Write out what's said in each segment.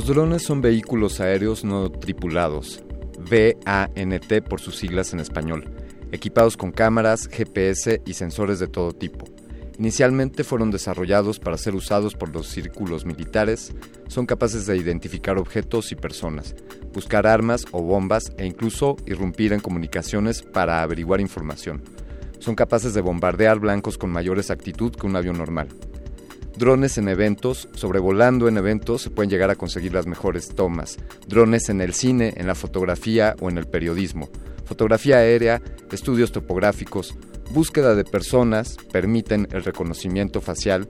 Los drones son vehículos aéreos no tripulados, VANT por sus siglas en español, equipados con cámaras, GPS y sensores de todo tipo. Inicialmente fueron desarrollados para ser usados por los círculos militares, son capaces de identificar objetos y personas, buscar armas o bombas e incluso irrumpir en comunicaciones para averiguar información. Son capaces de bombardear blancos con mayor exactitud que un avión normal drones en eventos, sobrevolando en eventos, se pueden llegar a conseguir las mejores tomas. Drones en el cine, en la fotografía o en el periodismo. Fotografía aérea, estudios topográficos, búsqueda de personas, permiten el reconocimiento facial.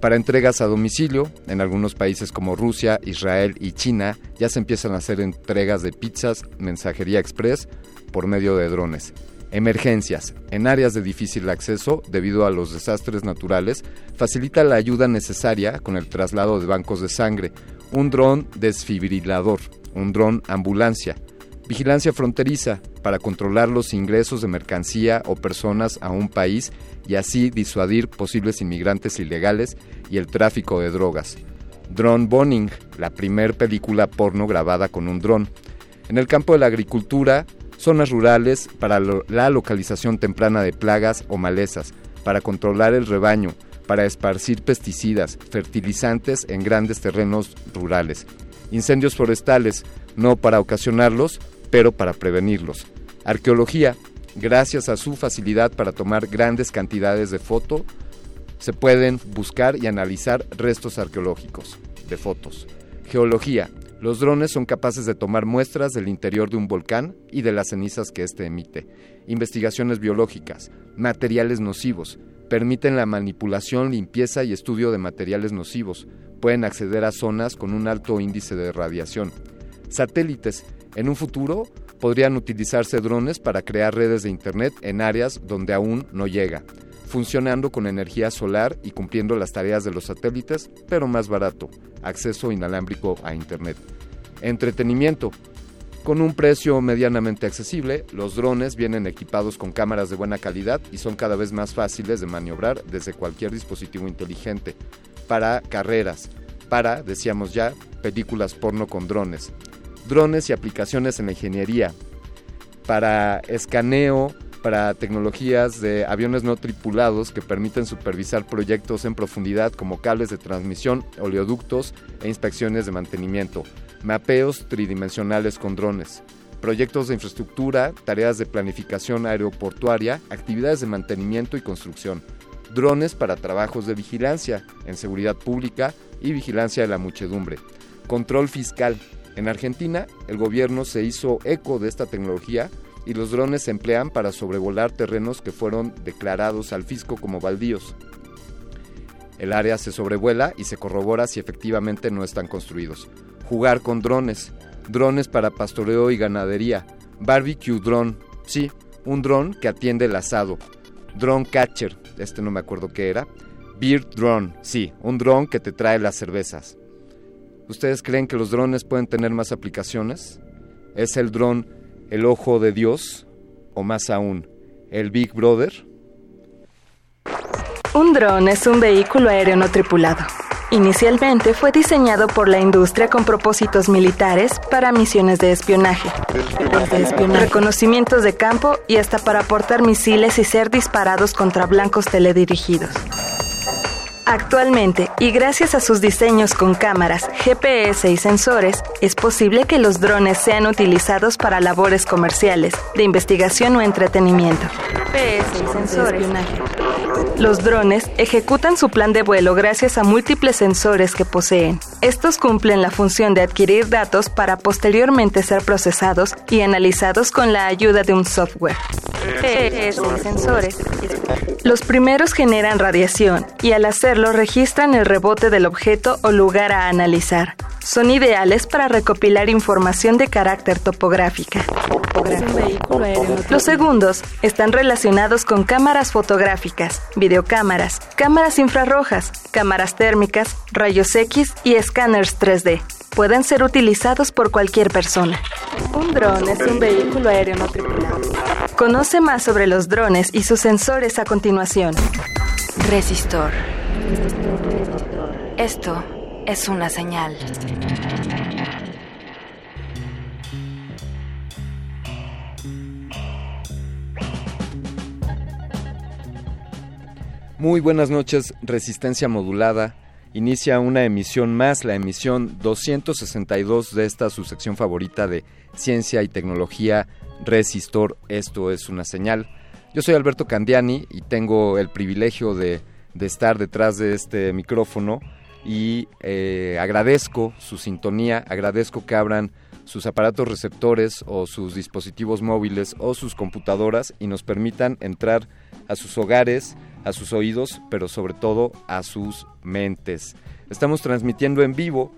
Para entregas a domicilio, en algunos países como Rusia, Israel y China, ya se empiezan a hacer entregas de pizzas, mensajería express por medio de drones. Emergencias. En áreas de difícil acceso debido a los desastres naturales, facilita la ayuda necesaria con el traslado de bancos de sangre, un dron desfibrilador, un dron ambulancia. Vigilancia fronteriza para controlar los ingresos de mercancía o personas a un país y así disuadir posibles inmigrantes ilegales y el tráfico de drogas. Drone Boning, la primer película porno grabada con un dron. En el campo de la agricultura, zonas rurales para la localización temprana de plagas o malezas, para controlar el rebaño, para esparcir pesticidas, fertilizantes en grandes terrenos rurales. Incendios forestales, no para ocasionarlos, pero para prevenirlos. Arqueología, gracias a su facilidad para tomar grandes cantidades de foto, se pueden buscar y analizar restos arqueológicos de fotos. Geología, los drones son capaces de tomar muestras del interior de un volcán y de las cenizas que éste emite. Investigaciones biológicas, materiales nocivos, permiten la manipulación, limpieza y estudio de materiales nocivos. Pueden acceder a zonas con un alto índice de radiación. Satélites. En un futuro podrían utilizarse drones para crear redes de Internet en áreas donde aún no llega, funcionando con energía solar y cumpliendo las tareas de los satélites, pero más barato acceso inalámbrico a Internet. Entretenimiento. Con un precio medianamente accesible, los drones vienen equipados con cámaras de buena calidad y son cada vez más fáciles de maniobrar desde cualquier dispositivo inteligente. Para carreras, para, decíamos ya, películas porno con drones. Drones y aplicaciones en la ingeniería. Para escaneo para tecnologías de aviones no tripulados que permiten supervisar proyectos en profundidad como cables de transmisión, oleoductos e inspecciones de mantenimiento, mapeos tridimensionales con drones, proyectos de infraestructura, tareas de planificación aeroportuaria, actividades de mantenimiento y construcción, drones para trabajos de vigilancia en seguridad pública y vigilancia de la muchedumbre, control fiscal. En Argentina, el gobierno se hizo eco de esta tecnología y los drones se emplean para sobrevolar terrenos que fueron declarados al fisco como baldíos. El área se sobrevuela y se corrobora si efectivamente no están construidos. Jugar con drones, drones para pastoreo y ganadería, barbecue drone, sí, un dron que atiende el asado, drone catcher, este no me acuerdo qué era, beer drone, sí, un dron que te trae las cervezas. ¿Ustedes creen que los drones pueden tener más aplicaciones? ¿Es el dron el ojo de Dios o más aún, el Big Brother? Un dron es un vehículo aéreo no tripulado. Inicialmente fue diseñado por la industria con propósitos militares para misiones de espionaje, reconocimientos de campo y hasta para aportar misiles y ser disparados contra blancos teledirigidos. Actualmente, y gracias a sus diseños con cámaras, GPS y sensores, es posible que los drones sean utilizados para labores comerciales, de investigación o entretenimiento. GPS y sensores. Los drones ejecutan su plan de vuelo gracias a múltiples sensores que poseen. Estos cumplen la función de adquirir datos para posteriormente ser procesados y analizados con la ayuda de un software. Sensores. Los primeros generan radiación y al hacer registran el rebote del objeto o lugar a analizar. Son ideales para recopilar información de carácter topográfica. Los segundos están relacionados con cámaras fotográficas, videocámaras, cámaras infrarrojas, cámaras térmicas, rayos X y escáneres 3D. Pueden ser utilizados por cualquier persona. Un dron es un vehículo aéreo no tripulado. Conoce más sobre los drones y sus sensores a continuación. Resistor. Esto es una señal. Muy buenas noches, Resistencia Modulada. Inicia una emisión más, la emisión 262 de esta su sección favorita de Ciencia y Tecnología, Resistor. Esto es una señal. Yo soy Alberto Candiani y tengo el privilegio de estar detrás de este micrófono y eh, agradezco su sintonía, agradezco que abran sus aparatos receptores o sus dispositivos móviles o sus computadoras y nos permitan entrar a sus hogares, a sus oídos, pero sobre todo a sus mentes. Estamos transmitiendo en vivo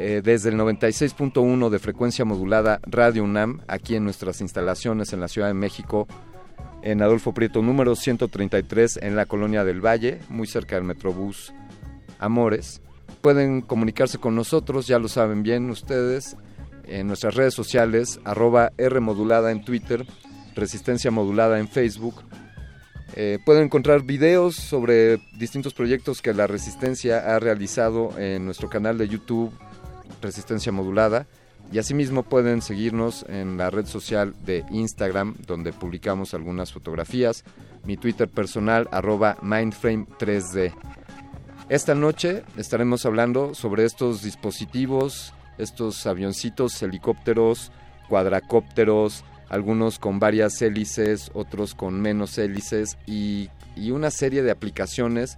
eh, desde el 96.1 de frecuencia modulada Radio UNAM, aquí en nuestras instalaciones en la Ciudad de México, en Adolfo Prieto número 133 en la Colonia del Valle, muy cerca del Metrobús Amores. Pueden comunicarse con nosotros, ya lo saben bien ustedes, en nuestras redes sociales, arroba R en Twitter, Resistencia modulada en Facebook. Eh, pueden encontrar videos sobre distintos proyectos que la Resistencia ha realizado en nuestro canal de YouTube, Resistencia Modulada. Y asimismo pueden seguirnos en la red social de Instagram, donde publicamos algunas fotografías. Mi Twitter personal, arroba mindframe3D. Esta noche estaremos hablando sobre estos dispositivos, estos avioncitos, helicópteros, cuadracópteros, algunos con varias hélices, otros con menos hélices y, y una serie de aplicaciones.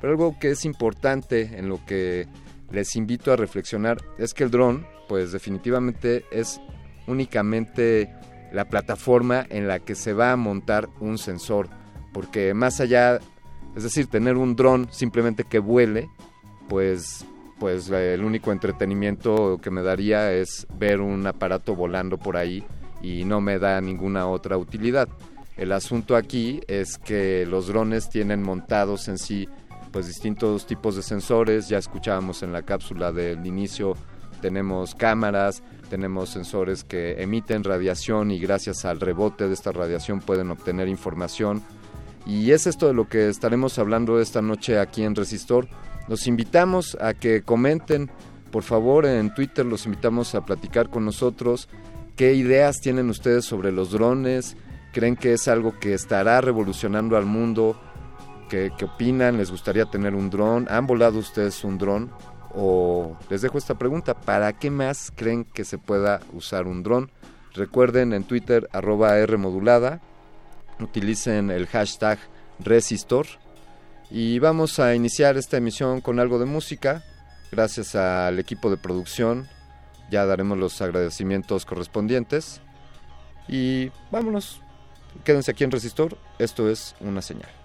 Pero algo que es importante en lo que les invito a reflexionar es que el dron pues definitivamente es únicamente la plataforma en la que se va a montar un sensor, porque más allá, es decir, tener un dron simplemente que vuele, pues pues el único entretenimiento que me daría es ver un aparato volando por ahí y no me da ninguna otra utilidad. El asunto aquí es que los drones tienen montados en sí pues distintos tipos de sensores, ya escuchábamos en la cápsula del inicio tenemos cámaras, tenemos sensores que emiten radiación y gracias al rebote de esta radiación pueden obtener información. Y es esto de lo que estaremos hablando esta noche aquí en Resistor. Los invitamos a que comenten, por favor, en Twitter los invitamos a platicar con nosotros qué ideas tienen ustedes sobre los drones, creen que es algo que estará revolucionando al mundo, qué, opinan, les gustaría tener un dron, han volado ustedes un dron, o les dejo esta pregunta, ¿para qué más creen que se pueda usar un dron? Recuerden en Twitter arroba R modulada, utilicen el hashtag Resistor y vamos a iniciar esta emisión con algo de música. Gracias al equipo de producción, ya daremos los agradecimientos correspondientes. Y vámonos, quédense aquí en Resistor, esto es una señal.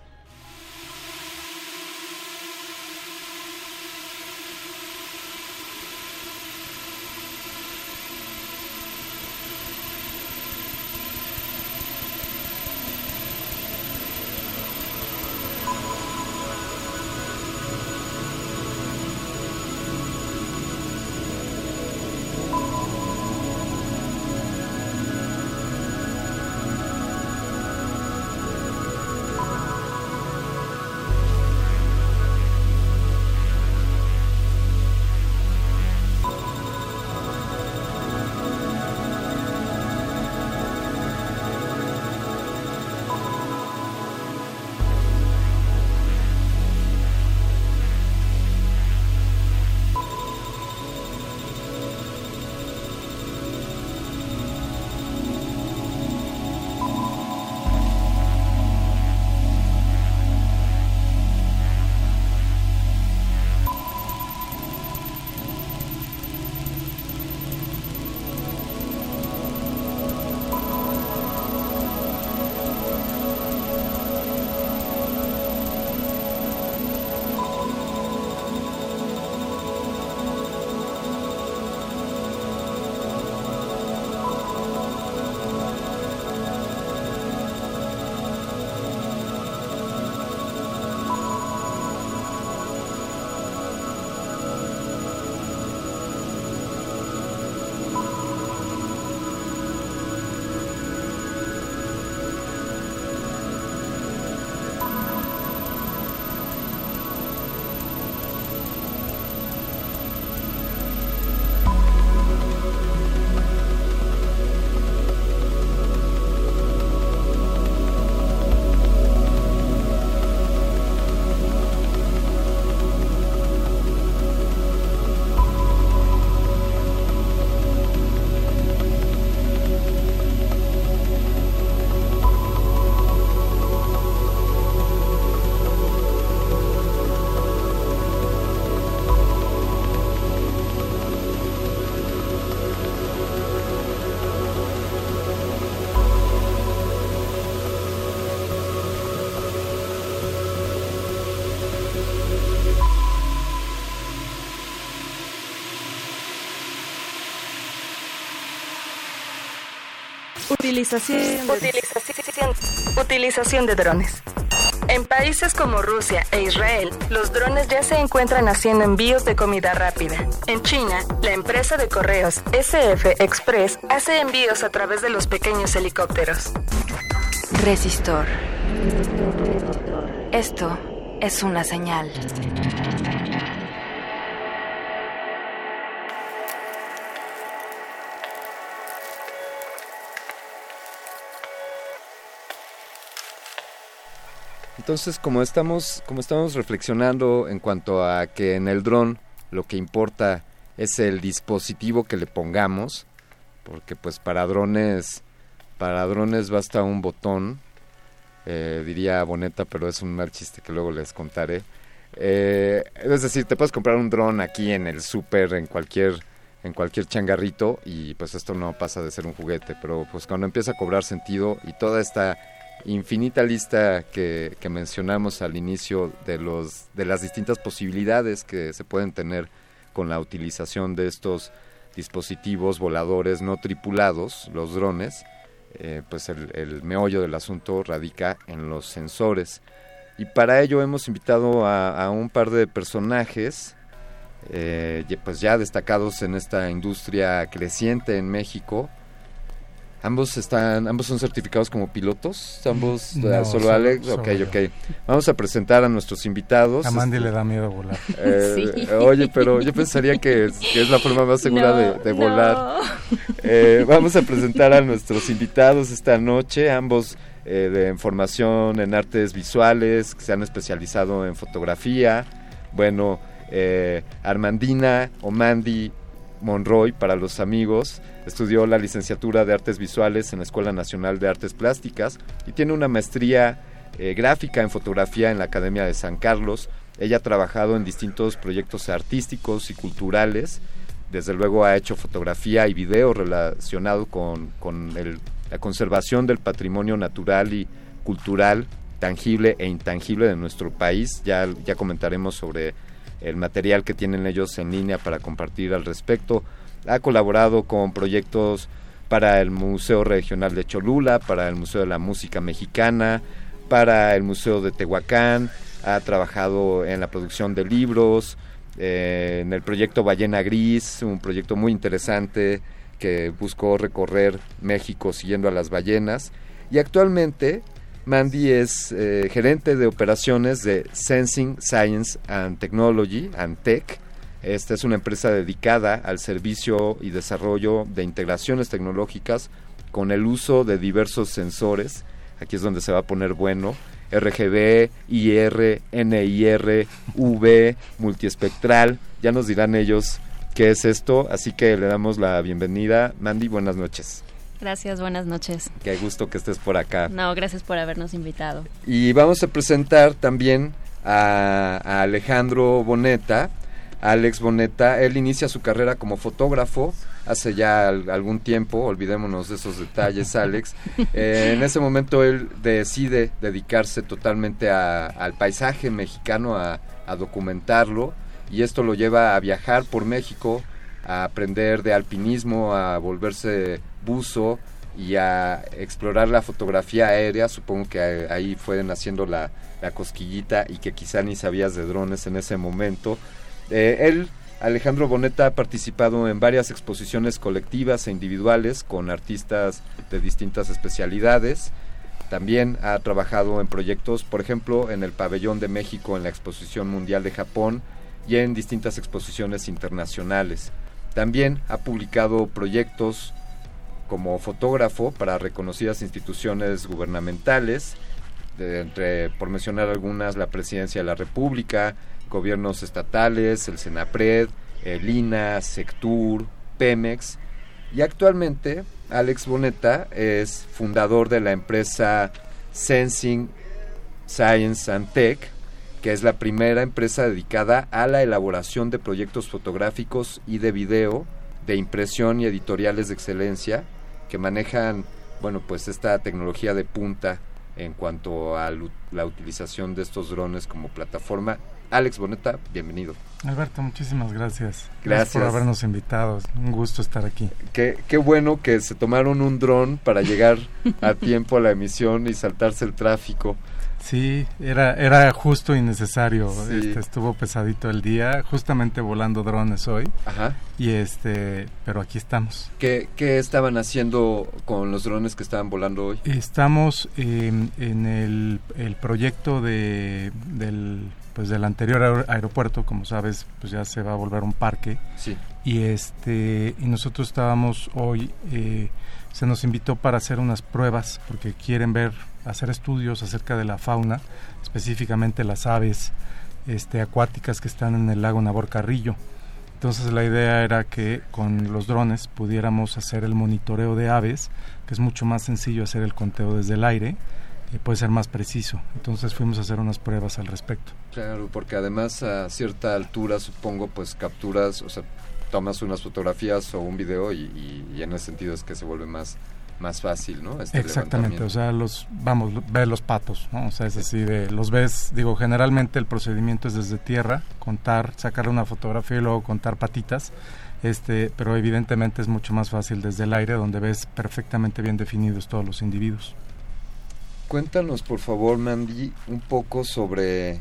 Utilización utilización de drones. En países como Rusia e Israel, los drones ya se encuentran haciendo envíos de comida rápida. En China, la empresa de correos SF Express hace envíos a través de los pequeños helicópteros. Resistor. Esto es una señal. Entonces, como estamos, como estamos reflexionando en cuanto a que en el dron lo que importa es el dispositivo que le pongamos, porque pues para drones, para drones basta un botón, eh, diría Boneta, pero es un mal chiste que luego les contaré. Eh, es decir, te puedes comprar un dron aquí en el súper, en cualquier en cualquier changarrito y pues esto no pasa de ser un juguete, pero pues cuando empieza a cobrar sentido y toda esta infinita lista que, mencionamos al inicio de, los, de las distintas posibilidades que se pueden tener con la utilización de estos dispositivos voladores no tripulados, los drones, eh, pues el, meollo del asunto radica en los sensores. Y para ello hemos invitado a, un par de personajes, eh, pues ya destacados en esta industria creciente en México, Ambos están, ambos son certificados como pilotos, ambos eh, solo, Alex. ok, ok. Vamos a presentar a nuestros invitados. A Mandy le da miedo volar. Eh, oye, pero yo pensaría que es, la forma más segura de, volar. Eh, vamos a presentar a nuestros invitados esta noche, ambos de formación en artes visuales, que se han especializado en fotografía. Bueno, Armandina o Mandy Monroy para los amigos. Estudió la licenciatura de Artes Visuales en la Escuela Nacional de Artes Plásticas y tiene una maestría eh, gráfica en fotografía en la Academia de San Carlos. Ella ha trabajado en distintos proyectos artísticos y culturales. Desde luego ha hecho fotografía y video relacionado con, la conservación del patrimonio natural y cultural tangible e intangible de nuestro país. Ya, ya comentaremos sobre el material que tienen ellos en línea para compartir al respecto. Ha colaborado con proyectos para el Museo Regional de Cholula, para el Museo de la Música Mexicana, para el Museo de Tehuacán, ha trabajado en la producción de libros, eh, en el proyecto Ballena Gris, un proyecto muy interesante que buscó recorrer México siguiendo a las ballenas. Y actualmente Mandy es eh, gerente de operaciones de Sensing Science and Technology, Antec. Esta es una empresa dedicada al servicio y desarrollo de integraciones tecnológicas con el uso de diversos sensores. Aquí es donde se va a poner bueno. RGB, IR, NIR, V, multiespectral. Ya nos dirán ellos qué es esto, así que le damos la bienvenida. Mandy, buenas noches. Gracias, buenas noches. Qué gusto que estés por acá. No, gracias por habernos invitado. Y vamos a presentar también a, Alejandro Boneta. Alex Boneta, él inicia su carrera como fotógrafo hace ya algún tiempo, olvidémonos de esos detalles, Alex. Eh, en ese momento él decide dedicarse totalmente al paisaje mexicano, a, a documentarlo, y esto lo lleva a viajar por México, a aprender de alpinismo, a volverse buzo y a explorar la fotografía aérea. Supongo que ahí fue naciendo la, cosquillita y que quizá ni sabías de drones en ese momento. Eh, él, Alejandro Boneta, ha participado en varias exposiciones colectivas e individuales con artistas de distintas especialidades. También ha trabajado en proyectos, por ejemplo, en el Pabellón de México en la Exposición Mundial de Japón y en distintas exposiciones internacionales. También ha publicado proyectos como fotógrafo para reconocidas instituciones gubernamentales, por mencionar algunas, la Presidencia de la República, gobiernos estatales, el Senapred, el INA, Sectur, Pemex. Y actualmente Alex Boneta es fundador de la empresa Sensing Science and Tech, que es la primera empresa dedicada a la elaboración de proyectos fotográficos y de video de impresión y editoriales de excelencia que manejan, bueno, pues esta tecnología de punta en cuanto a la utilización de estos drones como plataforma. Alex Boneta, bienvenido. Alberto, muchísimas gracias. Gracias. por habernos invitado. Un gusto estar aquí. Qué, qué bueno que se tomaron un dron para llegar a tiempo a la emisión y saltarse el tráfico. Sí, era, era justo y necesario. Este, estuvo pesadito el día, justamente volando drones hoy. Ajá. Y este, pero aquí estamos. ¿Qué, qué estaban haciendo con los drones que estaban volando hoy? Estamos en el, el proyecto de, del pues del anterior aeropuerto, como sabes, pues ya se va a volver un parque. Sí. Y este y nosotros estábamos hoy eh, se nos invitó para hacer unas pruebas porque quieren ver hacer estudios acerca de la fauna, específicamente las aves este acuáticas que están en el lago Nabor Carrillo. Entonces la idea era que con los drones pudiéramos hacer el monitoreo de aves, que es mucho más sencillo hacer el conteo desde el aire puede ser más preciso. Entonces fuimos a hacer unas pruebas al respecto. Claro, porque además a cierta altura, supongo, pues capturas, o sea, tomas unas fotografías o un video y, en ese sentido es que se vuelve más más fácil, ¿no? Este Exactamente, o sea, los vamos, ves los patos, ¿no? O sea, es así de los ves, digo, generalmente el procedimiento es desde tierra, contar, sacar una fotografía y luego contar patitas. Este, pero evidentemente es mucho más fácil desde el aire donde ves perfectamente bien definidos todos los individuos. Cuéntanos, por favor, Mandy, un poco sobre,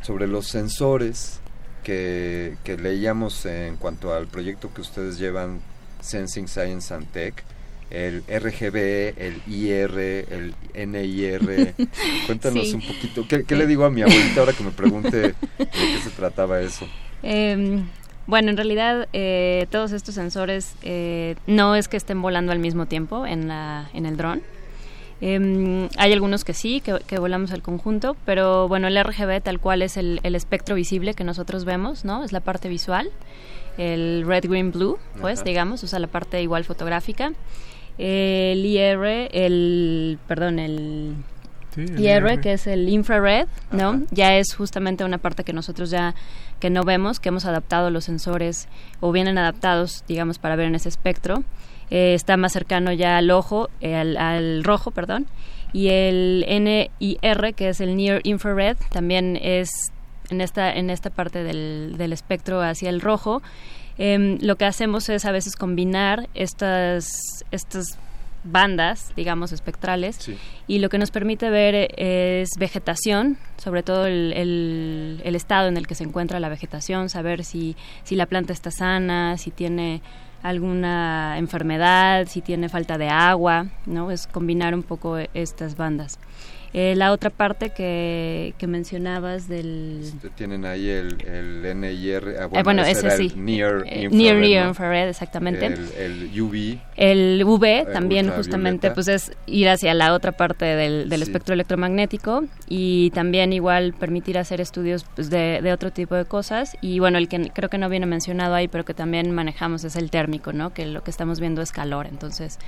sobre los sensores que, que leíamos en cuanto al proyecto que ustedes llevan, Sensing Science and Tech el RGB, el IR, el NIR. Cuéntanos un poquito. ¿Qué, le digo a mi abuelita ahora que me pregunte de qué se trataba eso? Em, bueno, en realidad eh, todos estos sensores eh, no es que estén volando al mismo tiempo en, la, en el dron. Em, hay algunos que sí, que, volamos al conjunto, pero bueno, el RGB tal cual es el, espectro visible que nosotros vemos, ¿no? Es la parte visual. El red, green, blue, pues, digamos, o sea, la parte igual fotográfica. El IR, el, perdón, el IR, que es el infrared, ¿no? Ya es justamente una parte que nosotros ya que no vemos, que hemos adaptado los sensores o vienen adaptados, digamos, para ver en ese espectro. Eh, está más cercano ya al ojo, eh, al, rojo, perdón, y el NIR, que es el Near Infrared, también es en esta, en esta parte del, del espectro hacia el rojo. Em, lo que hacemos es a veces combinar estas, estas bandas, digamos, espectrales, y lo que nos permite ver es vegetación, sobre todo el, el, el, estado en el que se encuentra la vegetación, saber si, si la planta está sana, si tiene alguna enfermedad, si tiene falta de agua, ¿no? Es combinar un poco estas bandas. Eh, la otra parte que, que mencionabas del... Este, tienen ahí el, el NIR, ah, eh, bueno, ese sí. Near eh, Infrared, Near, Infrared, exactamente. El, UV. El UV también justamente pues es ir hacia la otra parte del, del espectro electromagnético y también igual permitir hacer estudios pues, de, de, otro tipo de cosas y bueno, el que creo que no viene mencionado ahí pero que también manejamos es el térmico, ¿no? Que lo que estamos viendo es calor, entonces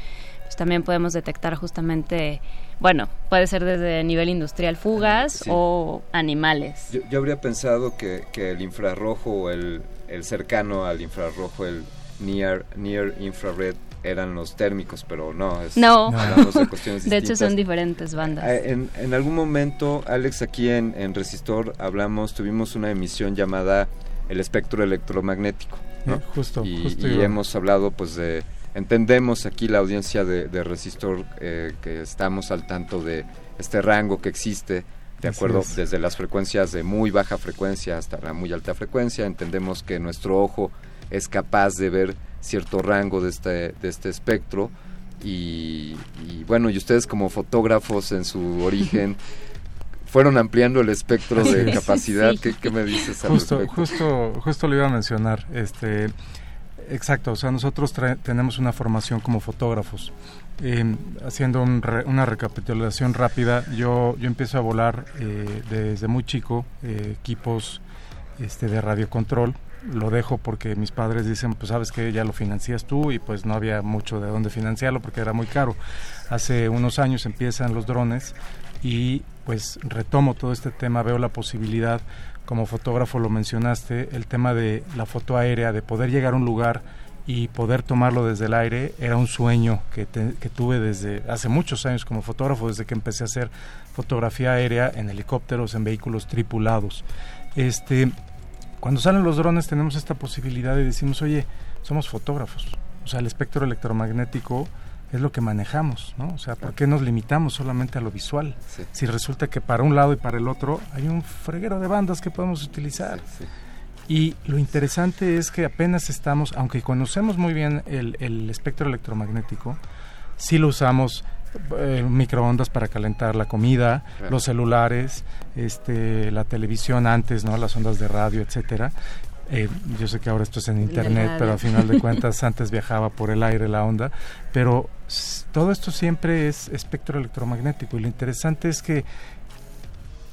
pues también podemos detectar justamente bueno, puede ser desde nivel industrial fugas o animales. Yo, habría pensado que, el infrarrojo o el, cercano al infrarrojo, el near, near infrared, eran los térmicos, pero no, es, no. de, de hecho son diferentes bandas. Eh, en, en algún momento, Alex, aquí en, en, Resistor hablamos, tuvimos una emisión llamada El espectro electromagnético. ¿no? Eh, justo, y, justo y hemos hablado pues de entendemos aquí la audiencia de, Resistor eh, que estamos al tanto de este rango que existe, de acuerdo, desde las frecuencias de muy baja frecuencia hasta la muy alta frecuencia, entendemos que nuestro ojo es capaz de ver cierto rango de este, de este espectro y, bueno, y ustedes como fotógrafos en su origen fueron ampliando el espectro de capacidad. ¿Qué, me dices al justo, Justo, justo lo iba a mencionar. Este, Exacto, o sea, nosotros tenemos una formación como fotógrafos. Eh, haciendo una recapitulación rápida, yo, yo empiezo a volar eh, desde muy chico eh, equipos este, de radiocontrol. Lo dejo porque mis padres dicen, pues sabes que ya lo financias tú y pues no había mucho de dónde financiarlo porque era muy caro. Hace unos años empiezan los drones y pues retomo todo este tema, veo la posibilidad como fotógrafo lo mencionaste, el tema de la foto aérea, de poder llegar a un lugar y poder tomarlo desde el aire, era un sueño que, tuve desde hace muchos años como fotógrafo, desde que empecé a hacer fotografía aérea en helicópteros, en vehículos tripulados. Este, cuando salen los drones tenemos esta posibilidad y decimos, oye, somos fotógrafos. O sea, el espectro electromagnético es lo que manejamos, ¿no? O sea, ¿por qué nos limitamos solamente a lo visual? Si resulta que para un lado y para el otro hay un freguero de bandas que podemos utilizar. y lo interesante es que apenas estamos, aunque conocemos muy bien el, espectro electromagnético, sí lo usamos eh, microondas para calentar la comida, los celulares, este, la televisión antes, ¿no? Las ondas de radio, etcétera. Eh, yo sé que ahora esto es en internet, pero a final de cuentas antes viajaba por el aire la onda, pero todo esto siempre es espectro electromagnético y lo interesante es que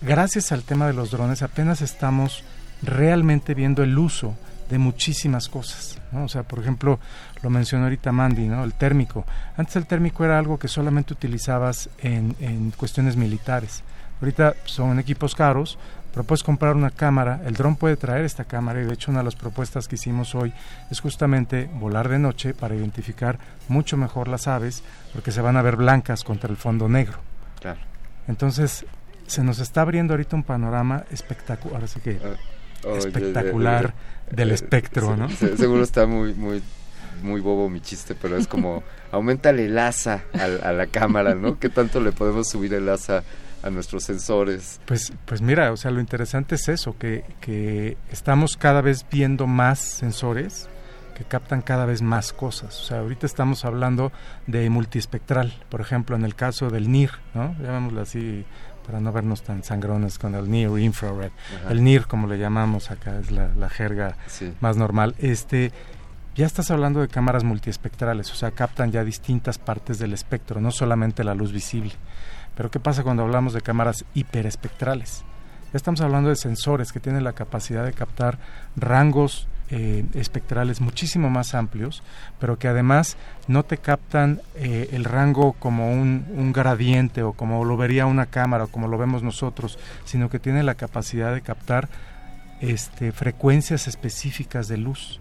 gracias al tema de los drones apenas estamos realmente viendo el uso de muchísimas cosas. ¿no? O sea, por ejemplo, lo mencionó ahorita Mandy, ¿no? el térmico. Antes el térmico era algo que solamente utilizabas en, en cuestiones militares. Ahorita son equipos caros, pero puedes comprar una cámara, el dron puede traer esta cámara y de hecho una de las propuestas que hicimos hoy es justamente volar de noche para identificar mucho mejor las aves porque se van a ver blancas contra el fondo negro. Claro. Entonces se nos está abriendo ahorita un panorama espectacular, así que espectacular del espectro, ¿no? seguro está muy muy muy bobo mi chiste, pero es como aumentale el asa a, a la cámara, ¿no? ¿Qué tanto le podemos subir el asa a nuestros sensores. Pues, pues mira, o sea, lo interesante es eso, que, que estamos cada vez viendo más sensores que captan cada vez más cosas. O sea, ahorita estamos hablando de multiespectral, por ejemplo, en el caso del NIR, ¿no? Llamémoslo así para no vernos tan sangrones con el NIR infrared. El NIR, como le llamamos acá, es la, la jerga más normal. Este, ya estás hablando de cámaras multiespectrales, o sea, captan ya distintas partes del espectro, no solamente la luz visible. Pero ¿qué pasa cuando hablamos de cámaras hiperespectrales? Ya estamos hablando de sensores que tienen la capacidad de captar rangos eh, espectrales muchísimo más amplios, pero que además no te captan eh, el rango como un, un, gradiente o como lo vería una cámara o como lo vemos nosotros, sino que tiene la capacidad de captar este, frecuencias específicas de luz.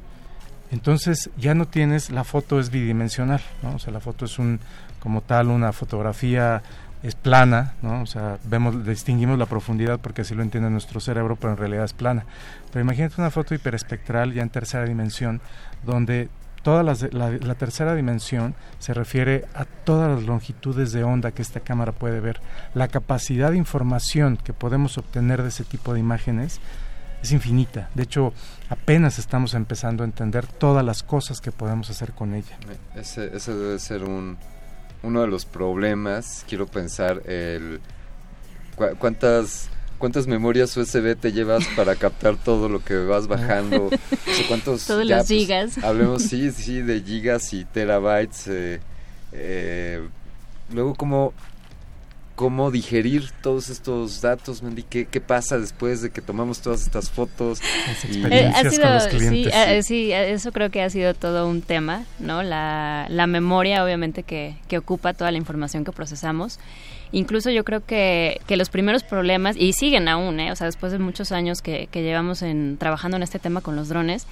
Entonces ya no tienes, la foto es bidimensional, ¿no? o sea, la foto es un, como tal una fotografía es plana, ¿no? O sea, vemos, distinguimos la profundidad porque así lo entiende nuestro cerebro, pero en realidad es plana. Pero imagínate una foto hiperespectral ya en tercera dimensión, donde toda la, la, tercera dimensión se refiere a todas las longitudes de onda que esta cámara puede ver. La capacidad de información que podemos obtener de ese tipo de imágenes es infinita. De hecho, apenas estamos empezando a entender todas las cosas que podemos hacer con ella. Ese, ese debe ser un uno de los problemas, quiero pensar, el cuántas cuántas memorias USB te llevas para captar todo lo que vas bajando, cuántos todos los pues, gigas. hablemos sí, sí de gigas y terabytes. Eh, eh, luego cómo cómo digerir todos estos datos, Mandy, ¿Qué, qué pasa después de que tomamos todas estas fotos. Eh, sí, eh, sí, eso creo que ha sido todo un tema, ¿no? La, la memoria, obviamente, que, que ocupa toda la información que procesamos. Incluso yo creo que, que los primeros problemas, y siguen aún, ¿eh? o sea, después de muchos años que, que llevamos en, trabajando en este tema con los drones,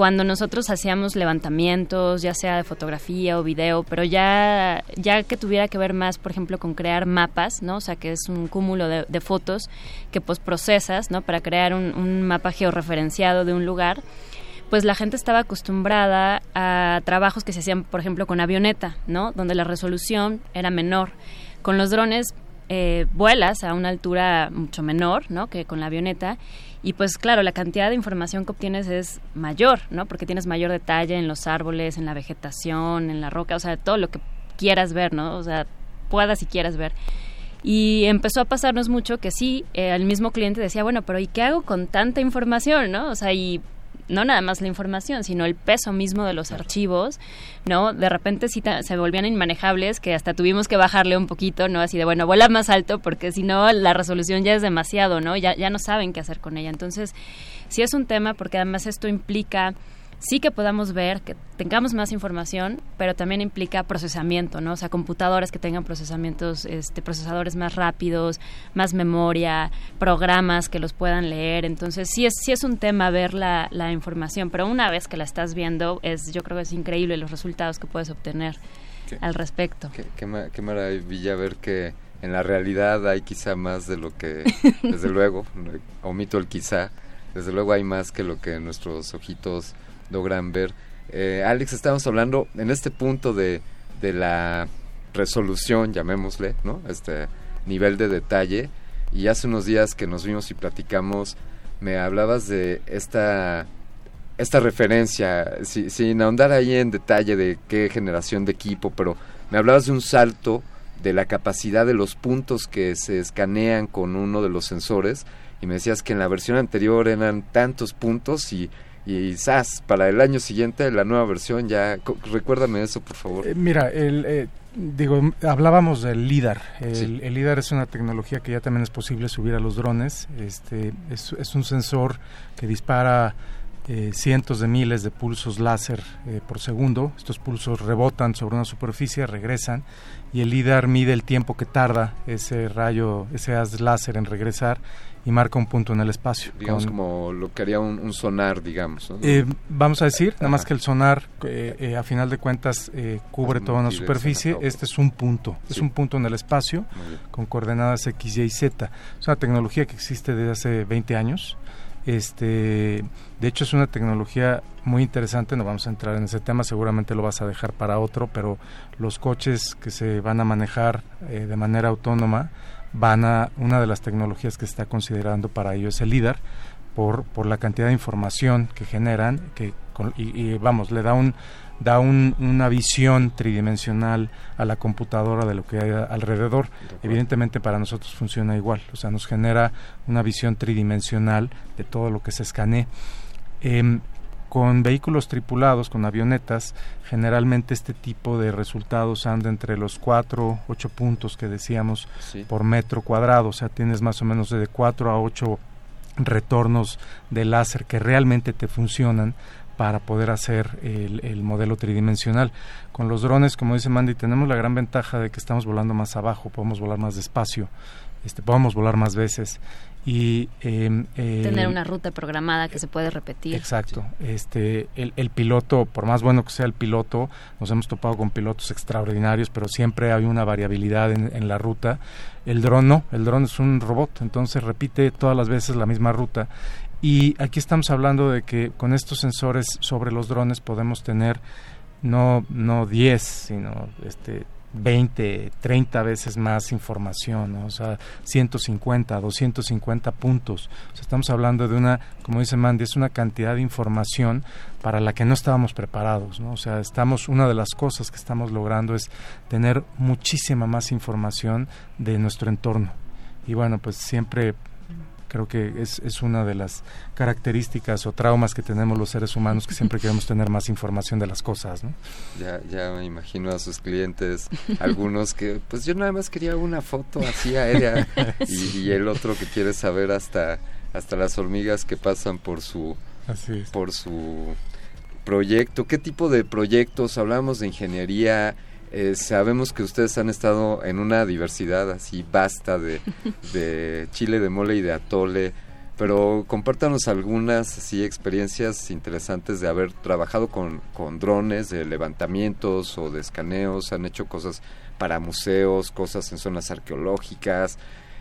cuando nosotros hacíamos levantamientos, ya sea de fotografía o video, pero ya, ya que tuviera que ver más, por ejemplo, con crear mapas, ¿no? O sea, que es un cúmulo de, fotos que pues procesas, ¿no? Para crear un, mapa georreferenciado de un lugar pues la gente estaba acostumbrada a trabajos que se hacían, por ejemplo, con avioneta, ¿no? Donde la resolución era menor. Con los drones eh, vuelas a una altura mucho menor, ¿no? Que con la avioneta y pues claro, la cantidad de información que obtienes es mayor, ¿no? Porque tienes mayor detalle en los árboles, en la vegetación, en la roca, o sea, todo lo que quieras ver, ¿no? O sea, puedas y quieras ver. Y empezó a pasarnos mucho que sí, eh, el mismo cliente decía, bueno, pero ¿y qué hago con tanta información, no? O sea, y no nada más la información, sino el peso mismo de los archivos, ¿no? De repente sí se volvían inmanejables que hasta tuvimos que bajarle un poquito, ¿no? Así de, bueno, vuela más alto porque si no la resolución ya es demasiado, ¿no? Ya, ya no saben qué hacer con ella. Entonces, sí es un tema porque además esto implica sí que podamos ver, que tengamos más información, pero también implica procesamiento, ¿no? O sea, computadoras que tengan procesamientos, este, procesadores más rápidos, más memoria, programas que los puedan leer. Entonces, sí es, sí es un tema ver la, la información, pero una vez que la estás viendo, es, yo creo que es increíble los resultados que puedes obtener al respecto. Qué, qué, maravilla ver que en la realidad hay quizá más de lo que, desde luego, omito el quizá, desde luego hay más que lo que nuestros ojitos logran ver. Eh, Alex, estamos hablando en este punto de, de la resolución, llamémosle, ¿no? Este nivel de detalle. Y hace unos días que nos vimos y platicamos, me hablabas de esta esta referencia, sin ahondar ahí en detalle de qué generación de equipo, pero me hablabas de un salto de la capacidad de los puntos que se escanean con uno de los sensores y me decías que en la versión anterior eran tantos puntos y y SAS para el año siguiente la nueva versión ya recuérdame eso por favor. Eh, mira el eh, digo hablábamos del lidar. El, el, lidar es una tecnología que ya también es posible subir a los drones. Este es, es un sensor que dispara eh, cientos de miles de pulsos láser por segundo. Estos pulsos rebotan sobre una superficie regresan y el lidar mide el tiempo que tarda ese rayo ese haz láser en regresar y marca un punto en el espacio. Digamos como lo que haría un, sonar, digamos. Eh, vamos a decir, nada más que el sonar, eh, eh, a final de cuentas, cubre toda una superficie. Este es un punto, es un punto en el espacio con coordenadas X, Y y Z. Es una tecnología que existe desde hace 20 años. Este, de hecho, es una tecnología muy interesante. No vamos a entrar en ese tema, seguramente lo vas a dejar para otro, pero los coches que se van a manejar de manera autónoma van a una de las tecnologías que se está considerando para ello es el LIDAR por, por la cantidad de información que generan que y, vamos le da un da un, una visión tridimensional a la computadora de lo que hay alrededor. Evidentemente para nosotros funciona igual, o sea, nos genera una visión tridimensional de todo lo que se escanee. Em, con vehículos tripulados, con avionetas, generalmente este tipo de resultados anda entre los 4, 8 puntos que decíamos por metro cuadrado, o sea, tienes más o menos de 4 a 8 retornos de láser que realmente te funcionan para poder hacer el, el, modelo tridimensional. Con los drones, como dice Mandy, tenemos la gran ventaja de que estamos volando más abajo, podemos volar más despacio, este, podemos volar más veces y em, tener una ruta programada que se puede repetir. Exacto. Este el, el, piloto por más bueno que sea el piloto nos hemos topado con pilotos extraordinarios pero siempre hay una variabilidad en, en la ruta. El dron no el dron es un robot entonces repite todas las veces la misma ruta. Y aquí estamos hablando de que con estos sensores sobre los drones podemos tener no no 10 sino este 20, 30 veces más información, o sea, 150, 250 puntos. O sea, estamos hablando de una, como dice Mandy, es una cantidad de información para la que no estábamos preparados, ¿no? O sea, estamos, una de las cosas que estamos logrando es tener muchísima más información de nuestro entorno. Y bueno, pues siempre creo que es, es una de las características o traumas que tenemos los seres humanos que siempre queremos tener más información de las cosas, ¿no? Ya, ya me imagino a sus clientes, algunos que, pues yo nada más quería una foto así aérea y, el otro que quiere saber hasta, hasta las hormigas que pasan por su, por su proyecto. ¿Qué tipo de proyectos? Hablamos de ingeniería, eh, sabemos que ustedes han estado en una diversidad así vasta de, de chile de mole y de atole, pero compártanos algunas así experiencias interesantes de haber trabajado con, con drones de levantamientos o de escaneos, han hecho cosas para museos, cosas en zonas arqueológicas.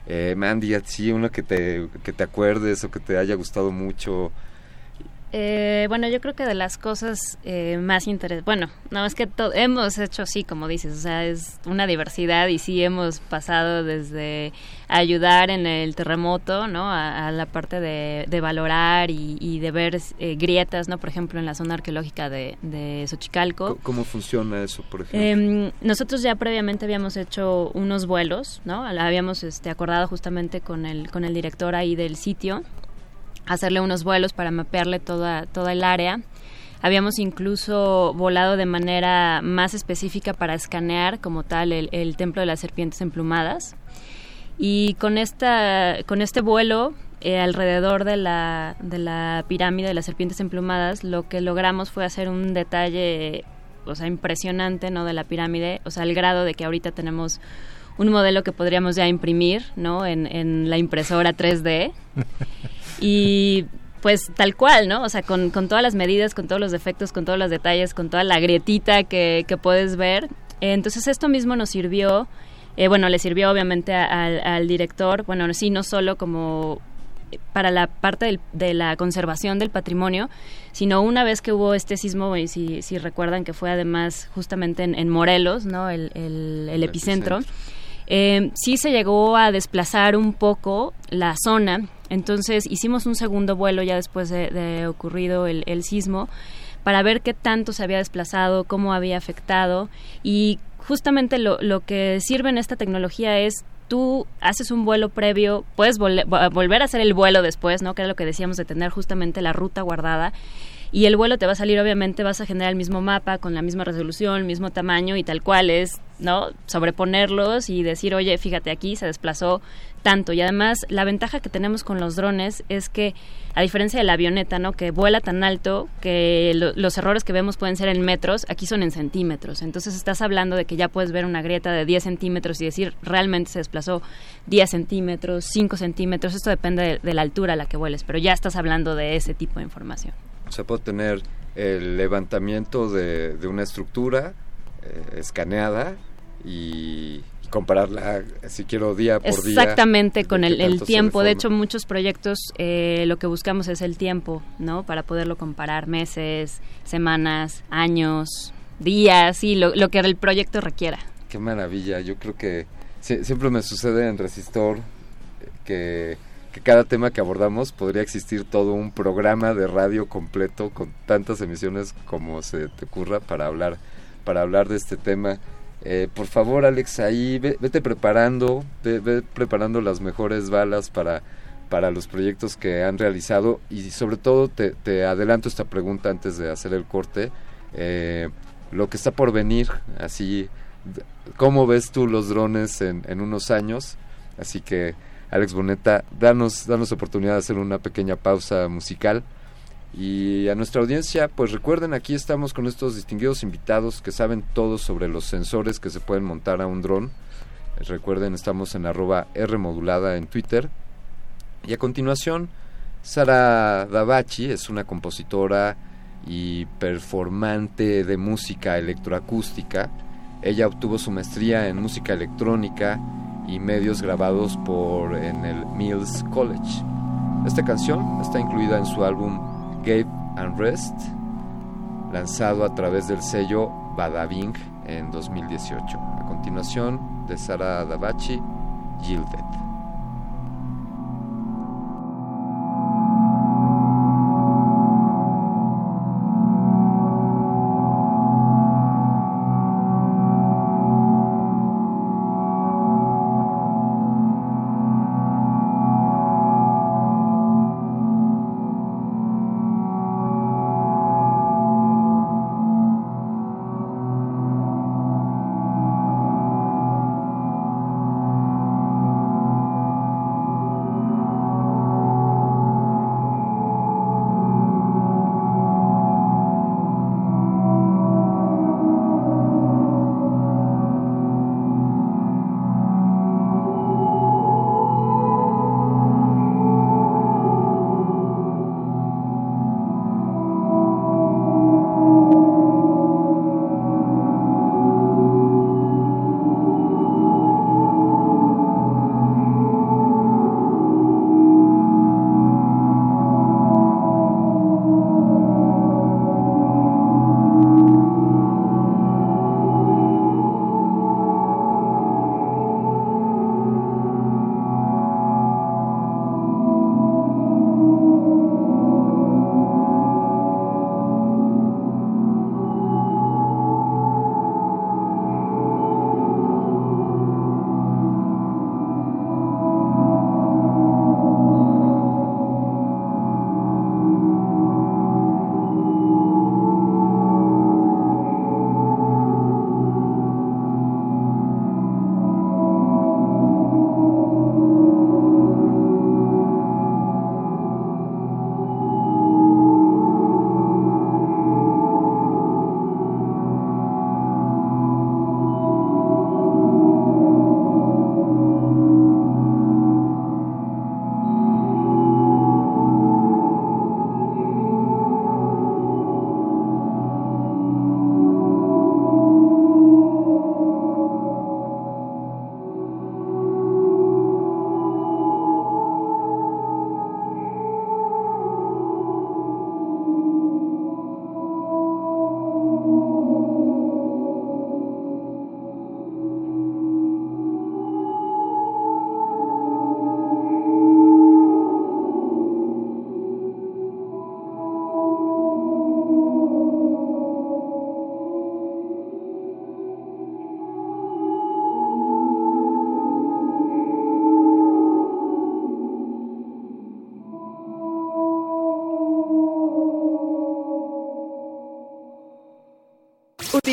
Eh, Mandy, así uno que te, que te acuerdes o que te haya gustado mucho, eh, bueno, yo creo que de las cosas eh, más interesantes, bueno, no es que hemos hecho sí, como dices, o sea, es una diversidad y sí hemos pasado desde ayudar en el terremoto, ¿no? A, la parte de, valorar y, de ver eh, grietas, ¿no? Por ejemplo, en la zona arqueológica de, de Xochicalco. ¿Cómo funciona eso, por ejemplo? Em, nosotros ya previamente habíamos hecho unos vuelos, ¿no? Habíamos este, acordado justamente con el, con el director ahí del sitio hacerle unos vuelos para mapearle toda, toda el área. Habíamos incluso volado de manera más específica para escanear como tal el, templo de las serpientes emplumadas. Y con, esta, con este vuelo eh, alrededor de la, de la pirámide de las serpientes emplumadas, lo que logramos fue hacer un detalle, o sea, impresionante, ¿no? De la pirámide, o sea, al grado de que ahorita tenemos un modelo que podríamos ya imprimir, ¿no? En, en la impresora 3D. Y pues tal cual, ¿no? O sea, con, con, todas las medidas, con todos los defectos, con todos los detalles, con toda la grietita que, que puedes ver. Entonces esto mismo nos sirvió, eh, bueno, le sirvió obviamente al, al director, bueno, sí, no solo como para la parte de la conservación del patrimonio, sino una vez que hubo este sismo, y si, si recuerdan que fue además justamente en, Morelos, ¿no? el, el, epicentro, eh, sí se llegó a desplazar un poco la zona, entonces hicimos un segundo vuelo ya después de, ocurrido el, sismo para ver qué tanto se había desplazado, cómo había afectado y justamente lo, lo que sirve en esta tecnología es tú haces un vuelo previo, puedes volver a hacer el vuelo después, ¿no? Que era lo que decíamos de tener justamente la ruta guardada y el vuelo te va a salir obviamente vas a generar el mismo mapa con la misma resolución, el mismo tamaño y tal cual es, ¿no? Sobreponerlos y decir, "Oye, fíjate aquí se desplazó tanto." Y además la ventaja que tenemos con los drones es que a diferencia de la avioneta, ¿no? Que vuela tan alto que los errores que vemos pueden ser en metros, aquí son en centímetros. Entonces estás hablando de que ya puedes ver una grieta de 10 centímetros y decir realmente se desplazó 10 centímetros, 5 centímetros. Esto depende de, de la altura a la que vueles, pero ya estás hablando de ese tipo de información. O sea, puedo tener el levantamiento de, una estructura eh, escaneada y, compararla, si quiero, día por día. Exactamente, con el, tiempo. De hecho, muchos proyectos eh, lo que buscamos es el tiempo, ¿no? Para poderlo comparar meses, semanas, años, días y lo, lo que el proyecto requiera. Qué maravilla. Yo creo que siempre me sucede en Resistor que que cada tema que abordamos podría existir todo un programa de radio completo con tantas emisiones como se te ocurra para hablar para hablar de este tema. Eh, por favor, Alex, ahí vete preparando, ve, preparando las mejores balas para, para los proyectos que han realizado y sobre todo te, te adelanto esta pregunta antes de hacer el corte. Eh, lo que está por venir, así, ¿cómo ves tú los drones en unos años? Así que Alex Boneta, danos, danos oportunidad de hacer una pequeña pausa musical. Y a nuestra audiencia, pues recuerden, aquí estamos con estos distinguidos invitados que saben todo sobre los sensores que se pueden montar a un dron. Recuerden, estamos en arroba R modulada en Twitter. Y a continuación, Sara Davachi es una compositora y performante de música electroacústica. Ella obtuvo su maestría en música electrónica y medios grabados por en el Mills College. Esta canción está incluida en su álbum Gape and Rest, lanzado a través del sello Badabing en 2018. A continuación, de Sara Davachi, Gilded.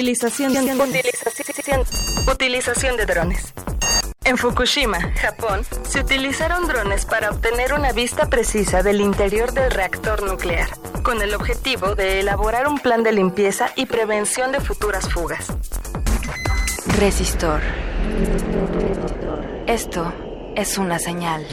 Utilización, utilización, utilización de drones. En Fukushima, Japón, se utilizaron drones para obtener una vista precisa del interior del reactor nuclear, con el objetivo de elaborar un plan de limpieza y prevención de futuras fugas. Resistor. Esto es una señal.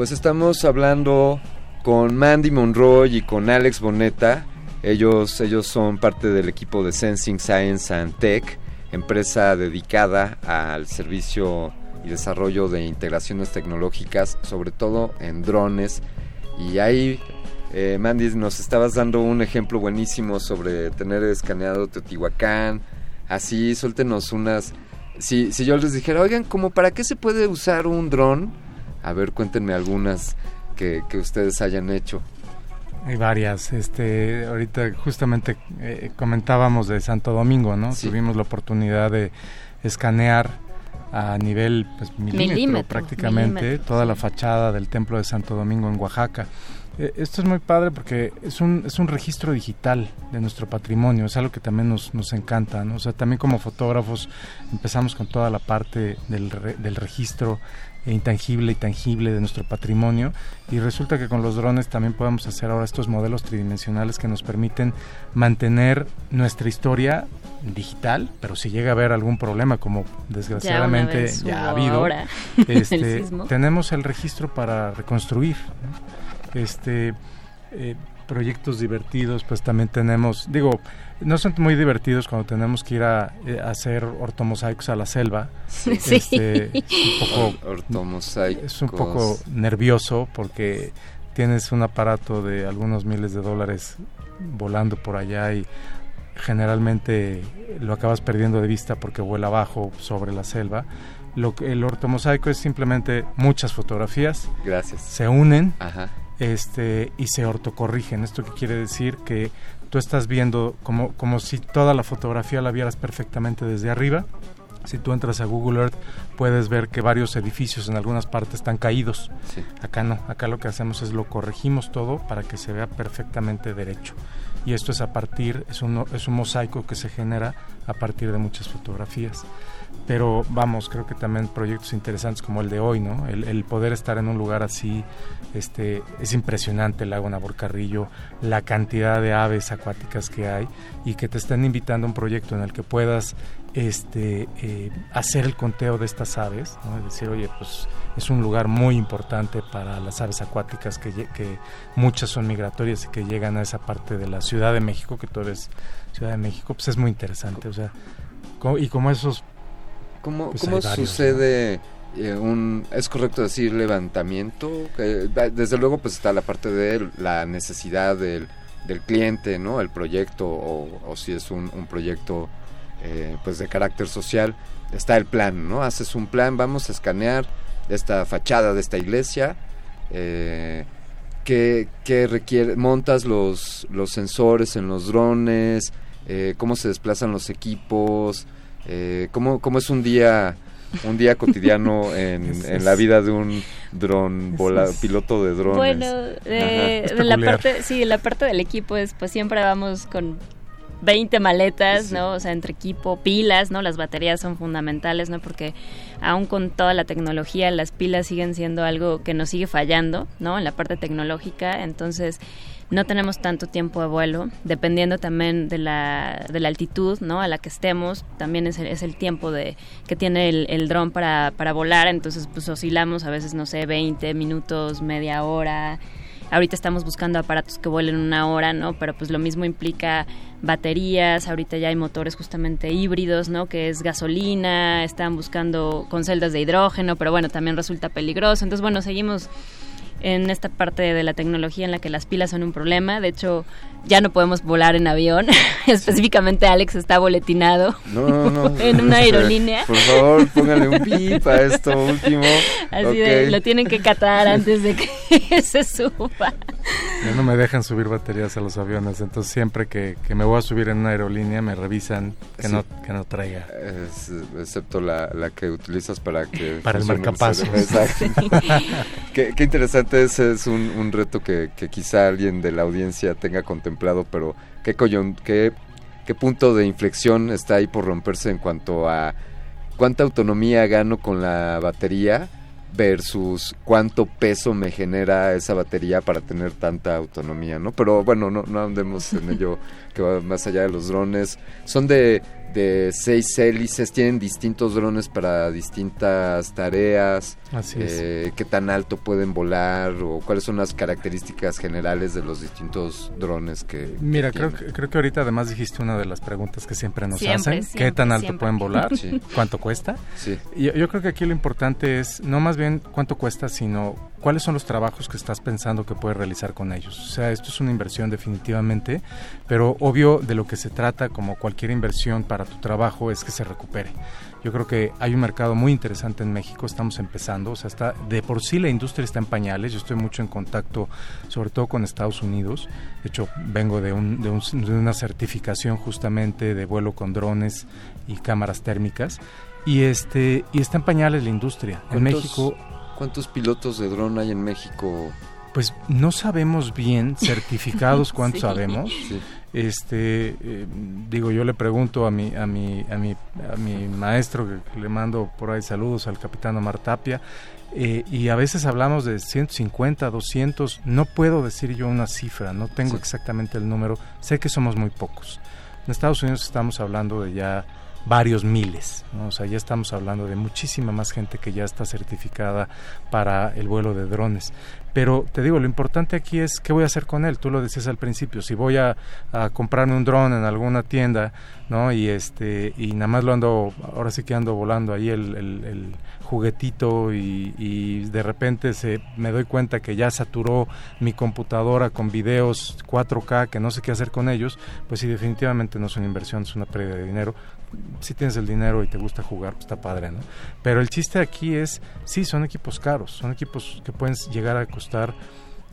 Pues estamos hablando con Mandy Monroy y con Alex Boneta. Ellos, ellos son parte del equipo de Sensing Science and Tech, empresa dedicada al servicio y desarrollo de integraciones tecnológicas, sobre todo en drones. Y ahí, eh, Mandy, nos estabas dando un ejemplo buenísimo sobre tener escaneado Teotihuacán. Así, suéltenos unas... Si, si yo les dijera, oigan, ¿como para qué se puede usar un dron? A ver, cuéntenme algunas que, ustedes hayan hecho. Hay varias. Este, ahorita justamente eh, comentábamos de Santo Domingo, ¿no? Tuvimos la oportunidad de escanear a nivel pues, milímetro, prácticamente toda la fachada del templo de Santo Domingo en Oaxaca. Eh, esto es muy padre porque es un, es un registro digital de nuestro patrimonio, es algo que también nos, nos encanta, ¿no? O sea, también como fotógrafos empezamos con toda la parte del, del registro intangible y tangible de nuestro patrimonio y resulta que con los drones también podemos hacer ahora estos modelos tridimensionales que nos permiten mantener nuestra historia digital, pero si llega a haber algún problema como desgraciadamente ya, ha habido, este, tenemos el registro para reconstruir. Este eh, proyectos divertidos, pues también tenemos, digo, no son muy divertidos cuando tenemos que ir a, eh, hacer ortomosaicos a la selva. Sí. Este, un poco, Es un poco nervioso porque tienes un aparato de algunos miles de dólares volando por allá y generalmente lo acabas perdiendo de vista porque vuela abajo sobre la selva. Lo que, el ortomosaico es simplemente muchas fotografías. Gracias. Se unen. Ajá este, y se ortocorrigen. ¿Esto quiere decir? Que tú estás viendo como, como si toda la fotografía la vieras perfectamente desde arriba. Si tú entras a Google Earth puedes ver que varios edificios en algunas partes están caídos. Acá no, acá lo que hacemos es lo corregimos todo para que se vea perfectamente derecho. Y esto es a partir, es un, es un mosaico que se genera a partir de muchas fotografías pero vamos, creo que también proyectos interesantes como el de hoy, ¿no? El, poder estar en un lugar así, este, es impresionante el lago Naborcarrillo, la cantidad de aves acuáticas que hay y que te estén invitando a un proyecto en el que puedas este, eh, hacer el conteo de estas aves, ¿no? Es decir, oye, pues es un lugar muy importante para las aves acuáticas que, que muchas son migratorias y que llegan a esa parte de la Ciudad de México, que tú eres Ciudad de México, pues es muy interesante, o sea, y como esos ¿Cómo, pues ¿cómo sucede eh, un, es correcto decir levantamiento? desde luego pues está la parte de la necesidad del, del cliente, ¿no? El proyecto o, si es un, proyecto eh, pues de carácter social, está el plan, ¿no? Haces un plan, vamos a escanear esta fachada de esta iglesia, eh, que, requiere, montas los, los sensores en los drones, eh, cómo se desplazan los equipos, eh, ¿cómo, ¿Cómo es un día un día cotidiano en, la vida de un dron piloto de drones. Bueno, eh, la parte, sí, la parte del equipo es, pues siempre vamos con 20 maletas, ¿no? O sea, entre equipo, pilas, ¿no? Las baterías son fundamentales, ¿no? Porque aún con toda la tecnología, las pilas siguen siendo algo que nos sigue fallando, ¿no? En la parte tecnológica, entonces no tenemos tanto tiempo de vuelo, dependiendo también de la, de la altitud ¿no? a la que estemos, también es el, es el tiempo de, que tiene el, el dron para, para volar, entonces pues oscilamos a veces, no sé, 20 minutos, media hora. Ahorita estamos buscando aparatos que vuelen una hora, ¿no? Pero pues lo mismo implica baterías, ahorita ya hay motores justamente híbridos, ¿no? Que es gasolina, están buscando con celdas de hidrógeno, pero bueno, también resulta peligroso. Entonces, bueno, seguimos en esta parte de la tecnología en la que las pilas son un problema. De hecho, ya no podemos volar en avión. Específicamente Alex está boletinado en una aerolínea. Por favor, póngale un pip a esto último. Así de, lo tienen que catar antes de que se suba. Ya no me dejan subir baterías a los aviones, entonces siempre que, me voy a subir en una aerolínea me revisan que, no, que no traiga. excepto la, que utilizas para que... Para el marcapasos. qué, interesante, ese es un, reto que, quizá alguien de la audiencia tenga contemplado, pero ¿qué, qué, qué punto de inflexión está ahí por romperse en cuanto a cuánta autonomía gano con la batería? versus cuánto peso me genera esa batería para tener tanta autonomía, ¿no? Pero bueno, no, no andemos en ello que va más allá de los drones. Son de de seis hélices, tienen distintos drones para distintas tareas, Así eh, qué tan alto pueden volar o cuáles son las características generales de los distintos drones que... Mira, creo, que, creo que ahorita además dijiste una de las preguntas que siempre nos hacen, qué tan alto pueden volar, cuánto cuesta. Sí. Y yo creo que aquí lo importante es no más bien cuánto cuesta, sino cuáles son los trabajos que estás pensando que puedes realizar con ellos. O sea, esto es una inversión definitivamente, pero obvio de lo que se trata como cualquier inversión para tu trabajo es que se recupere. Yo creo que hay un mercado muy interesante en México, estamos empezando, o sea, está de por sí la industria está en pañales, yo estoy mucho en contacto sobre todo con Estados Unidos, de hecho vengo de, un, de, una certificación justamente de vuelo con drones y cámaras térmicas y este y está en pañales la industria. En México ¿Cuántos pilotos de dron hay en México? Pues no sabemos bien, certificados cuántos sabemos. Este, eh, digo, yo le pregunto a mi, a mi, a mi, a mi maestro, que, le mando por ahí saludos al capitán Omar Tapia, eh, y a veces hablamos de 150, 200, no puedo decir yo una cifra, no tengo exactamente el número, sé que somos muy pocos. En Estados Unidos estamos hablando de ya varios miles. O sea, ya estamos hablando de muchísima más gente que ya está certificada para el vuelo de drones. Pero te digo, lo importante aquí es qué voy a hacer con él. Tú lo decías al principio, si voy a, comprarme un dron en alguna tienda, ¿no? Y este y nada más lo ando, ahora sí que ando volando ahí el, juguetito y, y, de repente se me doy cuenta que ya saturó mi computadora con videos 4K que no sé qué hacer con ellos, pues sí, definitivamente no es una inversión, es una pérdida de dinero si tienes el dinero y te gusta jugar, pues está padre, ¿no? Pero el chiste aquí es, sí, son equipos caros, son equipos que pueden llegar a costar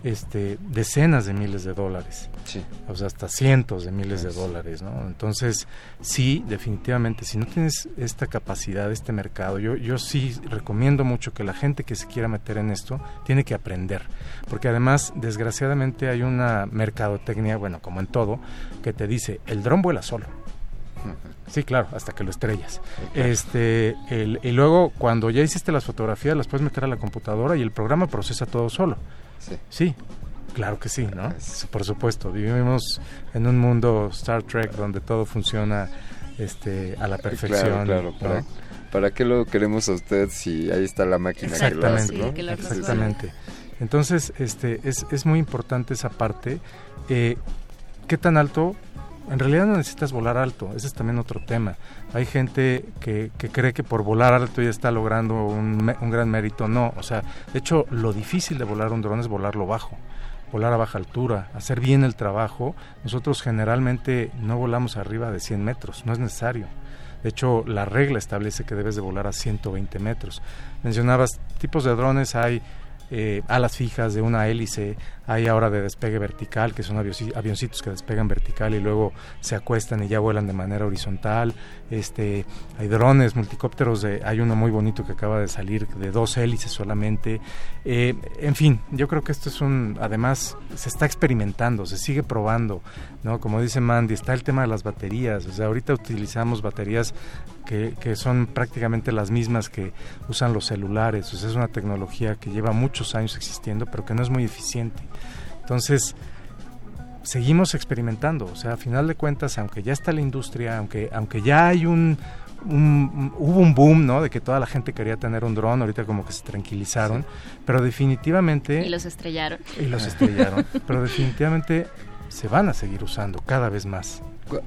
este, decenas de miles de dólares, sí. o sea, hasta cientos de miles de dólares, ¿no? Entonces, sí, definitivamente, si no tienes esta capacidad, este mercado, yo, yo sí recomiendo mucho que la gente que se quiera meter en esto tiene que aprender, porque además, desgraciadamente, hay una mercadotecnia, bueno, como en todo, que te dice, el dron vuela solo. Sí, claro, hasta que lo estrellas. Este, y luego cuando ya hiciste las fotografías las puedes meter a la computadora y el programa procesa todo solo. Sí. Sí, claro que sí, ¿no? Por supuesto, vivimos en un mundo Star Trek donde todo funciona este, a la perfección. Claro, claro. ¿Para, qué lo queremos a usted si ahí está la máquina Exactamente, que lo hace, Exactamente. Entonces, este, es, es muy importante esa parte. Eh, ¿Qué tan alto en realidad no necesitas volar alto, ese es también otro tema. Hay gente que, que cree que por volar alto ya está logrando un, un, gran mérito, no, o sea, de hecho lo difícil de volar un dron es volarlo bajo, volar a baja altura, hacer bien el trabajo. Nosotros generalmente no volamos arriba de 100 metros, no es necesario. De hecho, la regla establece que debes de volar a 120 metros. Mencionabas tipos de drones, hay eh, alas fijas de una hélice, hay ahora de despegue vertical, que son avioncitos que despegan vertical y luego se acuestan y ya vuelan de manera horizontal. Este, hay drones, multicópteros, de, hay uno muy bonito que acaba de salir de dos hélices solamente. Eh, en fin, yo creo que esto es un, además, se está experimentando, se sigue probando, ¿no? Como dice Mandy, está el tema de las baterías. O sea, ahorita utilizamos baterías que, que son prácticamente las mismas que usan los celulares. O sea, es una tecnología que lleva muchos años existiendo, pero que no es muy eficiente. Entonces, seguimos experimentando, o sea, a final de cuentas, aunque ya está la industria, aunque, aunque ya hay un, hubo un boom, ¿no? De que toda la gente quería tener un dron, ahorita como que se tranquilizaron, pero definitivamente... Y los estrellaron. Y los estrellaron, pero definitivamente se van a seguir usando cada vez más.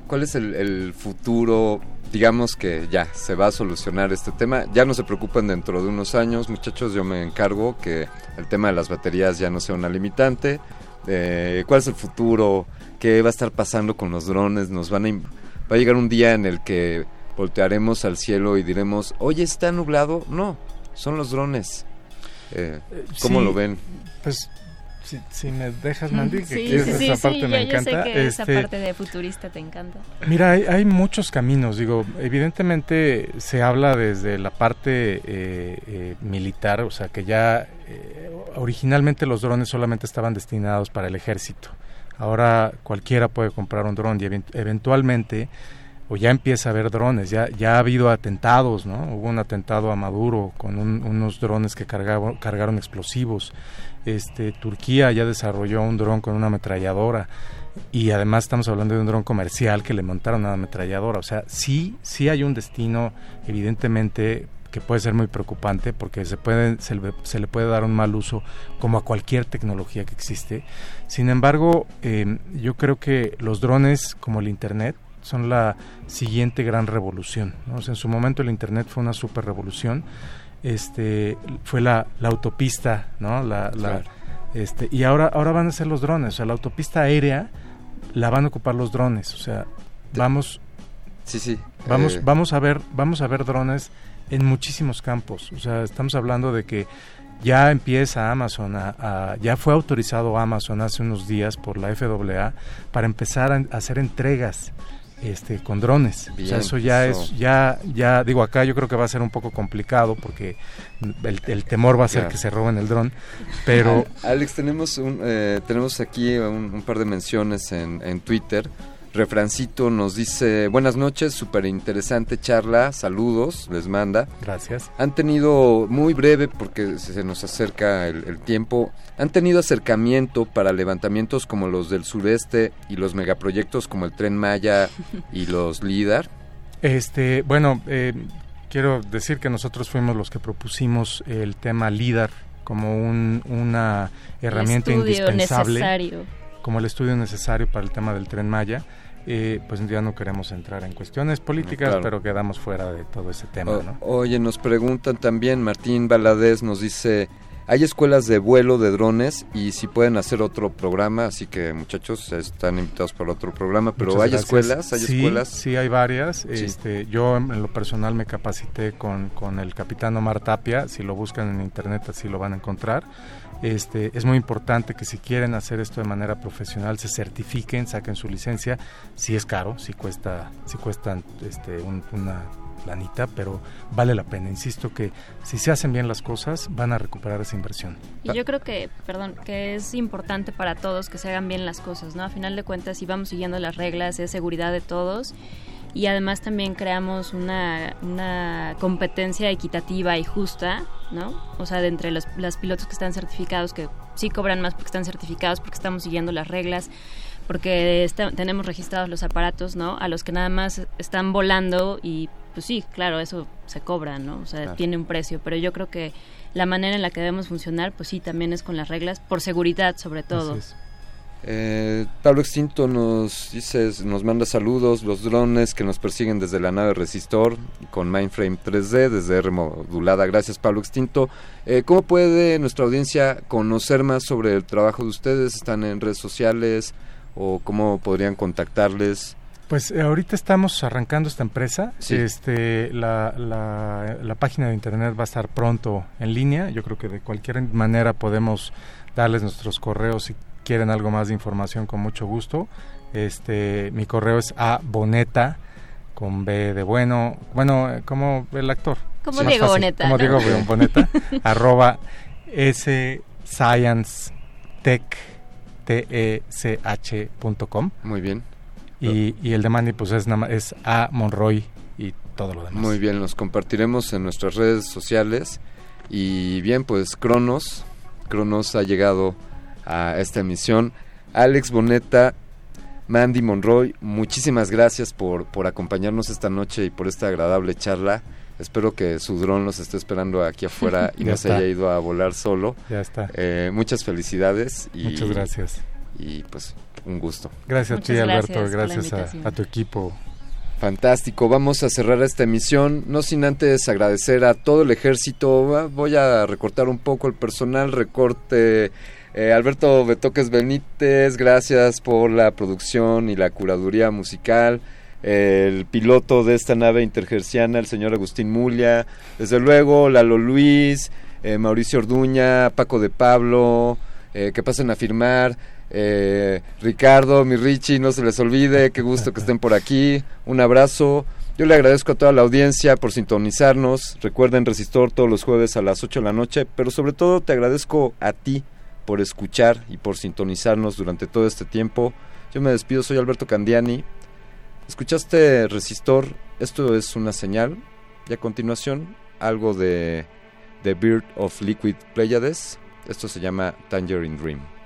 ¿Cuál es el, futuro? Digamos que ya se va a solucionar este tema. Ya no se preocupen dentro de unos años, muchachos. Yo me encargo que el tema de las baterías ya no sea una limitante eh, cuál es el futuro, qué va a estar pasando con los drones, nos van a va a llegar un día en el que voltearemos al cielo y diremos, oye, está nublado, no, son los drones. Eh, ¿Cómo lo ven? Pues si, me dejas, Mandy, que sí, esa parte me encanta. Sé que esa este, parte de futurista te encanta. Mira, hay, muchos caminos. Digo, evidentemente se habla desde la parte eh, eh, militar, o sea, que ya eh, originalmente los drones solamente estaban destinados para el ejército. Ahora cualquiera puede comprar un dron y eventualmente o ya empieza a haber drones, ya, ya ha habido atentados, ¿no? Hubo un atentado a Maduro con unos drones que cargaron, cargaron explosivos. Este, Turquía ya desarrolló un dron con una ametralladora y además estamos hablando de un dron comercial que le montaron una ametralladora. O sea, sí, sí hay un destino, evidentemente, que puede ser muy preocupante porque se, puede, se, le, puede dar un mal uso como a cualquier tecnología que existe. Sin embargo, eh, yo creo que los drones como el Internet son la siguiente gran revolución. en su momento el Internet fue una super revolución. Este, fue la, la autopista, ¿no? La, este, y ahora, ahora van a ser los drones. O sea, la autopista aérea la van a ocupar los drones. O sea, vamos... Sí, sí. Vamos, eh. vamos, a ver, vamos a ver drones en muchísimos campos. O sea, estamos hablando de que ya empieza Amazon, a, ya fue autorizado Amazon hace unos días por la FAA para empezar a hacer entregas este con drones. o sea, eso ya es ya ya digo acá yo creo que va a ser un poco complicado porque el, temor va a ser que se roben el dron, pero Alex tenemos un eh, tenemos aquí un, par de menciones en, en Twitter Refrancito nos dice, buenas noches, súper interesante charla, saludos, les manda. Gracias. Han tenido, muy breve porque se nos acerca el, tiempo, han tenido acercamiento para levantamientos como los del sureste y los megaproyectos como el Tren Maya y los LIDAR. Este, bueno, eh, quiero decir que nosotros fuimos los que propusimos el tema LIDAR como un, una herramienta indispensable. Necesario como el estudio necesario para el tema del tren Maya. Eh, pues ya no queremos entrar en cuestiones políticas, pero quedamos fuera de todo ese tema. ¿no? Oye, nos preguntan también, Martín Valadez nos dice, hay escuelas de vuelo de drones y si pueden hacer otro programa, así que muchachos están invitados para otro programa, pero hay escuelas, hay sí, escuelas. Sí, hay varias. Este, yo en lo personal me capacité con, con el capitán Omar Tapia, si lo buscan en internet así lo van a encontrar. Este, es muy importante que si quieren hacer esto de manera profesional se certifiquen, saquen su licencia. Si es caro, si cuesta, si cuestan este, una planita, pero vale la pena. Insisto que si se hacen bien las cosas, van a recuperar esa inversión. Y yo creo que, perdón, que es importante para todos que se hagan bien las cosas, ¿no? A final de cuentas, si vamos siguiendo las reglas, es seguridad de todos y además también creamos una, una competencia equitativa y justa, ¿no? O sea, de entre los, pilotos que están certificados, que sí cobran más porque están certificados, porque estamos siguiendo las reglas, porque tenemos registrados los aparatos, ¿no? A los que nada más están volando y pues sí, claro, eso se cobra, ¿no? O sea, tiene un precio, pero yo creo que la manera en la que debemos funcionar, pues sí, también es con las reglas, por seguridad sobre todo. Eh, Pablo Extinto nos dice, nos manda saludos, los drones que nos persiguen desde la nave Resistor con Mindframe 3D, desde R modulada. Gracias Pablo Extinto. Eh, ¿Cómo puede nuestra audiencia conocer más sobre el trabajo de ustedes? ¿Están en redes sociales o cómo podrían contactarles? Pues eh, ahorita estamos arrancando esta empresa. Este, la, la, la página de internet va a estar pronto en línea. Yo creo que de cualquier manera podemos darles nuestros correos y quieren algo más de información, con mucho gusto. Este, mi correo es a boneta con B de bueno, bueno, como el actor. Como Diego Boneta. Como Diego Boneta, arroba S Science Tech, T -E -C -H .com. Muy bien. Y, y el de Manny pues es, es a Monroy y todo lo demás. Muy bien, los compartiremos en nuestras redes sociales. Y bien, pues Cronos, Cronos ha llegado a esta emisión. Alex Boneta, Mandy Monroy, muchísimas gracias por, por acompañarnos esta noche y por esta agradable charla. Espero que su dron los esté esperando aquí afuera y no se haya ido a volar solo. Ya está. Eh, muchas felicidades. Y, muchas gracias. Y pues un gusto. Gracias a ti, Alberto. Gracias a, tu equipo. Fantástico, vamos a cerrar esta emisión, no sin antes agradecer a todo el ejército, voy a recortar un poco el personal, recorte eh, Alberto Betoques Benítez, gracias por la producción y la curaduría musical. el piloto de esta nave intergerciana, el señor Agustín Mulia. Desde luego, Lalo Luis, eh, Mauricio Orduña, Paco de Pablo, eh, que pasen a firmar. Eh, Ricardo, mi Richie, no se les olvide, qué gusto que estén por aquí. Un abrazo. Yo le agradezco a toda la audiencia por sintonizarnos. Recuerden Resistor todos los jueves a las 8 de la noche, pero sobre todo te agradezco a ti por escuchar y por sintonizarnos durante todo este tiempo. Yo me despido, soy Alberto Candiani. Escuchaste Resistor, esto es una señal. Y a continuación, algo de The Bird of Liquid Pleiades. Esto se llama Tangerine Dream.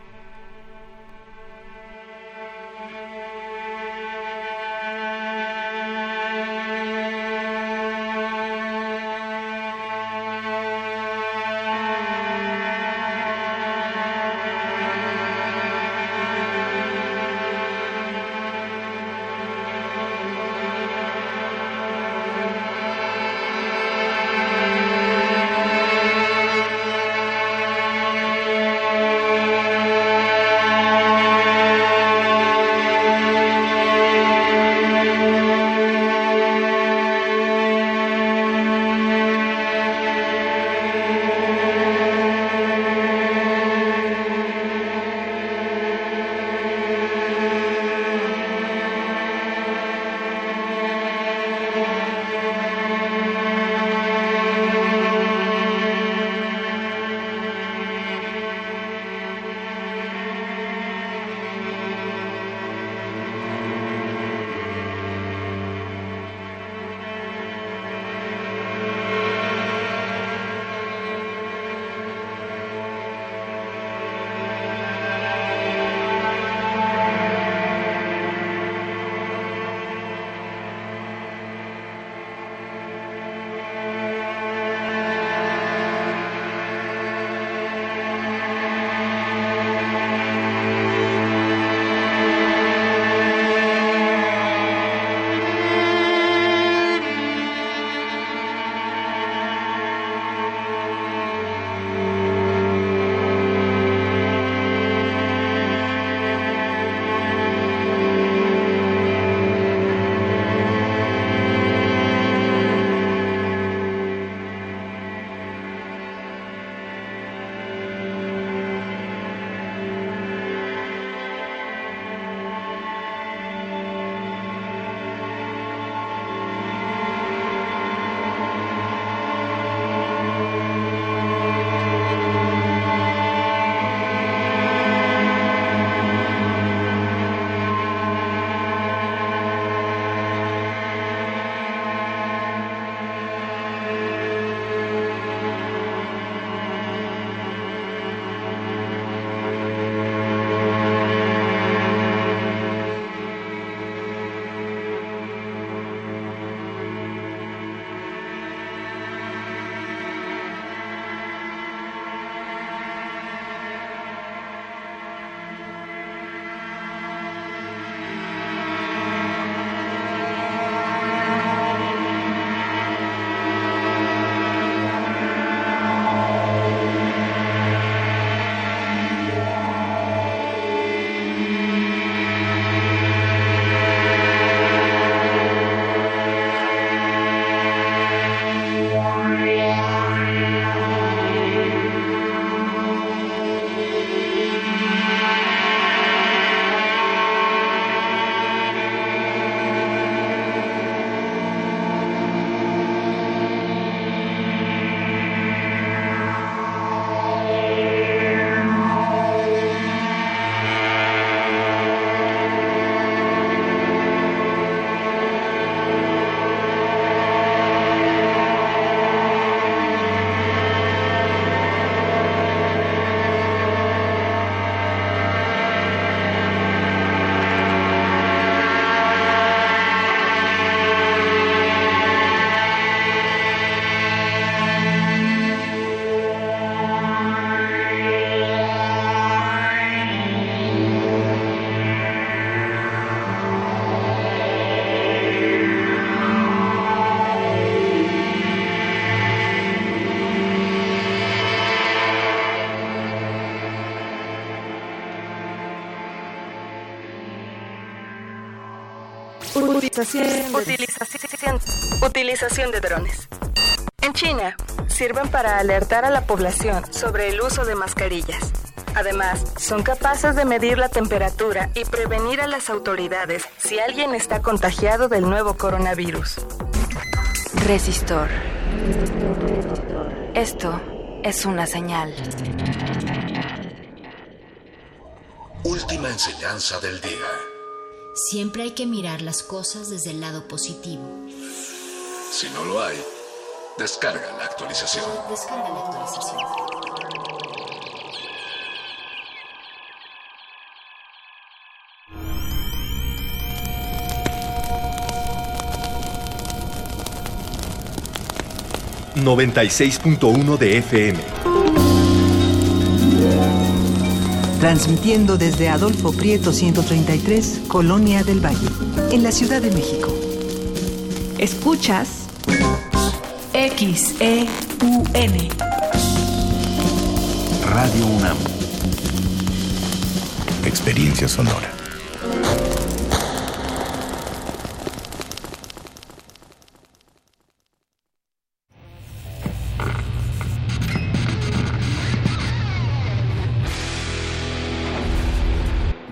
Utilización, utilización, de drones. En China, sirven para alertar a la población sobre el uso de mascarillas. Además, son capaces de medir la temperatura y prevenir a las autoridades si alguien está contagiado del nuevo coronavirus. Resistor. Esto es una señal. Última enseñanza del día. Siempre hay que mirar las cosas desde el lado positivo. Si no lo hay, descarga la actualización. Descarga la actualización. 96.1 de FM. Transmitiendo desde Adolfo Prieto 133, Colonia del Valle, en la Ciudad de México. Escuchas XEUN. Radio UNAM. Experiencia sonora.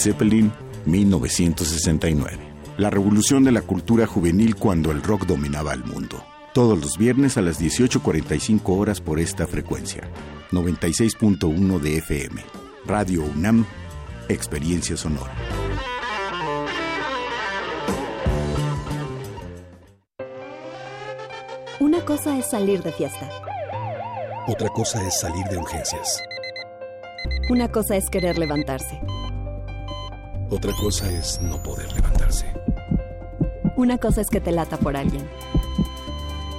Zeppelin, 1969. La revolución de la cultura juvenil cuando el rock dominaba el mundo. Todos los viernes a las 18.45 horas por esta frecuencia. 96.1 de FM. Radio UNAM, Experiencia Sonora. Una cosa es salir de fiesta. Otra cosa es salir de urgencias. Una cosa es querer levantarse. Otra cosa es no poder levantarse. Una cosa es que te lata por alguien.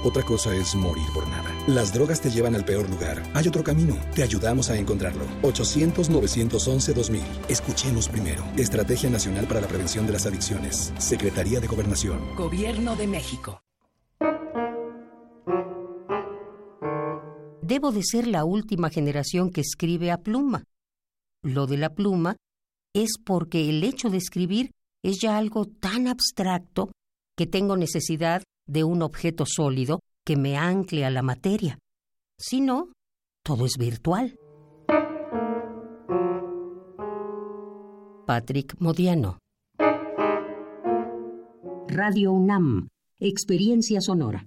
Otra cosa es morir por nada. Las drogas te llevan al peor lugar. Hay otro camino. Te ayudamos a encontrarlo. 800-911-2000. Escuchemos primero. Estrategia Nacional para la Prevención de las Adicciones. Secretaría de Gobernación. Gobierno de México. Debo de ser la última generación que escribe a pluma. Lo de la pluma es porque el hecho de escribir es ya algo tan abstracto que tengo necesidad de un objeto sólido que me ancle a la materia. Si no, todo es virtual. Patrick Modiano Radio UNAM, Experiencia Sonora.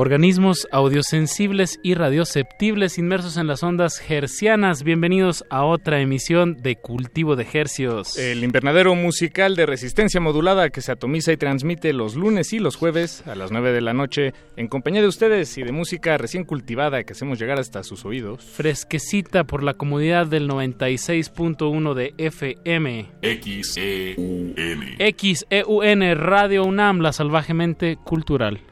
Organismos audiosensibles y radioceptibles inmersos en las ondas hercianas. Bienvenidos a otra emisión de Cultivo de Hercios. El invernadero musical de resistencia modulada que se atomiza y transmite los lunes y los jueves a las 9 de la noche en compañía de ustedes y de música recién cultivada que hacemos llegar hasta sus oídos. Fresquecita por la comodidad del 96.1 de FM. XEUN. XEUN Radio UNAM, la salvajemente cultural.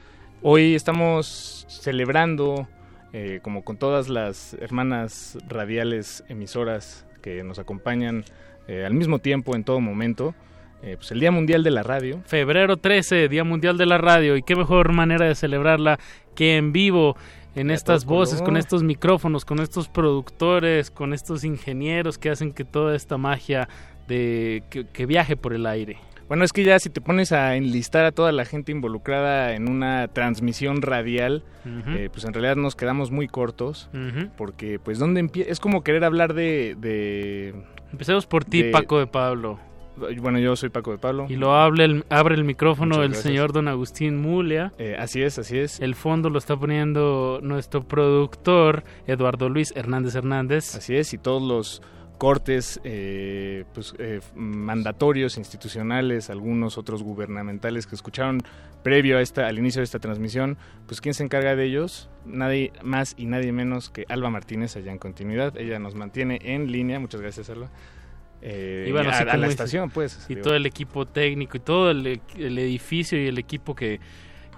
Hoy estamos celebrando, eh, como con todas las hermanas radiales emisoras que nos acompañan eh, al mismo tiempo en todo momento, eh, pues el Día Mundial de la Radio. Febrero 13, Día Mundial de la Radio, y qué mejor manera de celebrarla que en vivo. en estas voces, con estos micrófonos, con estos productores, con estos ingenieros que hacen que toda esta magia de que, viaje por el aire. Bueno, es que ya si te pones a enlistar a toda la gente involucrada en una transmisión radial, eh, pues en realidad nos quedamos muy cortos, porque pues dónde empieza, es como querer hablar de... de Empecemos por ti, Paco de Pablo. Bueno, yo soy Paco de Pablo. Y lo abre el, abre el micrófono el señor don Agustín Mulia. Eh, así es, así es. El fondo lo está poniendo nuestro productor Eduardo Luis Hernández Hernández. Así es, y todos los cortes eh, pues, eh, mandatorios, institucionales, algunos otros gubernamentales que escucharon previo a esta, al inicio de esta transmisión, pues ¿quién se encarga de ellos? Nadie más y nadie menos que Alba Martínez allá en continuidad. Ella nos mantiene en línea. Muchas gracias, Alba. Eh, y bueno, a, la estación, pues. Y todo el equipo técnico y todo el, el edificio y el equipo que,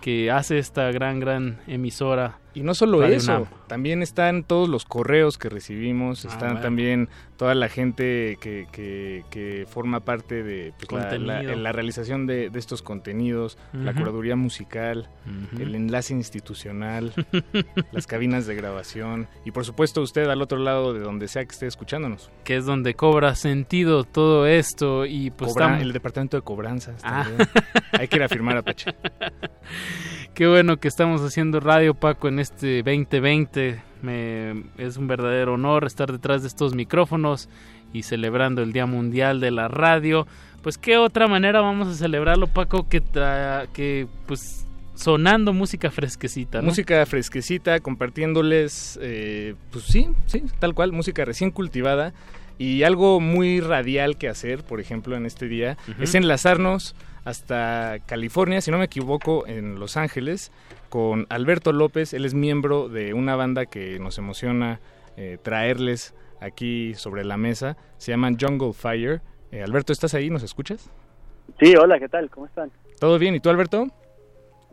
que hace esta gran, gran emisora y no solo eso, también están todos los correos que recibimos, ah, están también toda la gente que, que, forma parte de pues, la, realización de, estos contenidos, la curaduría musical, el enlace institucional, las cabinas de grabación y por supuesto usted al otro lado de donde sea que esté escuchándonos. Que es donde cobra sentido todo esto y pues el departamento de cobranzas ah. Hay que ir a firmar a Pache. Qué bueno que estamos haciendo radio, Paco, en este 2020. Me, es un verdadero honor estar detrás de estos micrófonos y celebrando el Día Mundial de la Radio. Pues qué otra manera vamos a celebrarlo, Paco, que, que pues sonando música fresquecita. Música fresquecita, compartiéndoles, eh, pues sí, sí, tal cual, música recién cultivada. Y algo muy radial que hacer, por ejemplo, en este día, es enlazarnos hasta California, si no me equivoco, en Los Ángeles, con Alberto López. Él es miembro de una banda que nos emociona eh, traerles aquí sobre la mesa. Se llaman Jungle Fire. Eh, Alberto, ¿estás ahí? ¿Nos escuchas? Sí, hola, ¿qué tal? ¿Cómo están? ¿Todo bien? ¿Y tú, Alberto?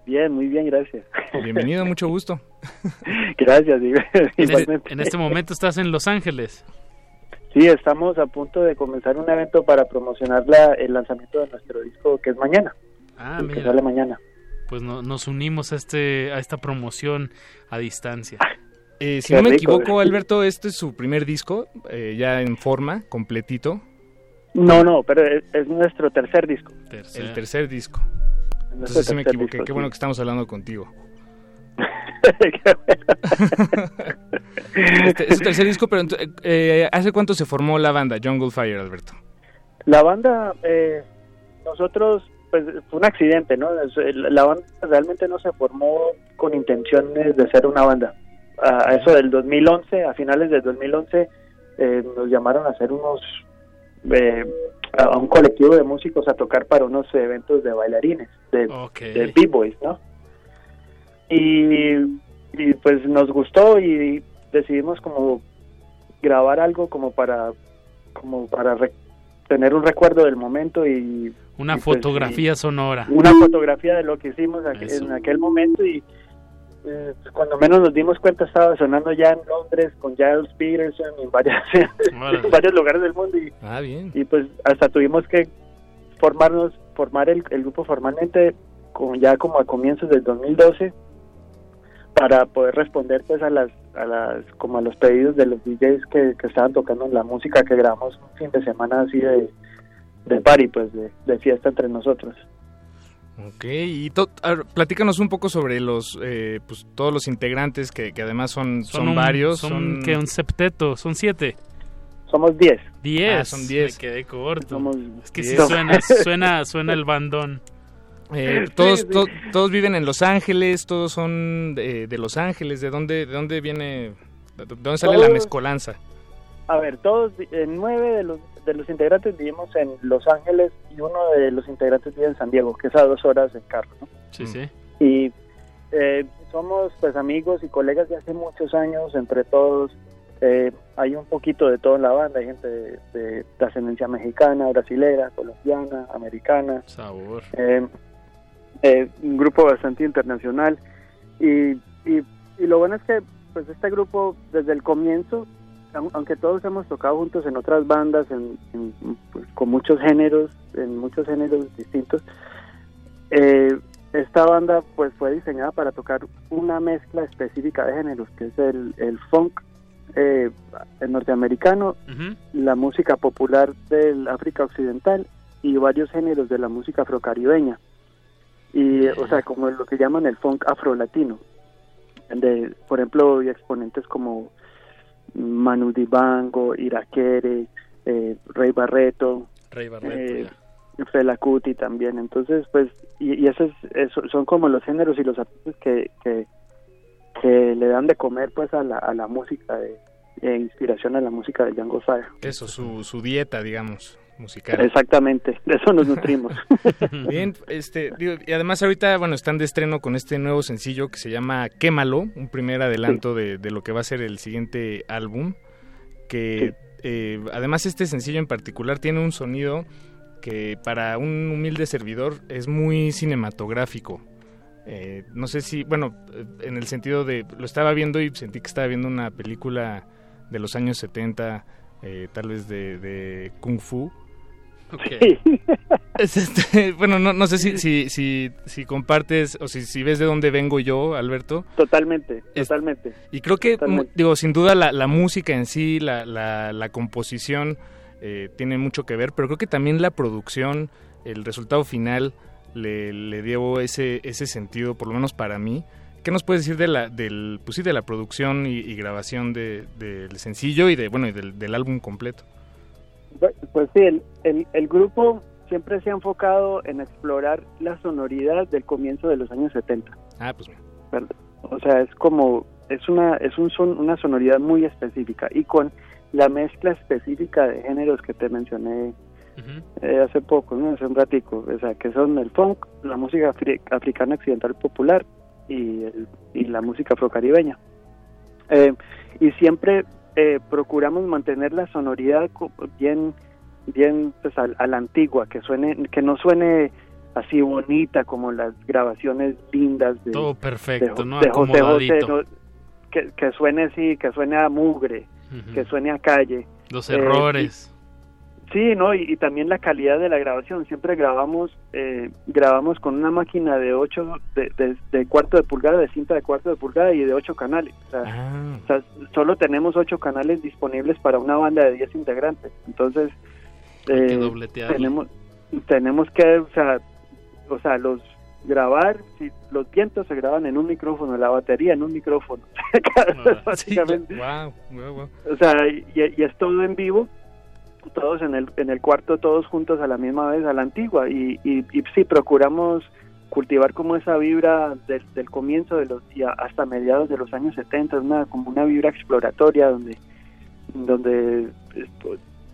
Bien, muy bien, gracias. Bienvenido, mucho gusto. gracias. En este, en este momento estás en Los Ángeles. Sí, estamos a punto de comenzar un evento para promocionar la, el lanzamiento de nuestro disco que es mañana. Ah, Que sale mañana. Pues nos unimos a este a esta promoción a distancia. Eh, si no me equivoco, Alberto, este es su primer disco, eh, ya en forma, completito. No, no, pero es, nuestro tercer disco. El tercer disco. Entonces sí me equivoqué. Qué bueno que estamos hablando contigo. Este, es su tercer disco, pero eh, ¿hace cuánto se formó la banda Jungle Fire, Alberto? La banda, eh, nosotros, pues fue un accidente, ¿no? La banda realmente no se formó con intenciones de ser una banda. A eso del 2011, a finales del 2011, eh, nos llamaron a hacer unos, a un colectivo de músicos a tocar para unos eventos de bailarines, de, de B-Boys, ¿no? Y, pues nos gustó y decidimos como grabar algo como para como para tener un recuerdo del momento y una pues, fotografía sonora. una fotografía de lo que hicimos en aquel momento y eh, cuando menos nos dimos cuenta estaba sonando ya en Londres con Giles Peterson en, varias, en varios lugares del mundo y, ah, bien. y pues hasta tuvimos que formarnos formar el, el grupo formalmente con, ya como a comienzos del 2012 para poder responder pues a las a las como a los pedidos de los DJs que, estaban tocando la música que grabamos un fin de semana así de, de party pues de, fiesta entre nosotros Ok, y platícanos un poco sobre los, eh, pues todos los integrantes que, que además son, son, varios. Son, que un septeto, son siete. Somos diez. Diez. Ah, son diez. Me quedé corto. es que sí suena, suena, suena el bandón. Eh, todos, todos viven en Los Ángeles, todos son de, Los Ángeles. ¿De dónde, de dónde viene, de dónde sale la mezcolanza? A ver, todos, eh, nueve de los, de los integrantes vivimos en Los Ángeles y uno de los integrantes vive en San Diego, que es a dos horas en carro, ¿no? Sí, sí. Y eh, somos pues amigos y colegas de hace muchos años, entre todos. hay un poquito de todo en la banda, hay gente de, ascendencia mexicana, brasilera, colombiana, americana. Sabor. Eh, un grupo bastante internacional y, y, lo bueno es que pues este grupo desde el comienzo aunque todos hemos tocado juntos en otras bandas en, pues, con muchos géneros en muchos géneros distintos eh, esta banda pues fue diseñada para tocar una mezcla específica de géneros, que es el, el funk eh, norteamericano, la música popular del África Occidental y varios géneros de la música afrocaribeña. Y, o sea, como lo que llaman el funk afrolatino. De, por ejemplo, hay exponentes como Manu Dibango, Irakere, eh, Rey Barreto, Rey Barreto eh, Fela Kuti también. Entonces, pues, y, y esos, son como los géneros y los artistas que, que, que le dan de comer pues a la, a la música de, inspiración a la música de Django Fire. Eso, su, su dieta, digamos. Musical. Exactamente, de eso nos nutrimos. Bien, este, y además ahorita, bueno, están de estreno con este nuevo sencillo que se llama Quémalo, un primer adelanto de, de, lo que va a ser el siguiente álbum, que eh, además este sencillo en particular tiene un sonido que para un humilde servidor es muy cinematográfico. Eh, no sé si, bueno, en el sentido de, lo estaba viendo y sentí que estaba viendo una película de los años 70, eh, tal vez de, de Kung Fu. Okay. Este, bueno, no, no sé si, si, si, si, compartes o si, si ves de dónde vengo yo, Alberto. Totalmente, totalmente. Y creo que, totalmente. digo, sin duda la, la, música en sí, la, la, la composición eh, tiene mucho que ver, pero creo que también la producción, el resultado final le, le dio ese, ese sentido, por lo menos para mí. ¿Qué nos puedes decir de la, del, pues sí, de la producción y, y grabación de, del sencillo y de, bueno, y del, del álbum completo? Pues sí, el, el, el, grupo siempre se ha enfocado en explorar la sonoridad del comienzo de los años 70. Ah, pues bien. O sea, es como, es una, es un son, una sonoridad muy específica y con la mezcla específica de géneros que te mencioné uh -huh. eh, hace poco, ¿no? hace un ratico, o sea, que son el funk, la música afri africana occidental popular y, el, y la música afrocaribeña. Eh, y siempre eh, procuramos mantener la sonoridad bien bien pues, a, a, la antigua que suene que no suene así bonita como las grabaciones lindas de todo perfecto de, no de José José no, que, que, suene así que suene a mugre uh -huh. que suene a calle. Los errores eh, y, sí no y, y, también la calidad de la grabación. Siempre grabamos eh, grabamos con una máquina de 8 de, de, de, cuarto de pulgada de cinta de cuarto de pulgada y de 8 canales. O sea, ah. o sea solo tenemos 8 canales disponibles para una banda de 10 integrantes. Entonces eh, tenemos tenemos que o sea o sea los grabar si los vientos se graban en un micrófono la batería en un micrófono. Ah, básicamente. sí, wow, wow, wow. o sea y, y, es todo en vivo todos en el en el cuarto todos juntos a la misma vez a la antigua. Y, y, y sí procuramos cultivar como esa vibra del, del comienzo de los y hasta mediados de los años 70 una como una vibra exploratoria donde donde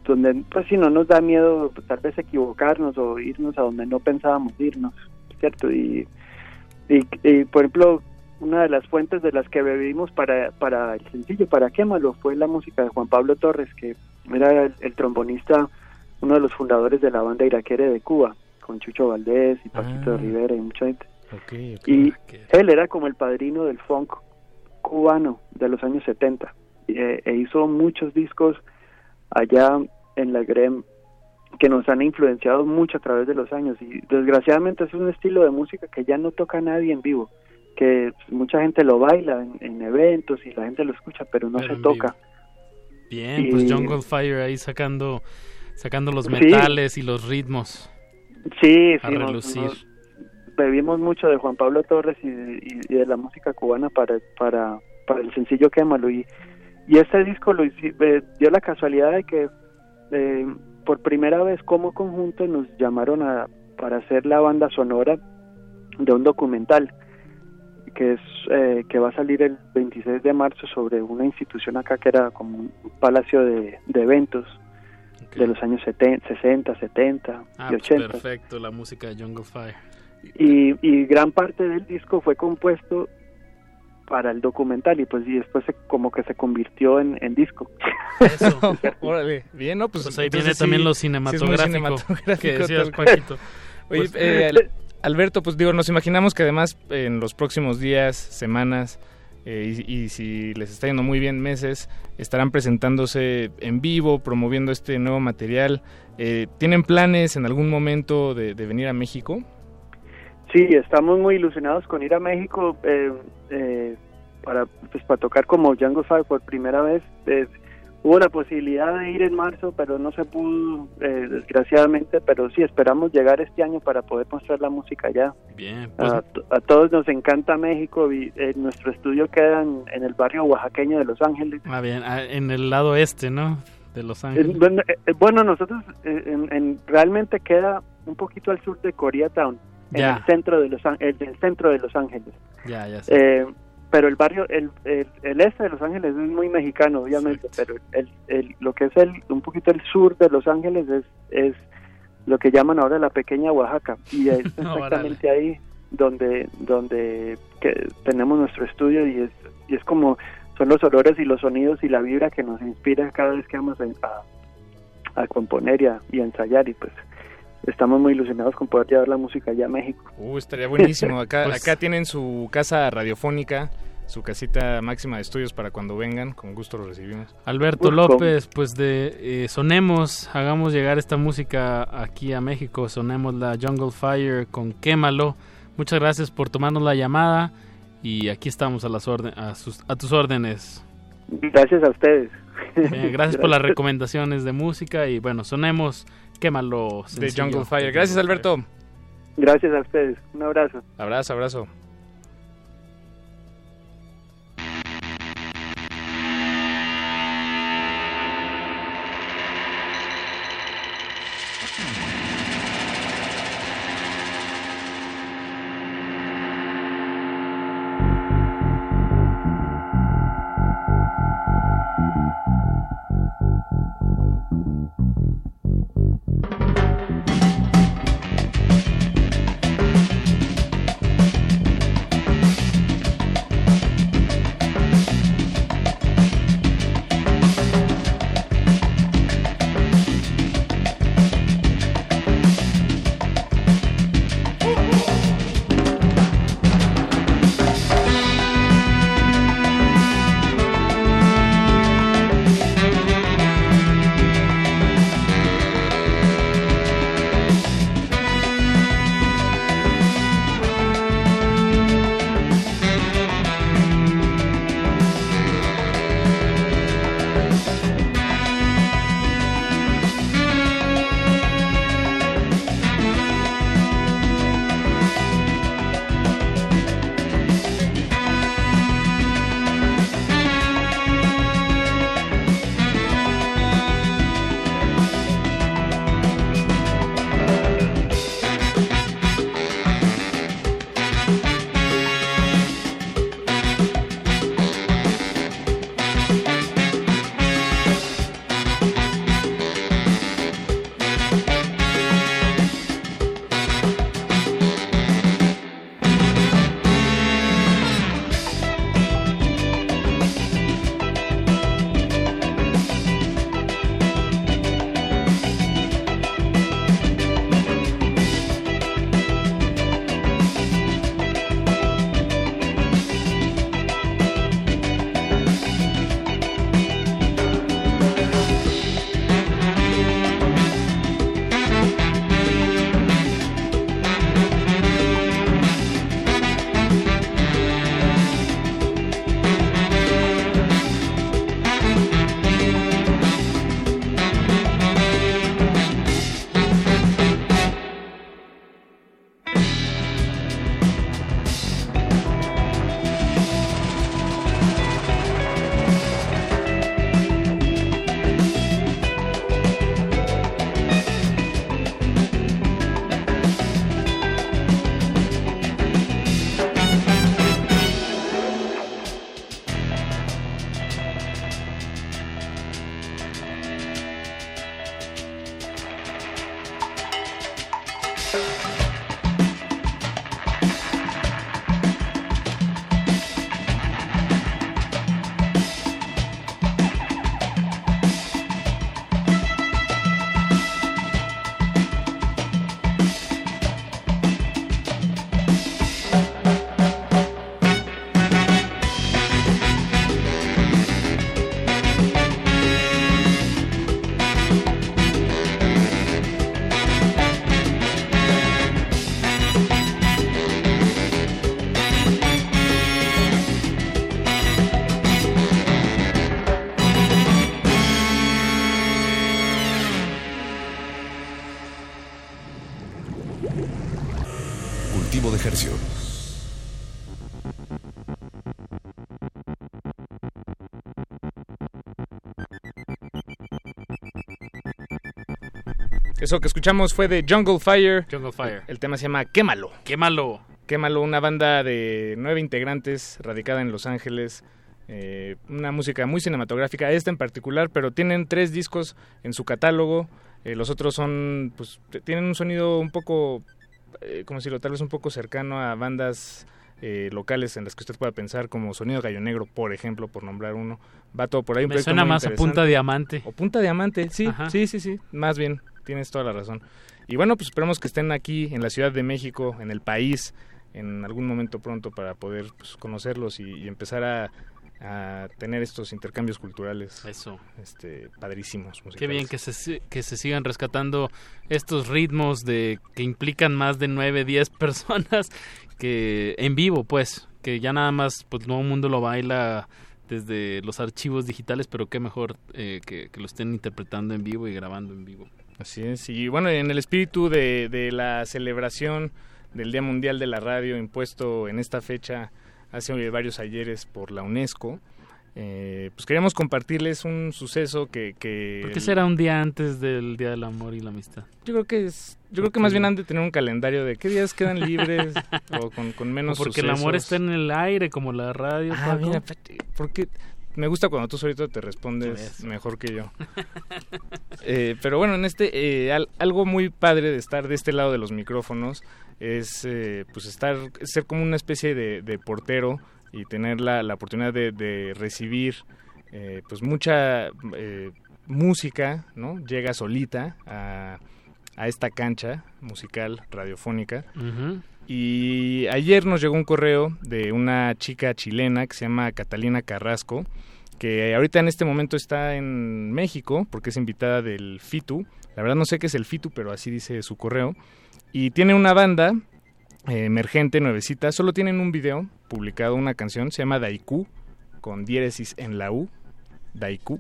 donde pues si no nos da miedo pues, tal vez equivocarnos o irnos a donde no pensábamos irnos cierto y, y, y, por ejemplo una de las fuentes de las que bebimos para para el sencillo para quémalo fue la música de Juan Pablo Torres que era el, el trombonista uno de los fundadores de la banda iraquere de Cuba con Chucho Valdés y Paquito ah. Rivera y mucha gente okay, okay, y okay. él era como el padrino del funk cubano de los años 70 e, e hizo muchos discos allá en la GREM que nos han influenciado mucho a través de los años y desgraciadamente es un estilo de música que ya no toca a nadie en vivo, que mucha gente lo baila en, en eventos y la gente lo escucha, pero no pero se toca. Vivo. Bien, y, pues Jungle Fire ahí sacando sacando los metales sí. y los ritmos. Sí, a sí, relucir. Nos, nos bebimos mucho de Juan Pablo Torres y, y, y, de la música cubana para para para el sencillo Quémalo y y este disco lo eh, dio la casualidad de que eh, por primera vez como conjunto nos llamaron a, para hacer la banda sonora de un documental que es eh, que va a salir el 26 de marzo sobre una institución acá que era como un palacio de, de eventos okay. de los años 70, 60, 70 ah, y 80. Pues perfecto, la música de Jungle Fire. Y, y gran parte del disco fue compuesto para el documental y pues y después se, como que se convirtió en, en disco. Eso. Órale, bien, ¿no? Pues, pues ahí viene también sí, lo cinematográfico, sí cinematográfico que decías, Paquito. Oye, pues, eh, Alberto, pues digo, nos imaginamos que además en los próximos días, semanas eh, y, si les está yendo muy bien meses, estarán presentándose en vivo, promoviendo este nuevo material. Eh, ¿Tienen planes en algún momento de, venir a México? Sí, estamos muy ilusionados con ir a México eh, eh, para pues para tocar como Django Fire por primera vez. Hubo la posibilidad de ir en marzo, pero no se pudo, eh, desgraciadamente. Pero sí, esperamos llegar este año para poder mostrar la música allá. Bien, pues, A, a todos nos encanta México. y, eh, nuestro estudio queda en, en el barrio oaxaqueño de Los Ángeles. ah, bien, ah, en el lado este, ¿no? De Los Eh, Ángeles. Bueno, eh, bueno, nosotros en- en- realmente queda un poquito al sur de Koreatown, en Ya. el centro de Los Án- el del centro de Los Ángeles. Ya, ya sé. Pero el barrio, el, el, el este de Los Ángeles es muy mexicano, obviamente, pero el, el, lo que es el un poquito el sur de Los Ángeles es, es lo que llaman ahora la pequeña Oaxaca y es exactamente ahí donde donde que tenemos nuestro estudio y es y es como son los olores y los sonidos y la vibra que nos inspira cada vez que vamos a, a, a componer y a, y a ensayar y pues estamos muy ilusionados con poder llevar la música allá a México. Uh, estaría buenísimo. Acá, Pues- acá tienen su casa radiofónica, su casita máxima de estudios para cuando vengan. Con gusto los recibimos. Alberto López, pues de eh, sonemos, hagamos llegar esta música aquí a México, sonemos la Jungle Fire con Quémalo. Muchas gracias por tomarnos la llamada y aquí estamos a las orden, a, sus, a tus órdenes. Gracias a ustedes. Bien, gracias por las recomendaciones de música y bueno, sonemos Quémalo. De sencillo. Jungle Fire. Gracias, Alberto. Gracias a ustedes. Un abrazo. Abrazo, abrazo. Eso que escuchamos fue de Jungle Fire. Jungle Fire. El tema se llama Quémalo. Quémalo. Quémalo, una banda de nueve integrantes radicada en Los Ángeles. Eh, una música muy cinematográfica, esta en particular, pero tienen tres discos en su catálogo. Eh, los otros son, pues, tienen un sonido un poco, eh, como decirlo, tal vez un poco cercano a bandas eh, locales en las que usted pueda pensar, como Sonido Gallo Negro, por ejemplo, por nombrar uno. Va todo por ahí. Un Me suena muy más a. Punta Diamante. O Punta Diamante, sí, Ajá. sí, sí, sí, más bien, tienes toda la razón. Y bueno, pues esperemos que estén aquí en la Ciudad de México, en el país, en algún momento pronto para poder pues, conocerlos y, y empezar a, a tener estos intercambios culturales. Eso. Este, padrísimos. Qué bien musicales. que se, que se sigan rescatando estos ritmos de que implican más de 9, 10 personas que en vivo, pues, que ya nada más pues todo el mundo lo baila desde los archivos digitales, pero qué mejor eh, que, que lo estén interpretando en vivo y grabando en vivo. Así es. Y bueno, en el espíritu de, de la celebración del Día Mundial de la Radio impuesto en esta fecha hace varios ayeres por la UNESCO, eh, pues queríamos compartirles un suceso que... que ¿Por qué será un día antes del Día del Amor y la Amistad? Yo creo que es, yo creo que más bien han de tener un calendario de qué días quedan libres o con, con menos Porque el amor está en el aire, como la radio. Ah, Paco. mira, porque me gusta cuando tú solito te respondes mejor que yo. Eh, pero bueno, en este eh, al- algo muy padre de estar de este lado de los micrófonos es eh, pues estar ser como una especie de, de portero y tener la, la oportunidad de, de recibir eh, pues mucha eh, música, ¿no? Llega solita a, a esta cancha musical radiofónica. Y ayer nos llegó un correo de una chica chilena que se llama Catalina Carrasco, que ahorita en este momento está en México porque es invitada del FITU. La verdad no sé qué es el FITU, pero así dice su correo. Y tiene una banda eh, emergente, nuevecita. Solo tienen un video publicado, una canción, se llama Daiku, con diéresis en la U, Daiku.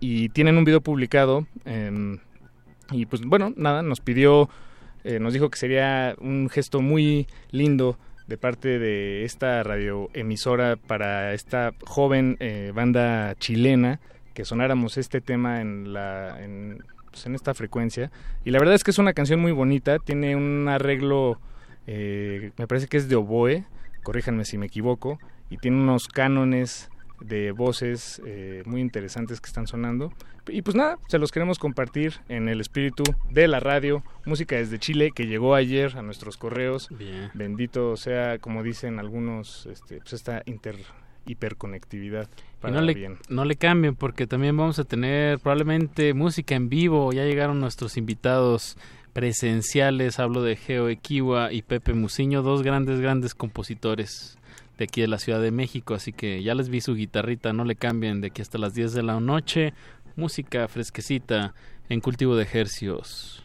Y tienen un video publicado. em, y pues bueno, nada, nos pidió eh, nos dijo que sería un gesto muy lindo de parte de esta radioemisora para esta joven eh, banda chilena que sonáramos este tema en la en, pues, en esta frecuencia. Y la verdad es que es una canción muy bonita tiene un arreglo eh, me parece que es de oboe corríjanme si me equivoco y tiene unos cánones de voces eh, muy interesantes que están sonando. Y pues nada, se los queremos compartir en el espíritu de la radio, música desde Chile que llegó ayer a nuestros correos. Bien. Bendito sea, como dicen algunos, este, pues esta inter hiperconectividad Y para no le, bien. no le cambien porque también vamos a tener probablemente música en vivo. Ya llegaron nuestros invitados presenciales. Hablo de Geo Equiwa y Pepe Muciño, dos grandes, grandes compositores de aquí de la Ciudad de México. Así que ya les vi su guitarrita. No le cambien de aquí hasta las 10 de la noche. Música fresquecita en cultivo de ejercios.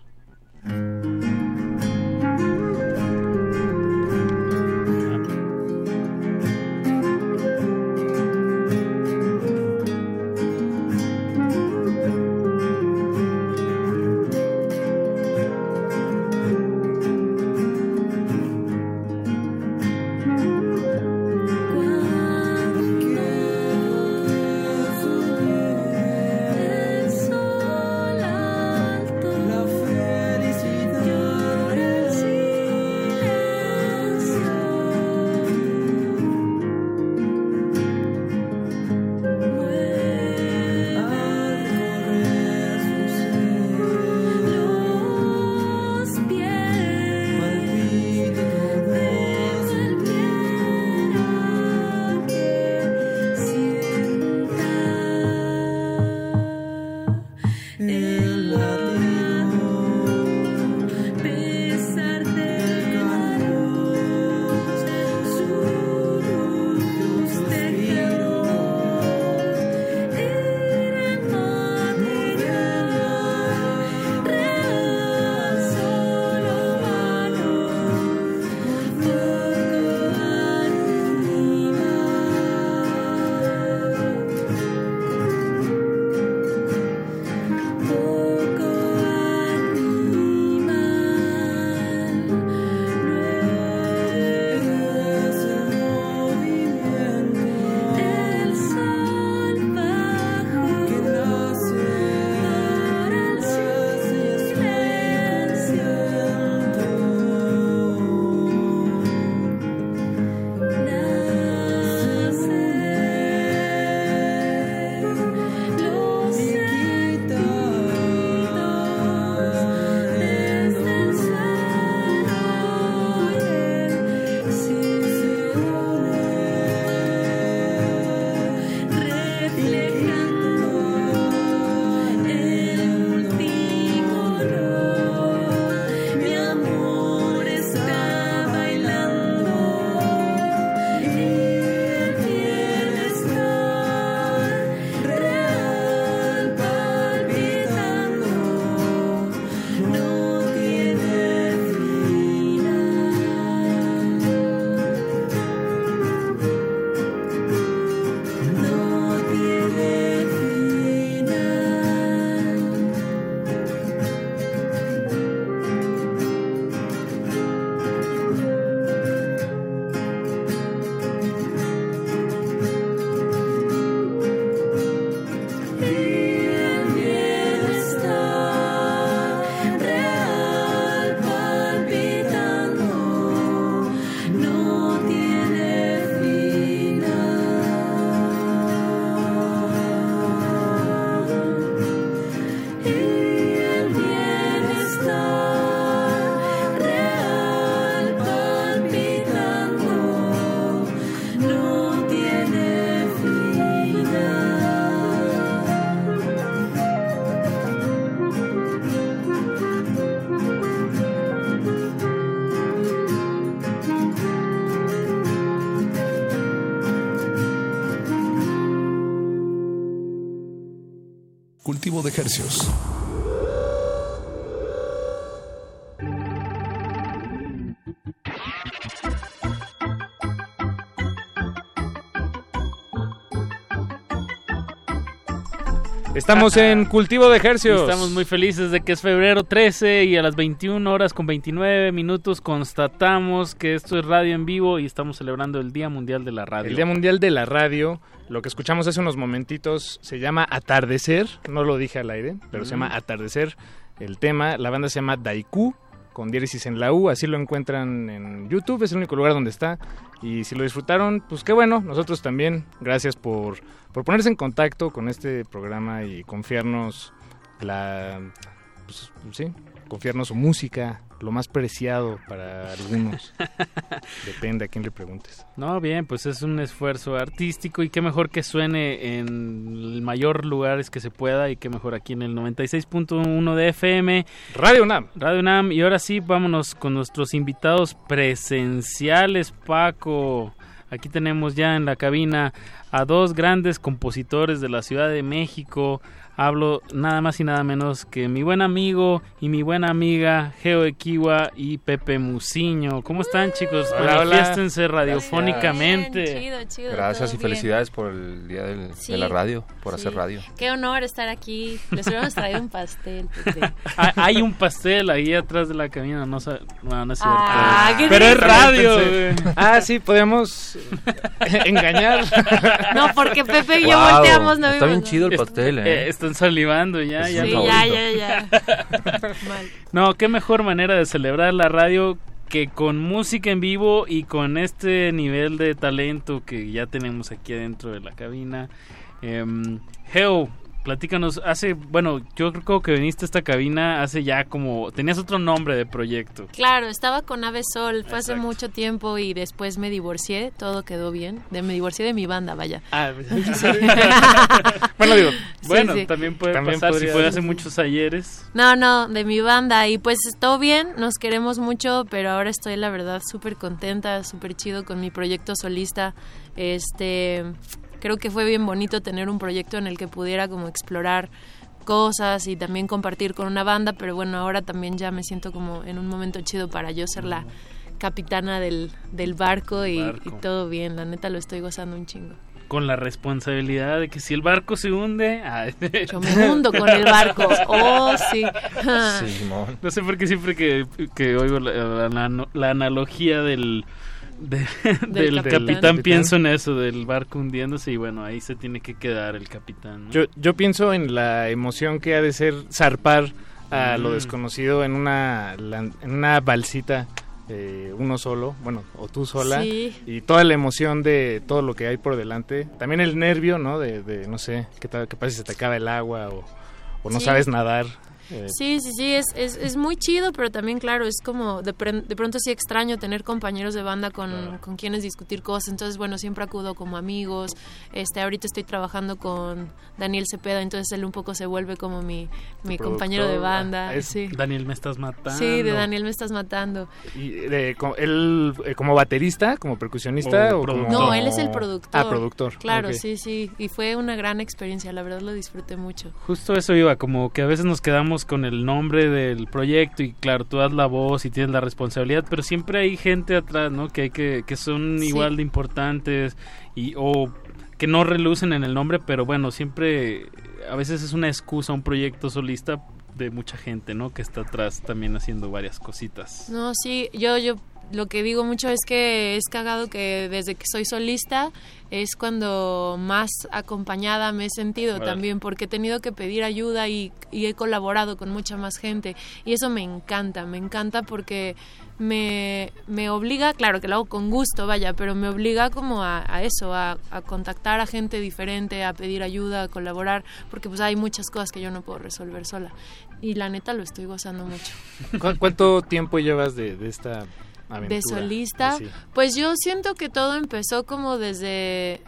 De hercios. Estamos en Cultivo de Ejercios. Estamos muy felices de que es febrero 13 y a las 21 horas con 29 minutos constatamos que esto es radio en vivo y estamos celebrando el Día Mundial de la Radio. El Día Mundial de la Radio. Lo que escuchamos hace unos momentitos se llama Atardecer. No lo dije al aire, pero se llama Mm. Atardecer. El tema, la banda se llama Daiku con diéresis en la U, así lo encuentran en YouTube, es el único lugar donde está. Y si lo disfrutaron, pues qué bueno, nosotros también, gracias por, por ponerse en contacto con este programa y confiarnos la, pues, sí, confiarnos su música, lo más preciado para algunos. Depende a quién le preguntes. No, bien, pues es un esfuerzo artístico y qué mejor que suene en el mayor lugares que se pueda y qué mejor aquí en el 96.1 de FM. Radio UNAM. Radio UNAM. Y ahora sí, vámonos con nuestros invitados presenciales, Paco. Aquí tenemos ya en la cabina a dos grandes compositores de la Ciudad de México. Hablo nada más y nada menos que mi buen amigo y mi buena amiga Geo Equiwa y Pepe Musiño. ¿Cómo están, chicos? Hola, hola. Radiofónicamente. Bien, chido, chido, Gracias y bien. felicidades por el día del- Sí, de la radio, por sí. hacer radio. Qué honor estar aquí. Les hubiéramos traído un pastel. Pepe. Ah, Hay un pastel ahí atrás de la cabina, no, no, no es cierto. Ah, qué Pero es radio. Pensé. Ah, sí, podemos engañar. No, porque Pepe y yo Wow, volteamos, no Está vimos bien chido el pastel, Eh, ¿eh? Están salivando ya, Es ya. Sí, ya, ya. No, qué mejor manera de celebrar la radio que con música en vivo y con este nivel de talento que ya tenemos aquí adentro de la cabina. Em, Geo, platícanos, hace, bueno, yo creo que viniste a esta cabina hace ya como, tenías otro nombre de proyecto. Claro, estaba con Ave Sol, fue hace mucho tiempo y después me divorcié, todo quedó bien. De, me divorcié de mi banda, vaya. Ah, Sí. Bueno, digo, bueno, sí. también puede También pasar podría si fue hace muchos ayeres. No, no, de mi banda. Y pues todo bien, nos queremos mucho, pero ahora estoy, la verdad, súper contenta, súper chido con mi proyecto solista. Este, creo que fue bien bonito tener un proyecto en el que pudiera como explorar cosas y también compartir con una banda, pero bueno, ahora también ya me siento como en un momento chido para yo ser la capitana del, del barco, y, Barco. y todo bien, la neta lo estoy gozando un chingo. Con la responsabilidad de que si el barco se hunde... ah, Yo me hundo con el barco, oh sí. Simón. No sé por qué siempre que, que oigo la, la- la analogía del, de- del, capitán. capitán, pienso en eso, del barco hundiéndose y bueno, ahí se tiene que quedar el capitán. ¿no? Yo, yo pienso en la emoción que ha de ser zarpar a lo Mm. desconocido en una, en una balsita, eh, uno solo, bueno, o tú sola, Sí. y toda la emoción de todo lo que hay por delante. También el nervio, ¿no? De, de, no sé, qué tal, qué pasa si se te acaba el agua o, o no Sí. sabes nadar. Eh, Sí, sí, sí, es, es, es muy chido, pero también, claro, es como de, pren- de pronto sí extraño tener compañeros de banda con, con quienes discutir cosas. Entonces, bueno, siempre acudo como amigos. Este, ahorita estoy trabajando con Daniel Cepeda, entonces él un poco se vuelve como mi, mi compañero de banda. ah, es sí. Daniel, me estás matando. sí, de Daniel me estás matando. y de- co- él eh, como baterista, como percusionista O o, como... productor. No, él es el productor. Ah, productor. Claro, sí, sí. Y fue una gran experiencia, la verdad lo disfruté mucho. Justo eso iba, como que a veces nos quedamos con el nombre del proyecto y claro, tú das la voz y tienes la responsabilidad, pero siempre hay gente atrás, ¿no? Que hay que, que son Sí. igual de importantes y o que no relucen en el nombre, pero bueno, siempre a veces es una excusa un proyecto solista de mucha gente, ¿no? Que está atrás también haciendo varias cositas. No, sí, yo, yo lo que digo mucho es que es cagado que desde que soy solista es cuando más acompañada me he sentido también, porque he tenido que pedir ayuda y, y he colaborado con mucha más gente. Y eso me encanta, me encanta porque me, me obliga, claro que lo hago con gusto, vaya, pero me obliga como a, a eso, a, a contactar a gente diferente, a pedir ayuda, a colaborar, porque pues hay muchas cosas que yo no puedo resolver sola. Y la neta lo estoy gozando mucho. ¿Cu- ¿Cuánto tiempo llevas de, de esta aventura? de solista. Así. Pues yo siento que todo empezó como desde,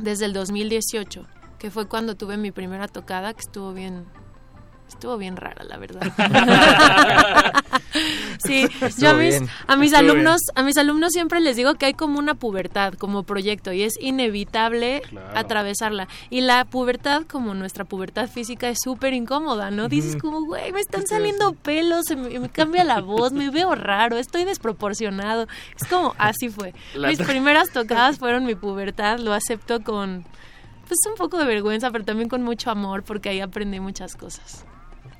desde el 2018, que fue cuando tuve mi primera tocada, que estuvo bien, estuvo bien rara, la verdad. Sí, yo a mis, a mis alumnos, a mis alumnos siempre les digo que hay como una pubertad como proyecto y es inevitable atravesarla. Y la pubertad, como nuestra pubertad física, es súper incómoda, ¿no? Dices como, güey, me están saliendo pelos, se me, me cambia la voz, me veo raro, estoy desproporcionado. Es como, así fue. Mis primeras tocadas fueron mi pubertad, lo acepto con, pues un poco de vergüenza, pero también con mucho amor, porque ahí aprendí muchas cosas.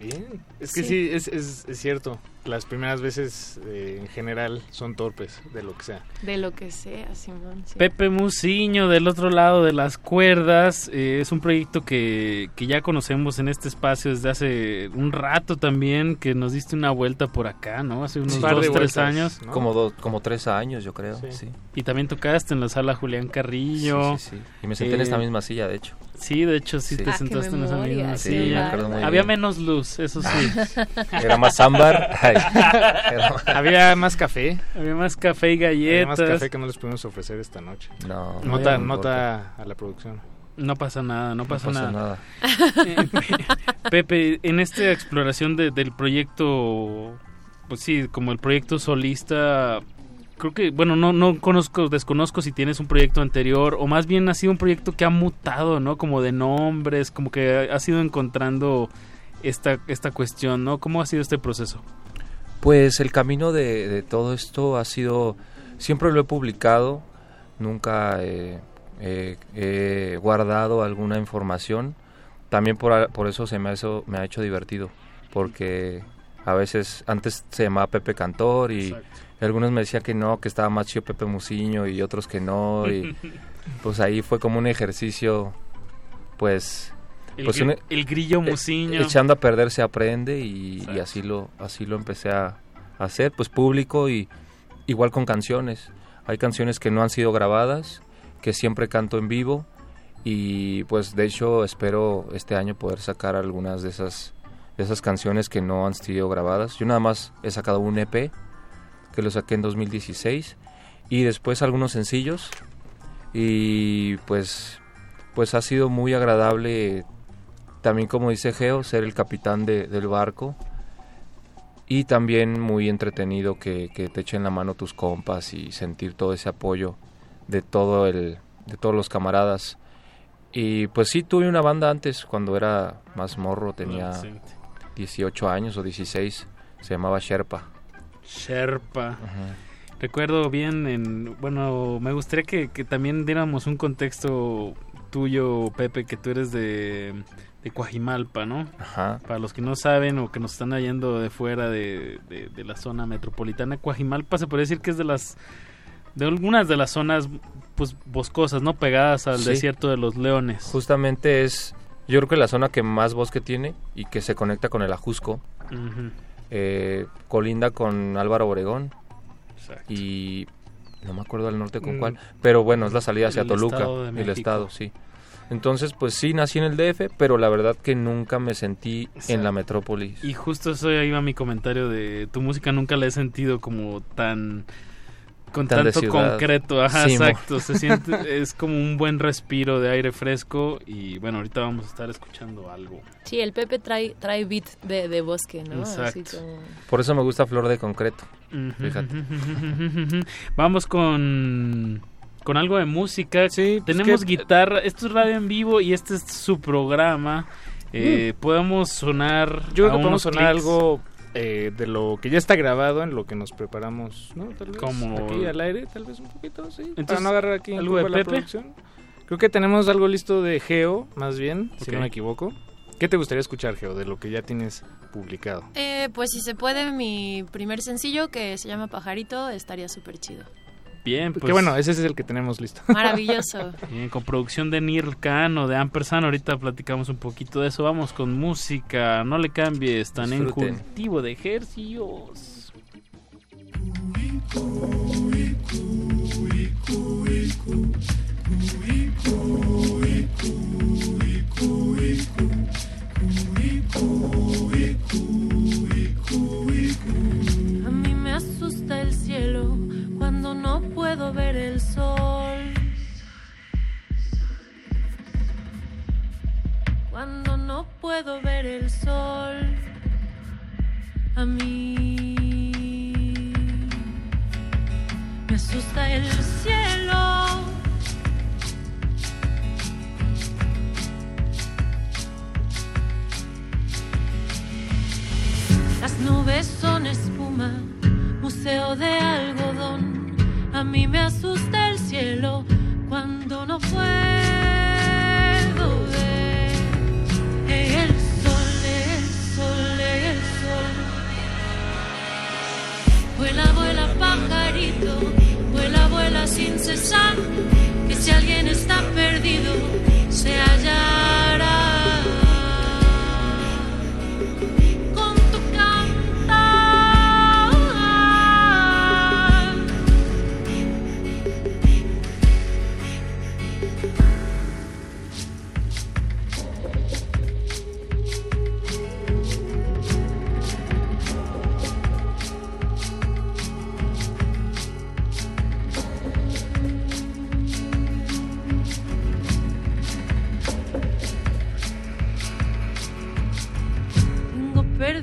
Bien, es que sí, es, es, es, cierto. Las primeras veces eh, en general son torpes de lo que sea. De lo que sea, Simón. Sí. Pepe Musiño, del otro lado de las cuerdas, eh, es un proyecto que, que, ya conocemos en este espacio desde hace un rato también, que nos diste una vuelta por acá, ¿no? Hace unos Sí, dos, tres vueltas, años. ¿no? Como, do- como tres años, yo creo. Sí. Y también tocaste en la sala Julián Carrillo. Sí, sí, sí. Y me senté en Eh, esta misma silla, de hecho. Sí, de hecho sí, Sí. te Ah, sentaste en esa misma Sí, me silla. acuerdo muy Había bien. menos luz, eso sí. Era más ámbar. Había más café. Había más café y Había galletas. más café que no les pudimos ofrecer esta noche. No, Nota, no nota a la producción. No pasa nada, no pasa, pasa nada. Pepe, en esta exploración de- del proyecto, pues sí, como el proyecto solista, creo que, bueno, no, no conozco, desconozco si tienes un proyecto anterior, o más bien ha sido un proyecto que ha mutado, ¿no? Como de nombres, como que has ido encontrando esta, esta cuestión, ¿no? ¿Cómo ha sido este proceso? Pues el camino de, de todo esto ha sido, siempre lo he publicado, nunca eh, eh, he guardado alguna información, también por, por eso se me ha, hecho, me ha hecho divertido, porque a veces antes se llamaba Pepe Cantor y algunos me decían que no, que estaba más chido Pepe Musiño y otros que no, y pues ahí fue como un ejercicio, pues... El, pues gri- un- el grillo eh, musiño. echando a perder se aprende y, y así lo así lo empecé a hacer pues público y igual con canciones. Hay canciones que no han sido grabadas que siempre canto en vivo y pues de hecho espero este año poder sacar algunas de esas de esas canciones que no han sido grabadas. Yo nada más he sacado un EP que lo saqué en 2016 y después algunos sencillos. Y pues pues ha sido muy agradable también como dice Geo, ser el capitán de- del barco y también muy entretenido que, que te echen la mano tus compas y sentir todo ese apoyo de todo el de todos los camaradas y pues sí tuve una banda antes cuando era más morro tenía Adolescente. 18 años o 16 se llamaba Sherpa Sherpa. Recuerdo bien, en, bueno, me gustaría que, que también diéramos un contexto tuyo, Pepe, que tú eres de, de Coajimalpa, ¿no? Ajá. Para los que no saben o que nos están yendo de fuera de, de- de la zona metropolitana, Coajimalpa se puede decir que es de las de algunas de las zonas pues boscosas, ¿no? Pegadas al Sí. desierto de los leones. justamente es yo creo que la zona que más bosque tiene y que se conecta con el Ajusco eh, colinda con Álvaro Obregón Exacto. y no me acuerdo al norte con Mm. cuál, pero bueno, es la salida hacia El Toluca, Estado de el estado, sí. Entonces, pues sí, nací en el DF, pero la verdad que nunca me sentí en la metrópolis. Y justo eso iba mi comentario de tu música nunca la he sentido como tan con Tan tanto concreto, ajá, Sí, exacto, se siente es como un buen respiro de aire fresco y bueno, ahorita vamos a estar escuchando algo. Sí, el Pepe trae, trae beat de, de bosque, ¿no? Así Exacto. como... Por eso me gusta Flor de Concreto. Fíjate. Vamos con con algo de música. Tenemos que- guitarra, esto es radio en vivo y este es su programa. Eh, Podemos sonar Yo creo a que podemos sonar clics. algo eh, de lo que ya está grabado, en lo que nos preparamos, ¿no? Tal vez Como- aquí al aire, tal vez un poquito, sí. para Entonces, no agarrar aquí en ¿algo de curva la Pepe? producción. Creo que tenemos algo listo de Geo, más bien, si no me equivoco. ¿Qué te gustaría escuchar, Geo, de lo que ya tienes publicado? Eh, pues si se puede, mi primer sencillo que se llama Pajarito estaría súper chido. Bien, pues que bueno, ese es el que tenemos listo. Maravilloso. Bien, con producción de Nir Khan o de Ampersand, ahorita platicamos un poquito de eso. Vamos con música, no le cambies, están en cultivo de ejercicios. Puedo ver el sol. Cuando no puedo ver el sol. A mí asusta el cielo. Las nubes son espuma, museo de algodón. A mí me asusta el cielo cuando no puedo ver el sol, el sol, el sol. Vuela, vuela, pajarito, vuela, vuela sin cesar. Que si alguien está perdido, se hallará.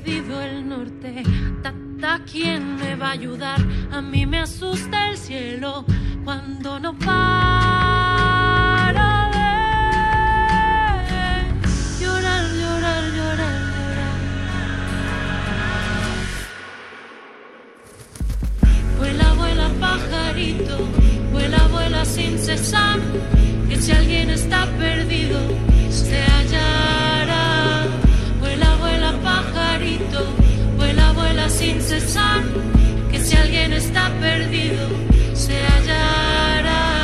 Perdido el norte. Tata, ¿quién me va a ayudar? A mí me asusta el cielo cuando no para de llorar, llorar, llorar, llorar. Vuela, vuela, pajarito, vuela, vuela sin cesar. Que si alguien está perdido, se hallará. Vuela, vuela, sin cesar. Que si alguien está perdido, se hallará.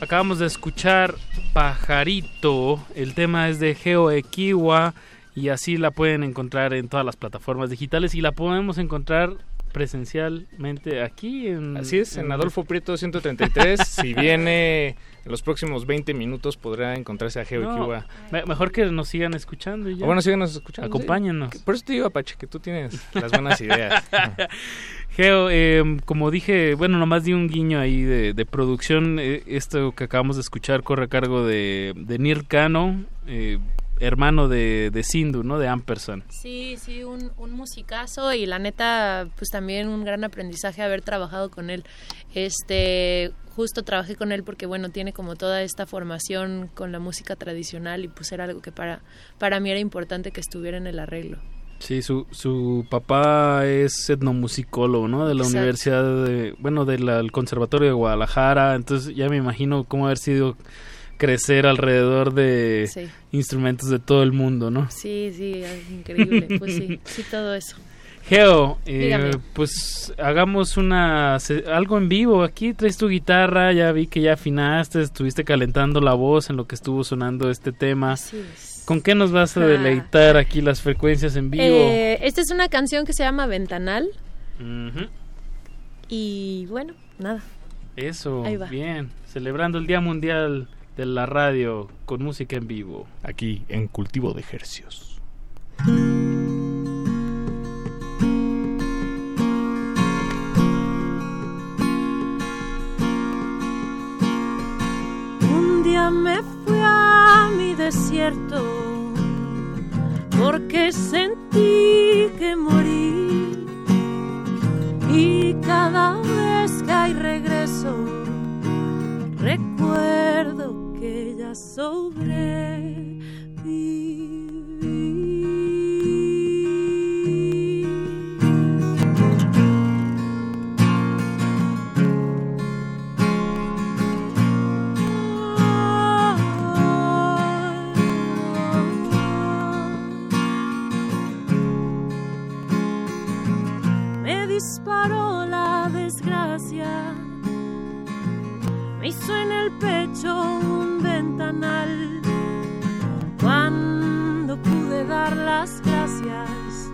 Acabamos de escuchar Pajarito. El tema es de Geo Equiwa y así la pueden encontrar en todas las plataformas digitales y la podemos encontrar presencialmente aquí en Así es, en Adolfo Prieto 133. si viene en los próximos 20 minutos podrá encontrarse a Geo No, me- mejor que nos sigan escuchando y ya. O bueno, síganos escuchando. Acompáñanos. sí. Por eso te digo, Apache, que tú tienes las buenas ideas. Geo, eh, como dije, bueno, nomás di un guiño ahí de, de producción. eh, esto que acabamos de escuchar corre a cargo de, de Nir Kano, eh, hermano de, de Sindhu, ¿no? De Ampersand. Sí, sí, un, un musicazo y la neta, pues también un gran aprendizaje haber trabajado con él. Este, justo trabajé con él porque, bueno, tiene como toda esta formación con la música tradicional y pues era algo que para, para mí era importante que estuviera en el arreglo. Sí, su, su papá es etnomusicólogo, ¿no? De la Exacto. Universidad de, bueno, del Conservatorio de Guadalajara. Entonces ya me imagino cómo haber sido crecer alrededor de Sí. instrumentos de todo el mundo, ¿no? Sí, sí, es increíble. Pues sí, sí, todo eso. Geo, eh, pues hagamos una algo en vivo. Aquí traes tu guitarra, ya vi que ya afinaste, estuviste calentando la voz en lo que estuvo sonando este tema. ¿Con qué nos vas a Ah. deleitar aquí las frecuencias en vivo? Eh, esta es una canción que se llama Ventanal Ujú. y bueno, nada. Eso, Ahí va. bien. Celebrando el Día Mundial de la radio con música en vivo. Aquí en Cultivo de Ejercios. Un día me fui a mi desierto porque sentí que morí y cada vez que hay regreso recuerdo que ya sobreviví. me disparó la desgracia, me hizo en el pecho un ventanal. Cuando pude dar las gracias,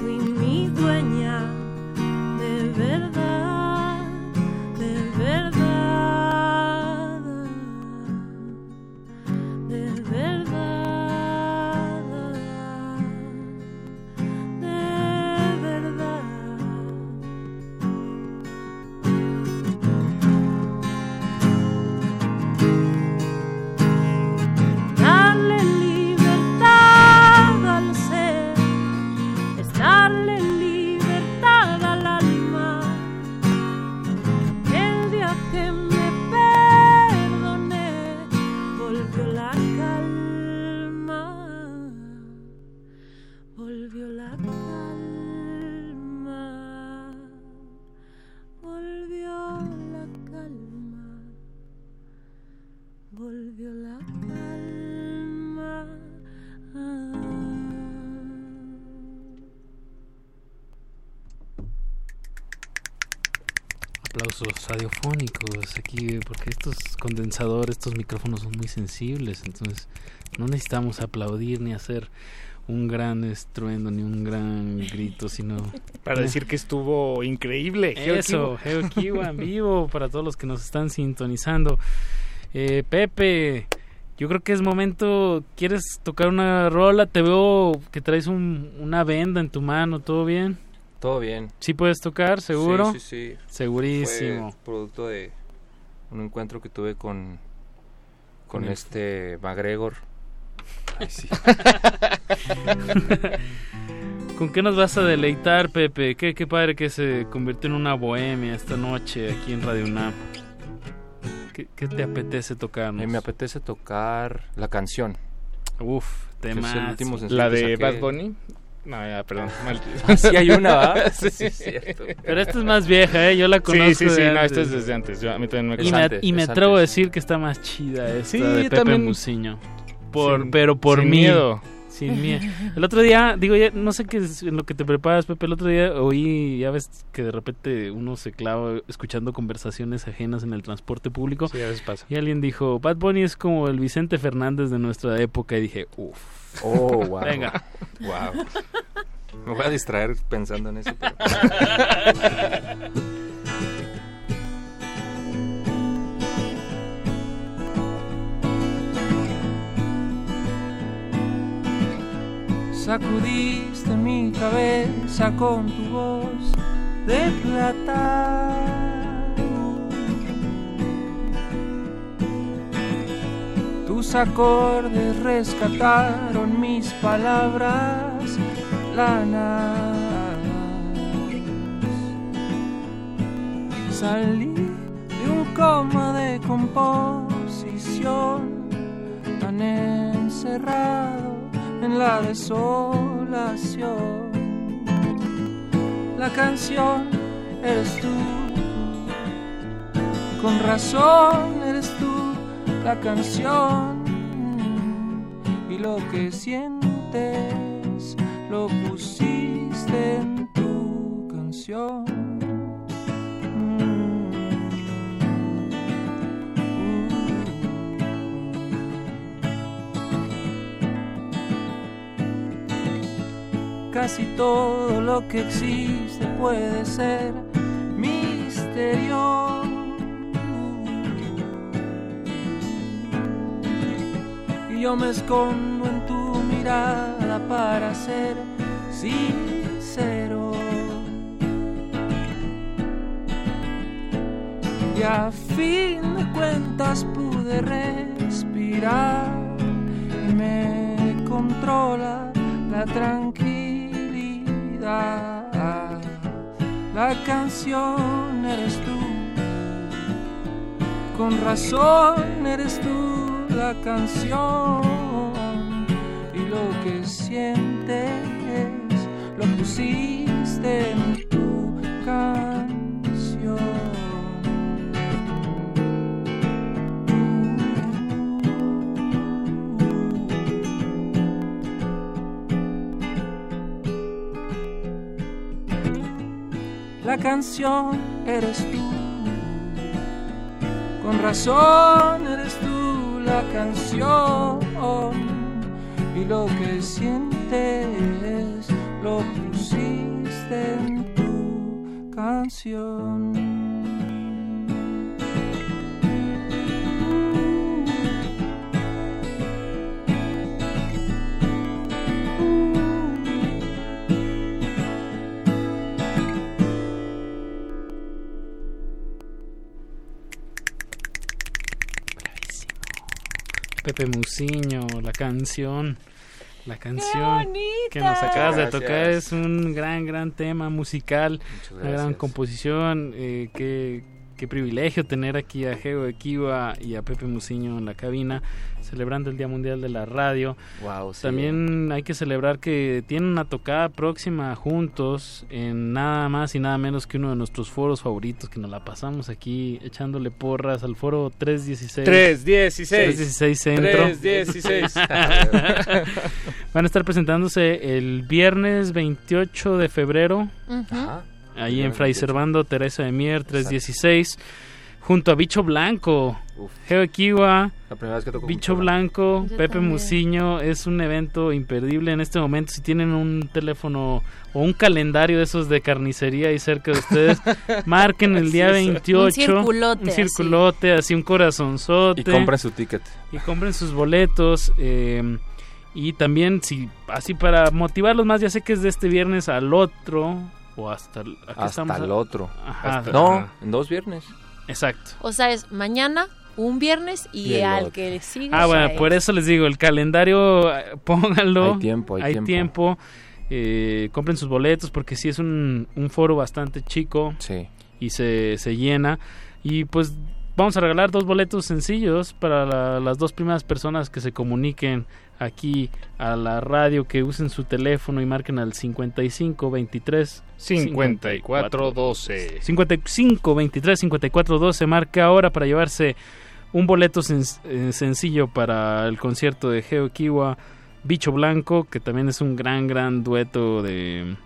fui mi dueña de verdad, Radiofónicos aquí, porque estos condensadores, estos micrófonos son muy sensibles, entonces no necesitamos aplaudir ni hacer un gran estruendo ni un gran grito, sino Para decir que estuvo increíble. Eso, Geo Kiwa en vivo para todos los que nos están sintonizando. Eh, Pepe, yo creo que es momento. ¿Quieres tocar una rola? Te veo que traes un- una venda en tu mano. ¿Todo bien? Todo bien. ¿Sí puedes tocar? ¿Seguro? Sí, sí, sí. Segurísimo. Fue producto de un encuentro que tuve con, con este McGregor. Ay, sí. ¿Con qué nos vas a deleitar, Pepe? Qué, qué padre que se convirtió en una bohemia esta noche aquí en Radio UNAM. ¿Qué, qué te apetece tocar? Eh, me apetece tocar la canción. Uf, Que es el temazo. último sencillo ¿La de saqué. Bad Bunny? No, ya, perdón. mal. Ah, sí hay una, ¿va? sí, Sí, es cierto. Pero esta es más vieja, ¿eh? Yo la conozco. Sí, sí, sí, de no, esta es desde antes. Yo, a mí también me Y me, gusta. y me atrevo a decir que está más chida esta Sí, de yo Pepe también. Muciño. Por, Sin- pero por sin mí. miedo. Sin miedo. El otro día, digo, ya, no sé qué es en lo que te preparas, Pepe. El otro día oí, ya ves que de repente uno se clava escuchando conversaciones ajenas en el transporte público. Sí, a veces pasa. Y alguien dijo, Bad Bunny es como el Vicente Fernández de nuestra época. Y dije, uff. Oh, wow. Venga. Wow. Me voy a distraer pensando en eso. pero- Sacudiste mi cabeza con tu voz de plata. Tus acordes rescataron mis palabras lanas. Salí de un coma de composición tan encerrado en la desolación. La canción eres tú, con razón eres tú la canción y lo que sientes lo pusiste en tu canción. Casi todo lo que existe puede ser misterio. Y yo me escondo en tu mirada para ser sincero. Y a fin de cuentas pude respirar y me controla la tranquilidad. La canción eres tú, con razón eres tú la canción y lo que sientes lo pusiste en tu canción. La canción eres tú, con razón eres tú la canción y lo que sientes lo pusiste en tu canción. Pepe Musiño, la canción. La canción que nos acabas de tocar es un gran, gran tema musical, una gran composición. Eh, qué, qué privilegio tener aquí a Geo Equiva y a Pepe Musiño en la cabina celebrando el Día Mundial de la Radio. Wow, sí. También hay que celebrar que tienen una tocada próxima juntos en nada más y nada menos que uno de nuestros foros favoritos que nos la pasamos aquí echándole porras al foro 316. 316. 316 Centro. 316. Van a estar presentándose el viernes 28 de febrero. Ahí en Fray Servando, Teresa de Mier, 316. Junto a Bicho Blanco, Geo Equiwa, La primera vez que toco Bicho Blanco, Yo Pepe también. Musiño. Es un evento imperdible en este momento. Si tienen un teléfono o un calendario de esos de carnicería ahí cerca de ustedes, marquen el día Sí, 28. un circulote, Un así. circulote, así un corazonzote. Y compren su ticket. Y compren sus boletos. eh, y también, si así para motivarlos más, ya sé que es de este viernes al otro. O hasta, el- Hasta el otro. Ajá. Hasta- no, en dos viernes. Exacto. O sea, es mañana, un viernes y, al otro. que le sigue. Ah, bueno, por es. eso les digo, el calendario, eh, pónganlo. Hay tiempo, hay tiempo. tiempo. Eh, compren sus boletos porque sí es un, un foro bastante chico Sí. y se, se llena. Y pues vamos a regalar dos boletos sencillos para la- las dos primeras personas que se comuniquen aquí a la radio, que usen su teléfono y marquen al 55 23 54 12. 55 23 54 12 marca ahora para llevarse un boleto sen- eh, sencillo para el concierto de Geo Kiwa Bicho Blanco que también es un gran gran dueto de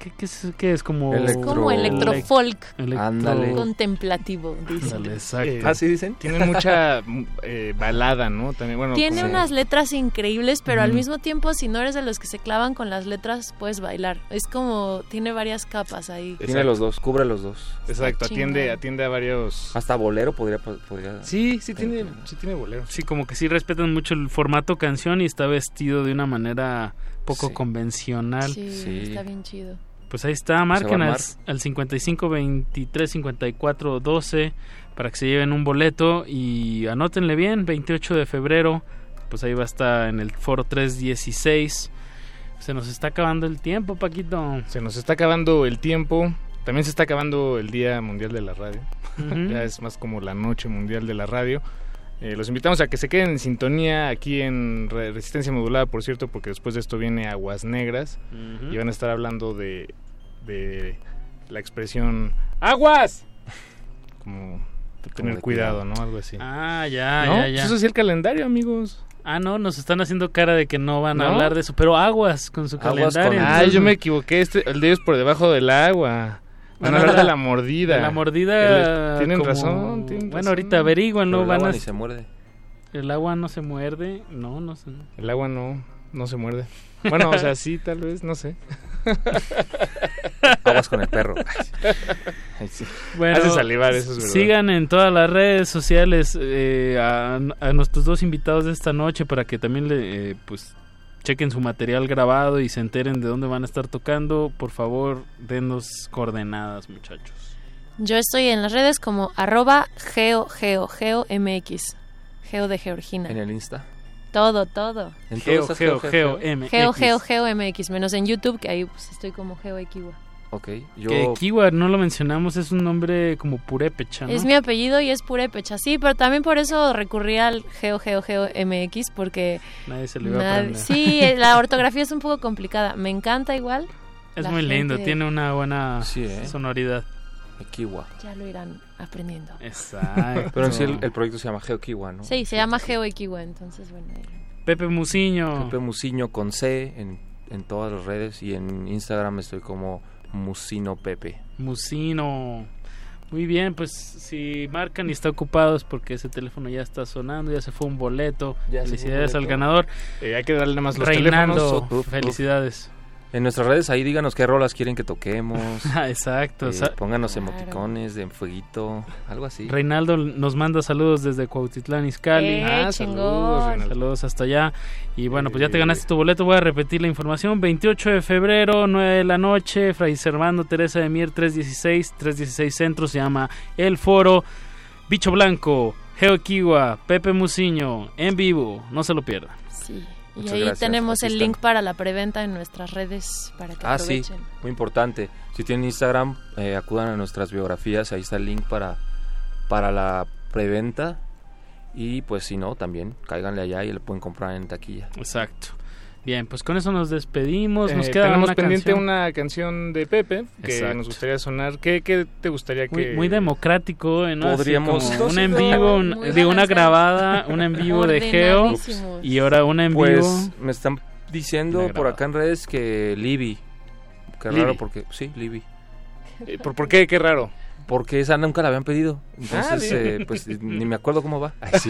¿qué, qué es, qué es como Electro- Como electrofolk. Electro-. Contemplativo, dice. Ándale, exacto. Eh, ¿Ah, sí dicen? Tiene mucha eh, balada, ¿no? También, bueno, Tiene como- unas letras increíbles, pero al mismo tiempo, si no eres de los que se clavan con las letras, puedes bailar. Es como, tiene varias capas ahí. Tiene los dos, cubre los dos. Exacto, atiende, atiende a varios... Hasta bolero podría... podría Sí, sí tiene, sí tiene bolero. Sí, como que sí respetan mucho el formato canción y está vestido de una manera poco Sí. convencional. Sí, Sí. está bien chido. Pues ahí está, a marquen al, al 55 23 54 12 para que se lleven un boleto y anótenle bien, 28 de febrero, pues ahí va a estar en el foro 316. Se nos está acabando el tiempo, Paquito. Se nos está acabando el tiempo. También se está acabando el Día Mundial de la Radio. Ya es más como la Noche Mundial de la Radio. Eh, los invitamos a que se queden en sintonía aquí en Re- Resistencia Modulada, por cierto, porque después de esto viene Aguas Negras y van a estar hablando de, de la expresión ¡Aguas! Como de tener cuidado, cuidado. ¿no? Algo así. Ah, ya, ¿No? ya, Pues ya. Eso es el calendario, amigos. Ah, no, nos están haciendo cara de que no van a hablar de eso, pero aguas con su Aguas calendario. con- Ah, entonces- yo me equivoqué. Este, el de ellos por debajo del agua. Van a hablar la- de la mordida. de la mordida. El- tienen como- razón. tienen Bueno, razón. ahorita averiguan, ¿no? el Van agua a... ni se muerde. El agua no se muerde. No, no sé. El agua no, no se muerde. Bueno, o sea, sí, tal vez, no sé. Aguas con el perro. Ay, sí. Bueno, Hace salivar, eso es verdad. Sigan en todas las redes sociales eh, a, a nuestros dos invitados de esta noche para que también le, eh, pues chequen su material grabado y se enteren de dónde van a estar tocando. Por favor, denos coordenadas, muchachos. Yo estoy en las redes como arroba geo, geo, geo, mx. Geo de Georgina. En el Insta. Todo, todo. En Geo, todos Geo, estás Geo, MX. Geo, Geo, Geo MX, menos en YouTube, que ahí pues, estoy como Geo Equiwa. Ok, yo... Que Kiwa, no lo mencionamos, es un nombre como purépecha, ¿no? Es mi apellido y es purépecha, sí, pero también por eso recurrí al Geo, Geo, Geo MX, porque... Nadie se lo iba a nad- aprender. Sí, eh, la ortografía es un poco complicada. Me encanta igual. Es muy lindo, gente- tiene una buena Sí, ¿eh? sonoridad. Kiwa. Ya lo irán aprendiendo. Exacto. Pero en sí el, el proyecto se llama GeoKiwa, ¿no? Sí, se llama Geo Equiwa, entonces bueno. ahí. Pepe Musiño. Pepe Musiño con C en, en todas las redes y en Instagram estoy como Musino Pepe. Musino. Muy bien, pues si marcan y está ocupado es porque ese teléfono ya está sonando, ya se fue un boleto. Ya un felicidades al ganador. Eh, hay que darle más los Reinaldo, teléfonos. Uf, uf. felicidades. En nuestras redes ahí díganos qué rolas quieren que toquemos. Ah, Exacto. Eh, pónganos emoticones de fueguito, algo así. Reinaldo nos manda saludos desde Cuautitlán, Izcalli. ¡Eh, Ah, chingón! saludos, Reinaldo. Saludos hasta allá. Y bueno, pues ya te Eh. ganaste tu boleto. Voy a repetir la información. 28 de febrero, 9 de la noche. Fray Servando Teresa de Mier, 316. 316 Centro. Se llama El Foro. Bicho Blanco, Geo Kiwa, Pepe Musiño. En vivo. No se lo pierdan. Sí. Y ahí gracias, tenemos el link para la preventa en nuestras redes para que Ah, sí, muy importante. Si tienen Instagram, eh, acudan a nuestras biografías, ahí está el link para, para la preventa. Y pues si no, también cáiganle allá y lo pueden comprar en taquilla. Exacto. Bien, pues con eso nos despedimos. Nos Eh, queda tenemos una pendiente canción. una canción de Pepe que Exacto. nos gustaría sonar. ¿Qué, qué te gustaría que...? muy democrático, ¿eh? Podríamos- una en vivo, un- digo, una grabada, una en vivo de Geo y ahora una en Pues vivo. me están diciendo por acá en redes que Libby. Qué Libby. raro porque... Sí, Libby. Eh, ¿Por, por qué? Qué raro. Porque esa nunca la habían pedido. Ah, Entonces, eh, pues ni me acuerdo cómo va. Ay, sí.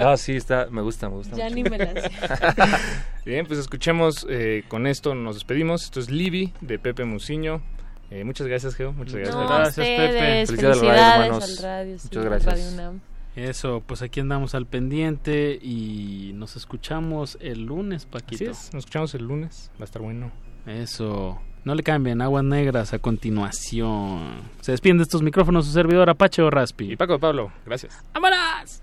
no, sí, está, me gusta, me gusta. Ya mucho. ni me la sé. Bien, pues escuchemos eh, con esto, nos despedimos. Esto es Libby de Pepe Musiño. Eh, muchas gracias, Geo. Muchas gracias. No, Gracias, Pepe. ustedes, Felicidades al radio, felicidades hermanos. al radio. sí, Muchas gracias. Radio UNAM. Eso, pues aquí andamos al pendiente y nos escuchamos el lunes, Así Paquito. es, nos escuchamos el lunes. Va a estar bueno. Eso. No le cambien, aguas negras a continuación. Se despiden de estos micrófonos su servidor Apache o Y Raspi. Paco de Pablo, gracias. ¡Vámonos!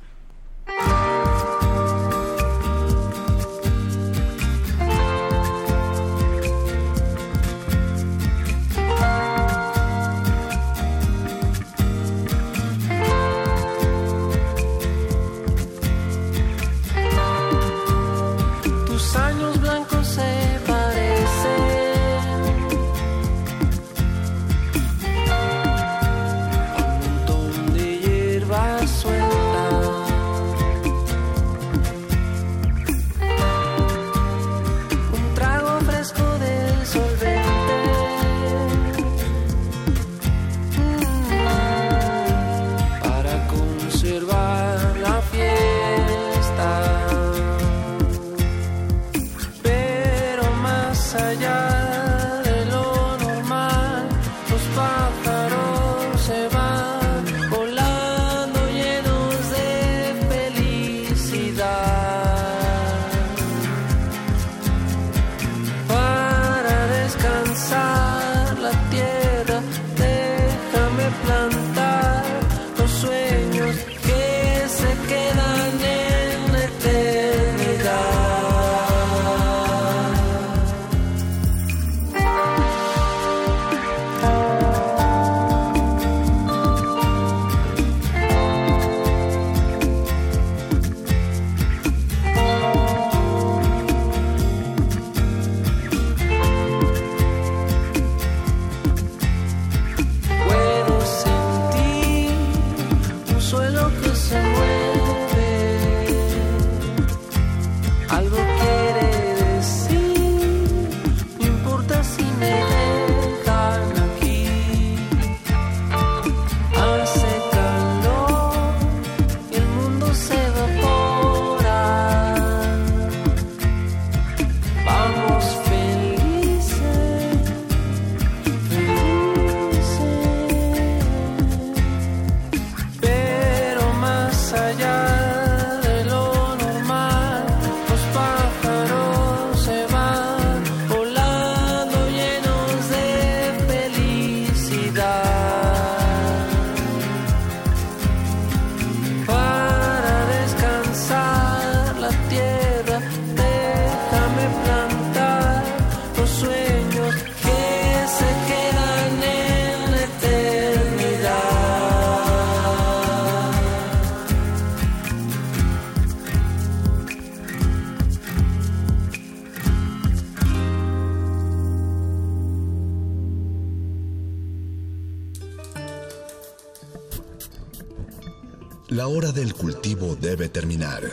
Debe terminar.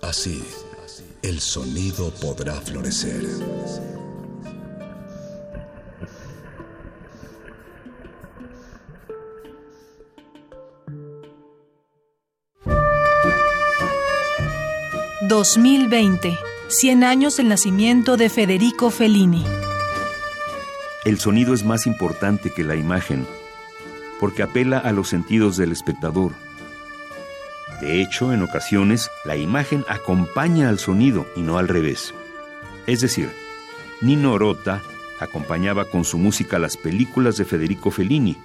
Así, el sonido podrá florecer. ...2020... ...100 años del nacimiento de Federico Fellini. El sonido es más importante que la imagen... ...porque apela a los sentidos del espectador... De hecho, en ocasiones, la imagen acompaña al sonido y no al revés. Es decir, Nino Rota acompañaba con su música las películas de Federico Fellini,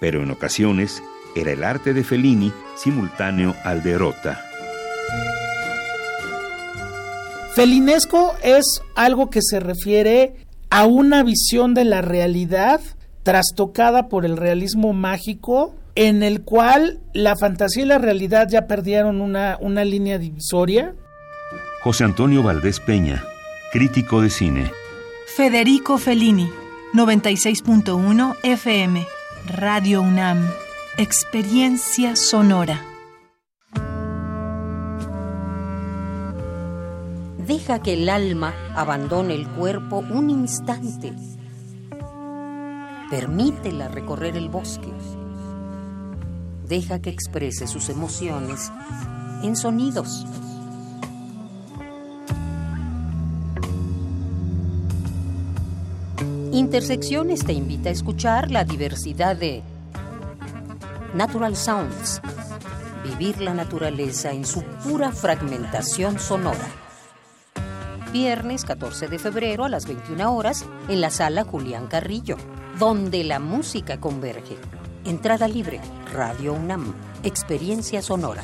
pero en ocasiones era el arte de Fellini simultáneo al de Rota. Felinesco es algo que se refiere a una visión de la realidad trastocada por el realismo mágico en el cual la fantasía y la realidad ya perdieron una, una línea divisoria. José Antonio Valdés Peña, crítico de cine. Federico Fellini, 96.1 FM, Radio UNAM, Experiencia Sonora. Deja que el alma abandone el cuerpo un instante. Permítela recorrer el bosque deja que exprese sus emociones en sonidos. Intersecciones te invita a escuchar la diversidad de Natural Sounds, vivir la naturaleza en su pura fragmentación sonora. Viernes 14 de febrero a las 21 horas en la sala Julián Carrillo, donde la música converge. Entrada libre, Radio UNAM, Experiencia Sonora.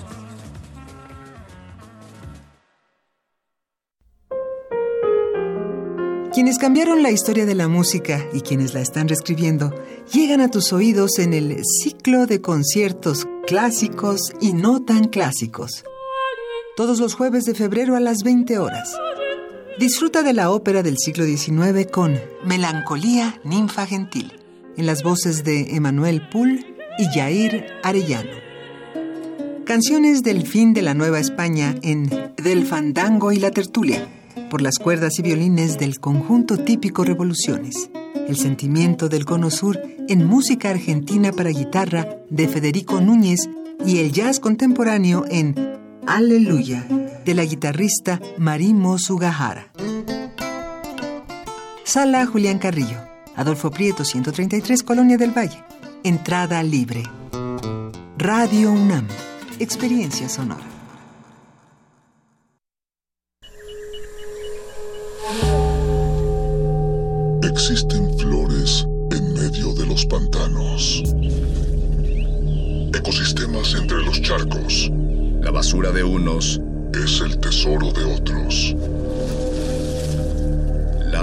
Quienes cambiaron la historia de la música y quienes la están reescribiendo llegan a tus oídos en el ciclo de conciertos clásicos y no tan clásicos. Todos los jueves de febrero a las 20 horas. Disfruta de la ópera del siglo XIX con Melancolía Ninfa Gentil en las voces de Emanuel Poul y Jair Arellano. Canciones del fin de la Nueva España en Del Fandango y la Tertulia, por las cuerdas y violines del conjunto típico Revoluciones. El sentimiento del cono sur en música argentina para guitarra de Federico Núñez y el jazz contemporáneo en Aleluya de la guitarrista Marimo Sugahara. Sala Julián Carrillo. Adolfo Prieto 133, Colonia del Valle. Entrada libre. Radio UNAM. Experiencia sonora. Existen flores en medio de los pantanos. Ecosistemas entre los charcos. La basura de unos es el tesoro de otros.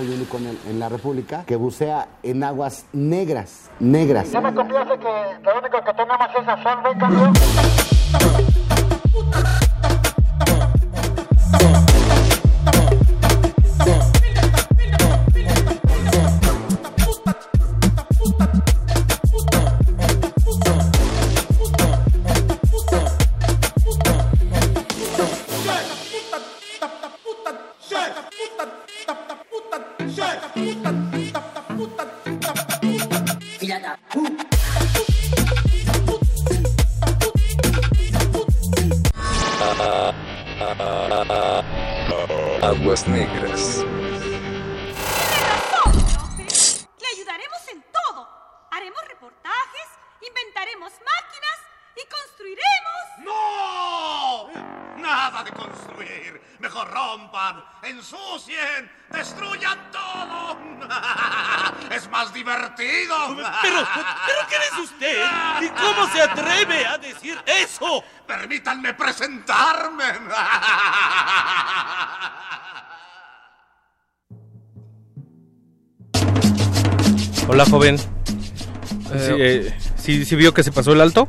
Soy único en, en la República que bucea en aguas negras, negras. Ya me complace que lo único que tenemos es a San cambio. Cómo se atreve a decir eso? Permítanme presentarme. Hola, joven. Eh, ¿Sí, eh, sí- sí vio que se pasó el alto?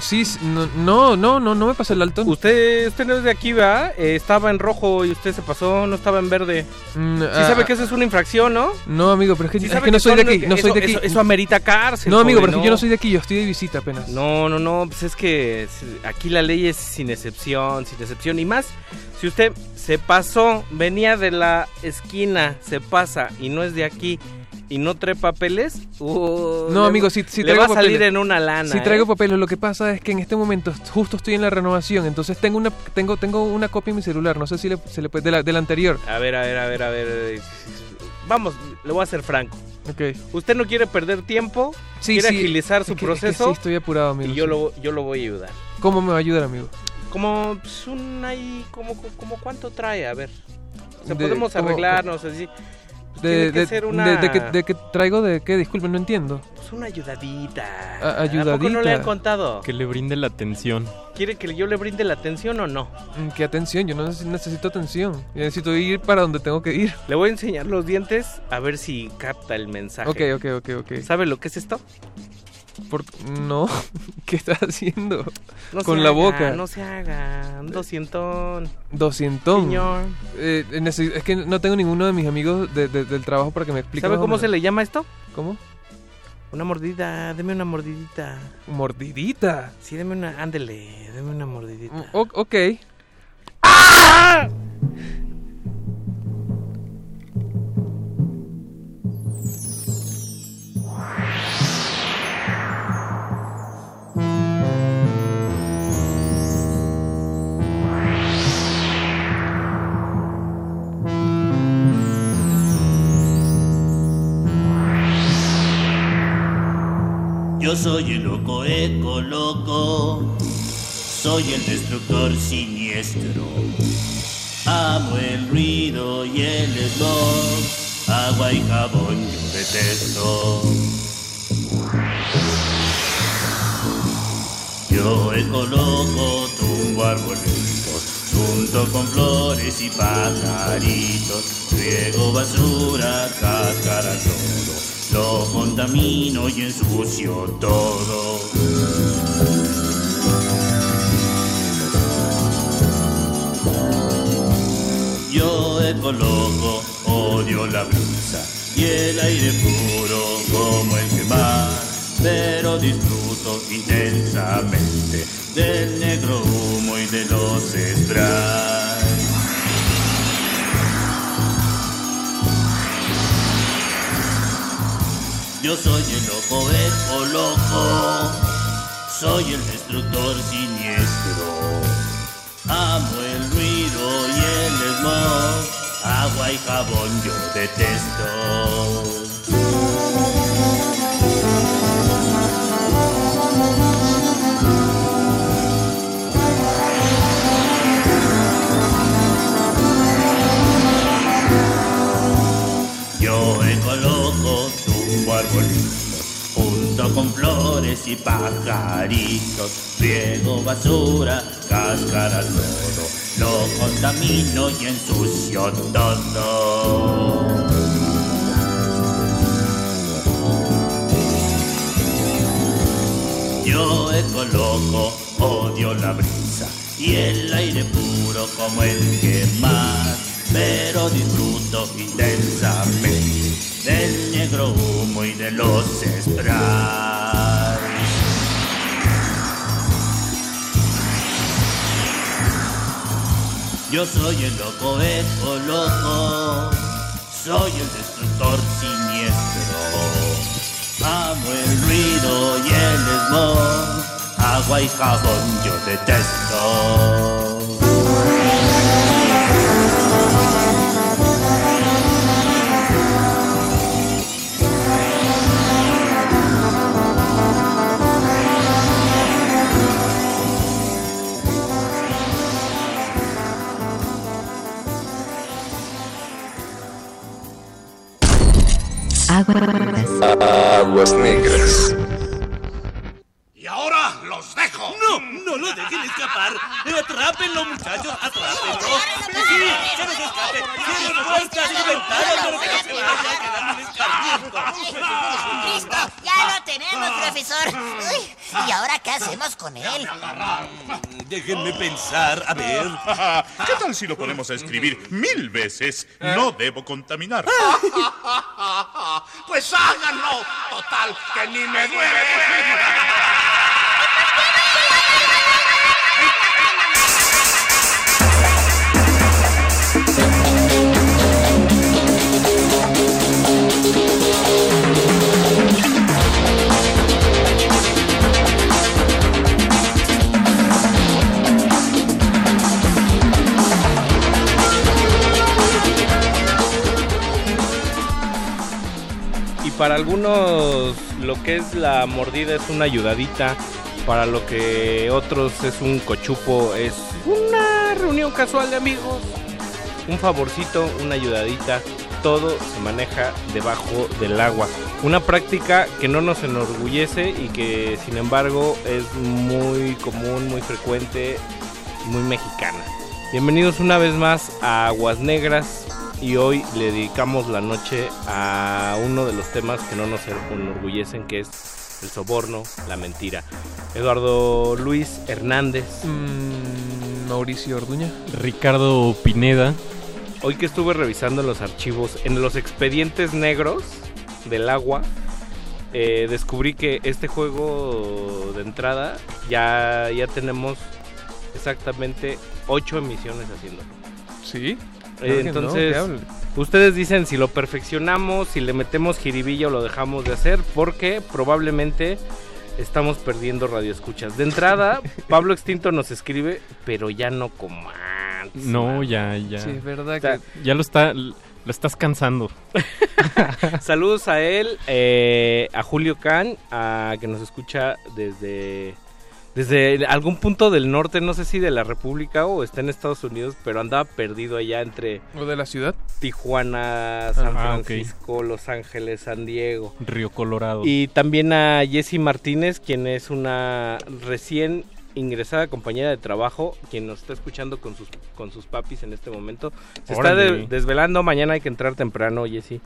Sí, no, no, no, no, no me pasé el alto. Usted, usted no es de aquí, ¿verdad? Eh, estaba en rojo y usted se pasó, no estaba en verde. Mm, Sí ah, sabe que eso es una infracción, ¿no? No, amigo, pero es que, Sí es sabe que no soy de aquí, no eso- soy de aquí. Eso, eso amerita cárcel. no, amigo, pero es que yo no soy de aquí, yo estoy de visita apenas. No, no, no, pues es que aquí la ley es sin excepción, sin excepción. Y más, si usted se pasó, venía de la esquina, se pasa y no es de aquí y no trae papeles, uh, No, le- amigo, si, si le traigo va a salir papeles. en una lana. Si traigo ¿eh? papeles, lo que pasa es que en este momento justo estoy en la renovación, entonces tengo una tengo tengo una copia en mi celular, no sé si le- se le puede de la, de la anterior. A ver, a ver, a ver, a ver. eh, Vamos, le voy a ser franco. Ok. ¿Usted no quiere perder tiempo? Sí, ¿Quiere sí, agilizar es su que- es que proceso? sí, estoy apurado, amigo. Y yo lo, yo lo voy a ayudar. ¿Cómo me va a ayudar, amigo? Como pues, un ahí, como, como cuánto trae, a ver. O sea, De- podemos arreglarnos así. Pues De, que de, ser de- una, de que, de que traigo de qué, disculpen, no entiendo. pues una ayudadita. A- ¿A poco no le ayudadita. han contado? Que le brinde la atención. ¿Quiere que yo le brinde la atención o no? Mm, ¿Qué atención? Yo no neces- necesito atención. Yo necesito ir para donde tengo que ir. Le voy a enseñar los dientes a ver si capta el mensaje. Ok, ok, ok, ok. ¿Sabe lo que es esto? Por... No, ¿qué estás haciendo? No Con se la haga, boca. No se haga. Un doscientón. Doscientón. Señor. Eh, es que no tengo ninguno de mis amigos de- de- del trabajo para que me explique. ¿Sabe cómo se le llama esto? ¿Cómo? Una mordida. Deme una mordidita. ¿Mordidita? Sí, deme una. Ándele. Deme una mordidita. O- ok. Yo soy el loco eco loco, soy el destructor siniestro. Amo el ruido y el smog, agua y jabón yo detesto. Yo eco loco tumbo arbolitos, junto con flores y pajaritos, riego basura, cáscara todo. Lo contamino y ensucio todo. Yo eco loco, odio la brisa y el aire puro como el que más, pero disfruto intensamente del negro humo y de los sprays. Yo soy el loco, eco loco, soy el destructor siniestro. Amo el ruido y el smog, agua y jabón yo detesto. Yo eco loco, tumbo arbolitos, junto con flores y pajaritos, riego basura, cáscara todo, lo contamino y ensucio todo. Yo eco loco, odio la brisa y el aire puro como el que más, pero disfruto intensamente del negro humo y de los sprays. Yo soy el loco, eco loco, soy el destructor siniestro. Amo el ruido y el smog, agua y jabón yo detesto. Aguas negras. Y ahora los dejo. No, no lo dejen escapar. Atrápenlo, muchachos, atrápenlo. Sí, se escape. Cierren puertas y ventanas para que no se vaya a quedar un escarmiento. ¡Listo! ¡Ya lo tenemos, profesor! Uy, ¿Y ahora qué hacemos con él? Déjenme pensar, a ver. ¿Qué tal si lo ponemos a escribir mil veces? No debo contaminar. Pues háganlo. Total, que ni me duele. Para algunos lo que es la mordida es una ayudadita, para lo que otros es un cochupo, es una reunión casual de amigos, un favorcito, una ayudadita, todo se maneja debajo del agua. Una práctica que no nos enorgullece y que sin embargo es muy común, muy frecuente, muy mexicana. Bienvenidos una vez más a Aguas Negras y hoy le dedicamos la noche a uno de los temas que no nos enorgullecen, que es el soborno, la mentira. Eduardo Luis Hernández. Mm, Mauricio Orduña. Ricardo Pineda. Hoy que estuve revisando los archivos, en los expedientes negros del agua, eh, descubrí que este juego de entrada ya, ya tenemos exactamente ocho emisiones haciéndolo. ¿Sí? Eh, entonces, ustedes dicen si lo perfeccionamos, si le metemos jiribilla o lo dejamos de hacer, porque probablemente estamos perdiendo radioescuchas. De entrada, Pablo Extinto nos escribe, pero ya no como antes. No, ya, ya. Sí, es verdad O sea, que... Ya lo está, lo estás cansando. Saludos a él, eh, a Julio Can, a que nos escucha desde desde algún punto del norte, no sé si de la República o está en Estados Unidos, pero andaba perdido allá entre ¿O de la ciudad? Tijuana, San Ah. Francisco, Los Ángeles, San Diego. Río Colorado. Y también a Jessie Martínez, quien es una recién ingresada compañera de trabajo, quien nos está escuchando con sus con sus papis en este momento. Se está de- desvelando, mañana hay que entrar temprano, Jessie.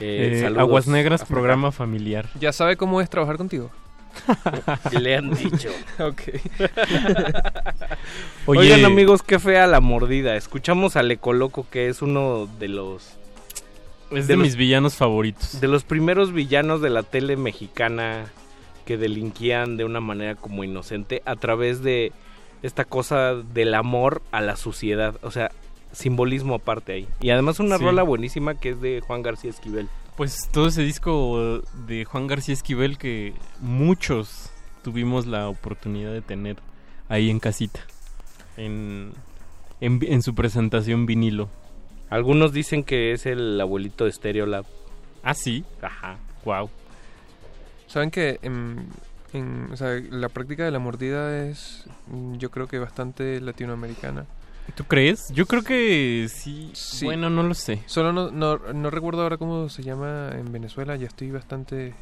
Eh, Eh, saludos Aguas Negras, programa familiar. ¿Ya sabe cómo es trabajar contigo? Le han dicho. ok. Oye, Oigan amigos, qué fea la mordida. Escuchamos al Ecoloco, que es uno de los es de de los- mis villanos favoritos. de los primeros villanos de la tele mexicana que delinquían de una manera como inocente a través de esta cosa del amor a la suciedad. O sea, simbolismo aparte ahí. Y además una Sí. rola buenísima que es de Juan García Esquivel. Pues todo ese disco de Juan García Esquivel que muchos tuvimos la oportunidad de tener ahí en casita. En, en, su presentación vinilo. Algunos dicen que es el abuelito de Stereolab. Ah, sí. Ajá. Wow. Saben que en, en- o sea, la práctica de la mordida es, yo creo que bastante latinoamericana. ¿Tú crees? Yo creo que sí. Sí. Bueno, no lo sé. Solo no, no, no recuerdo ahora cómo se llama en Venezuela, ya estoy bastante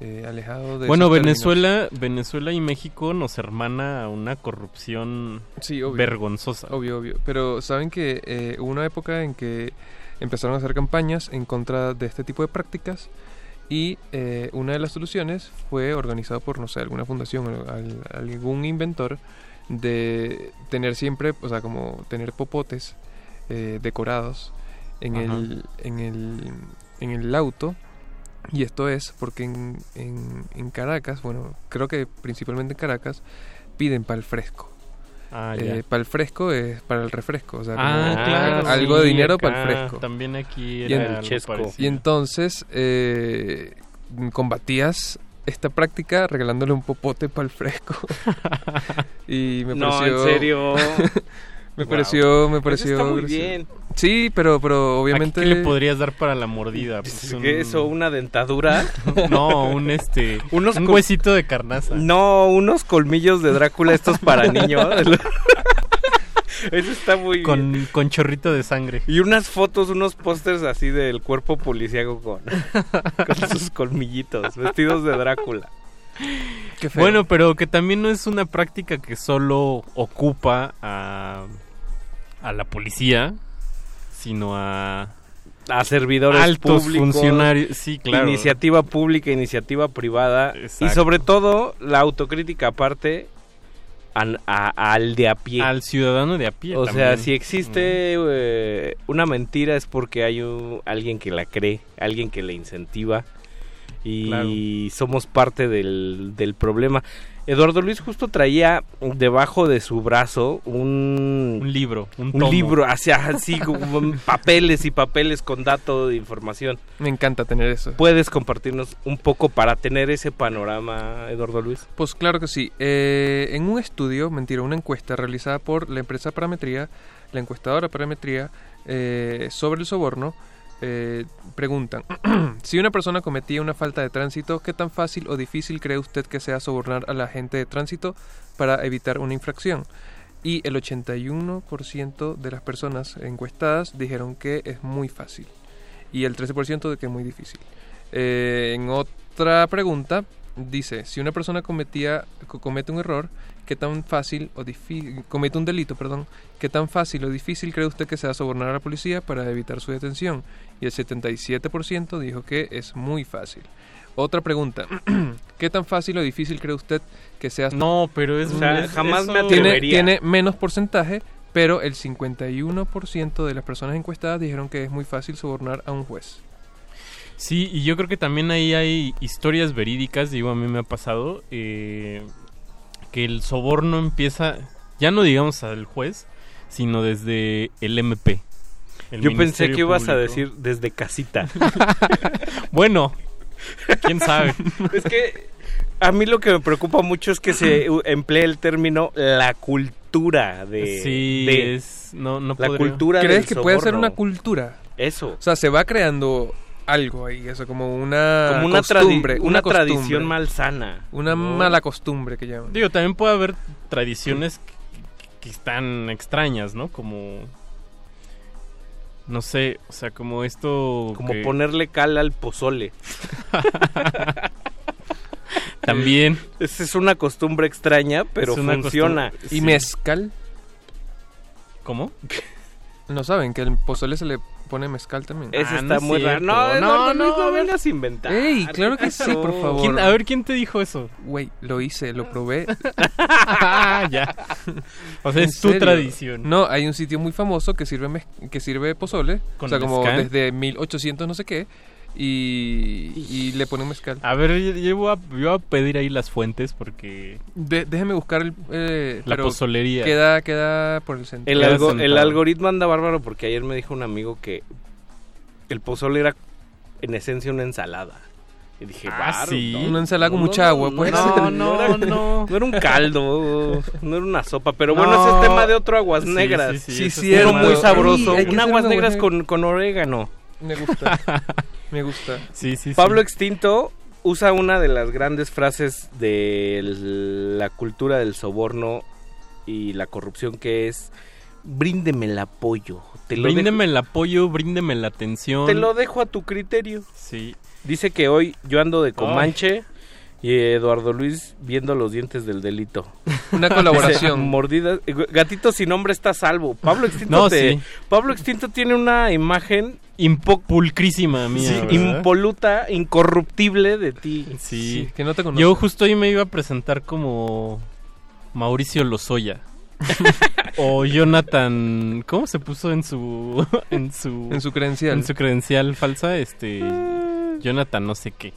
eh, alejado de... Bueno, términos. Venezuela, Venezuela y México nos hermana una corrupción Sí, obvio. vergonzosa. Obvio, obvio. Pero saben que eh, hubo una época en que empezaron a hacer campañas en contra de este tipo de prácticas y eh, una de las soluciones fue organizado por, no sé, alguna fundación o al- algún inventor de tener siempre, o sea, como tener popotes eh, decorados en el, en, el, en el auto. Y esto es porque en, en, en Caracas, bueno, creo que principalmente en Caracas, piden para el fresco. Ah, ya. para el fresco es para el refresco, o sea, Ah, como claro, algo de dinero para el fresco. también aquí y, en- y entonces eh, combatías esta práctica regalándole un popote para el fresco. y me No, pareció en serio. me Wow. pareció me Eso pareció está muy bien. Sí, pero pero obviamente ¿Qué le podrías dar para la mordida? Pues un- ¿Qué eso? ¿Una dentadura? No, un este. Unos un col- huesito de carnaza. No, unos colmillos de Drácula estos para niños. Eso está muy con, bien. con chorrito de sangre. Y unas fotos, unos pósters así del cuerpo policíaco con, con sus colmillitos, vestidos de Drácula. Qué feo. Bueno, pero que también no es una práctica que solo ocupa a, a la policía, sino a a servidores altos públicos, funcionarios. Sí, claro. Iniciativa pública, iniciativa privada y sobre todo la autocrítica aparte an- a- al de a pie. Al ciudadano de a pie. o sea, si existe eh, una mentira es porque hay un- alguien que la cree, alguien que la incentiva y somos parte del, del problema. Eduardo Luis justo traía debajo de su brazo un, Un libro, un, libro, hacia así como papeles y papeles con datos de información. Me encanta tener eso. ¿Puedes compartirnos un poco para tener ese panorama, Eduardo Luis? Pues claro que sí. Eh, en un estudio, mentira, una encuesta realizada por la empresa Parametría, la encuestadora Parametría, eh, sobre el soborno, eh, preguntan, si una persona cometía una falta de tránsito, ¿qué tan fácil o difícil cree usted que sea sobornar a la agente de tránsito para evitar una infracción? Y el 81% de las personas encuestadas dijeron que es muy fácil y el 13% de que es muy difícil. Eh, en otra pregunta dice, si una persona cometía co- comete un error, ¿qué tan fácil o difícil comete un delito, perdón, qué tan fácil o difícil cree usted que sea sobornar a la policía para evitar su detención? Y el 77% dijo que es muy fácil. Otra pregunta, ¿qué tan fácil o difícil cree usted que sea No, pero es... O sea, es- jamás me tiene, atrevería. tiene menos porcentaje, pero el 51% de las personas encuestadas dijeron que es muy fácil sobornar a un juez. Sí, y yo creo que también ahí hay historias verídicas, digo, a mí me ha pasado, eh, que el soborno empieza, ya no digamos al juez, sino desde el MP. el Yo pensé que ibas a decir desde casita. Bueno, quién sabe. es que a mí lo que me preocupa mucho es que se emplee el término la cultura de... Sí, de- es, no, no la podría- cultura ¿Crees del que puede ser una cultura? Eso. O sea, se va creando algo ahí, eso como una Como una, tradi- costumbre, una, costumbre, tradición malsana. una ¿no? mala costumbre que llaman. Digo, también puede haber tradiciones que, que están extrañas, ¿no? Como... No sé, o sea, como esto... Como que- ponerle cal al pozole. También. Esa es una costumbre extraña, pero funciona. ¿Y Sí. mezcal? ¿Cómo? No saben que el pozole se le pone mezcal también. Ese Ah, está no muy raro. cierto. No, No, no, no, no, no, a ver. vengas a inventar. Ey, claro que sí, por favor. ¿Quién- a ver, ¿quién te dijo eso? Güey, lo hice, lo probé. Ah, ya. O sea, ¿En es tu serio? tradición. No, hay un sitio muy famoso que sirve mez- que sirve pozole, ¿Con o sea, como mezcal? desde 1800 no sé qué, y, y le ponen mezcal. A ver, yo, yo voy a, yo voy a pedir ahí las fuentes porque... De- déjeme buscar el... eh, La pozolería. Queda, queda por el centro. El, algo- algoritmo anda bárbaro porque ayer me dijo un amigo que el pozole era en esencia una ensalada. Y dije, Ah, "Bárbaro, sí. ¿no? Una ensalada con No, mucha no, agua, no pues. No, no, no, era, no. no era un caldo, no era una sopa, pero bueno, No. ese es tema de otro aguas negras. sí, sí, Sí, sí, Uno muy sabroso, un aguas negras buena- con, con orégano. Me gusta. Me gusta. Sí, sí, sí. Pablo Extinto usa una de las grandes frases de la cultura del soborno y la corrupción que es bríndeme el apoyo. Te lo, Bríndeme dejo, el apoyo, bríndeme la atención. te lo dejo a tu criterio. Sí. Dice que hoy yo ando de Comanche y Eduardo Luis viendo los dientes del delito. Una colaboración. Mordidas. Gatito sin nombre está a salvo. Pablo Extinto, No, te- sí. Pablo Extinto tiene una imagen Impulcrísima mía, sí, impoluta, incorruptible de ti. Sí. Sí, que no te conozco. Yo justo ahí me iba a presentar como Mauricio Lozoya. o Jonathan, ¿cómo se puso en su en su En su credencial. en su credencial falsa? Este Jonathan no sé qué.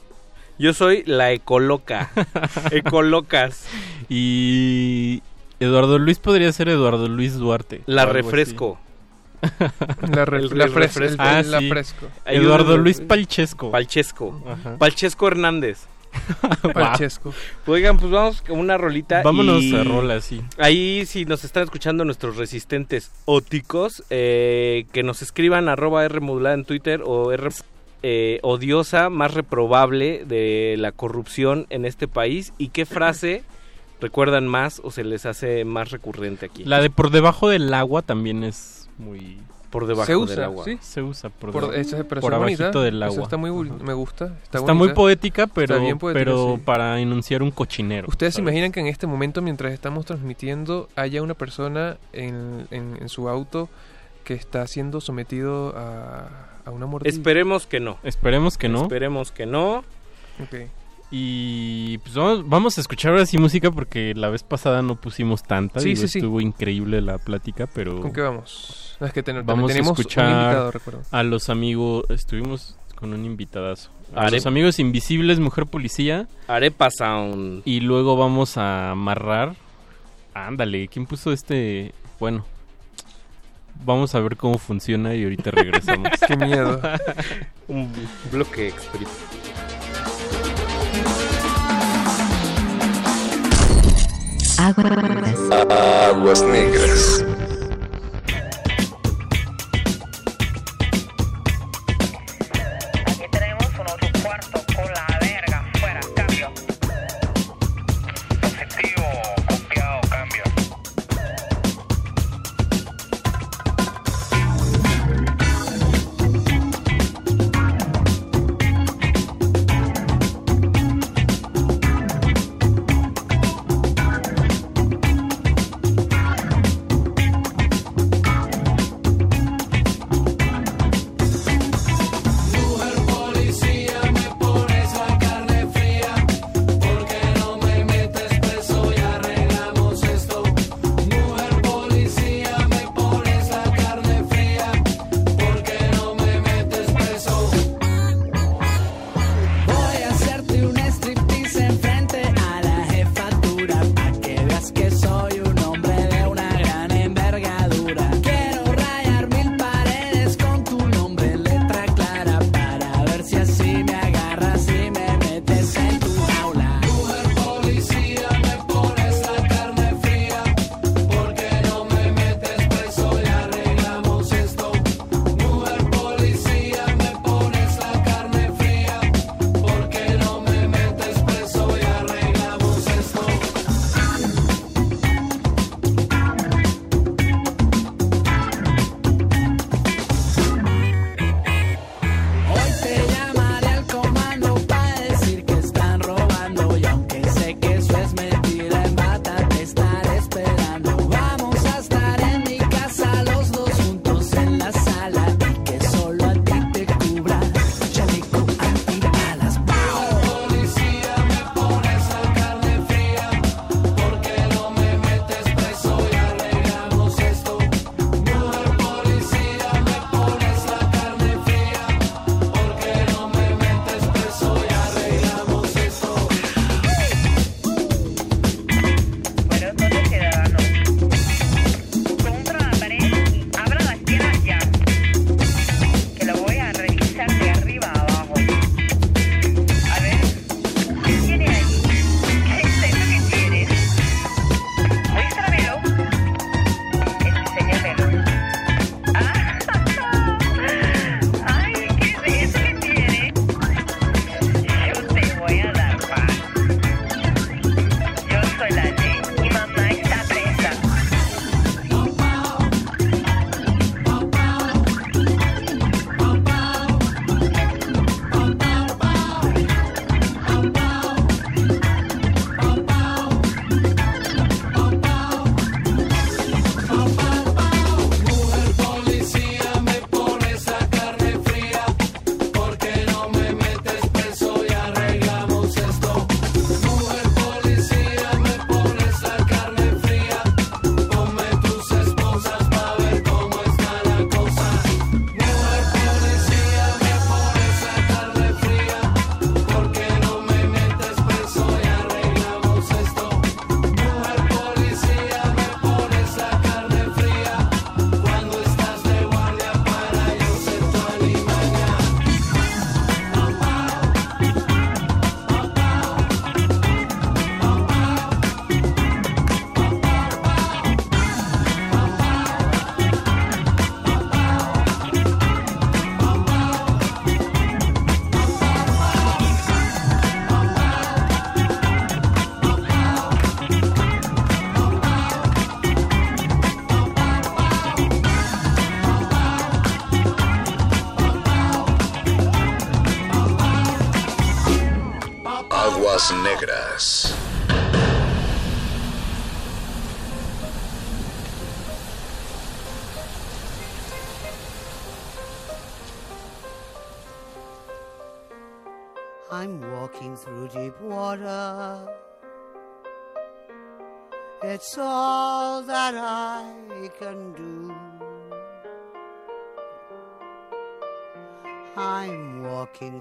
Yo soy la ecoloca. Ecolocas. Y Eduardo Luis podría ser Eduardo Luis Duarte. La refresco. La, re- El- la el fres- refresco. el- Ah, la sí. fresco. Eduardo. Luis Palchesco. Palchesco. Ajá. Palchesco Hernández. Palchesco. Oigan, pues vamos con una rolita. Vámonos y a rola, sí. Ahí, si nos están escuchando nuestros resistentes óticos, eh, que nos escriban arroba R modulada en Twitter o R eh, odiosa, más reprobable de la corrupción en este país y qué frase recuerdan más o se les hace más recurrente aquí. La de por debajo del agua también es muy... Por debajo Se usa, del agua. sí. Se usa por, Por- esa- por bonita, del esa agua. está muy me gusta, está Está, muy poética, pero, Está bien poética, pero sí. para enunciar un cochinero. Ustedes se imaginan que en este momento, mientras estamos transmitiendo, haya una persona en, en- en su auto que está siendo sometido a, a una mordida. Esperemos que no. Esperemos que no. Esperemos que no. Ok. Y pues vamos, vamos a escuchar ahora sí música porque la vez pasada no pusimos tanta. Sí, digo, sí, sí. Estuvo increíble la plática, pero... ¿Con qué vamos? No, es que ten- vamos a tenemos un escuchar invitado, recuerdo. a los amigos... Estuvimos con un invitadazo. A Are- los amigos invisibles, Mujer Policía. Arepa Sound. Y luego vamos a amarrar... Ándale, ¿quién puso este...? Bueno... Vamos a ver cómo funciona y ahorita regresamos. Qué miedo. Un bloque express. Aguas negras. Thank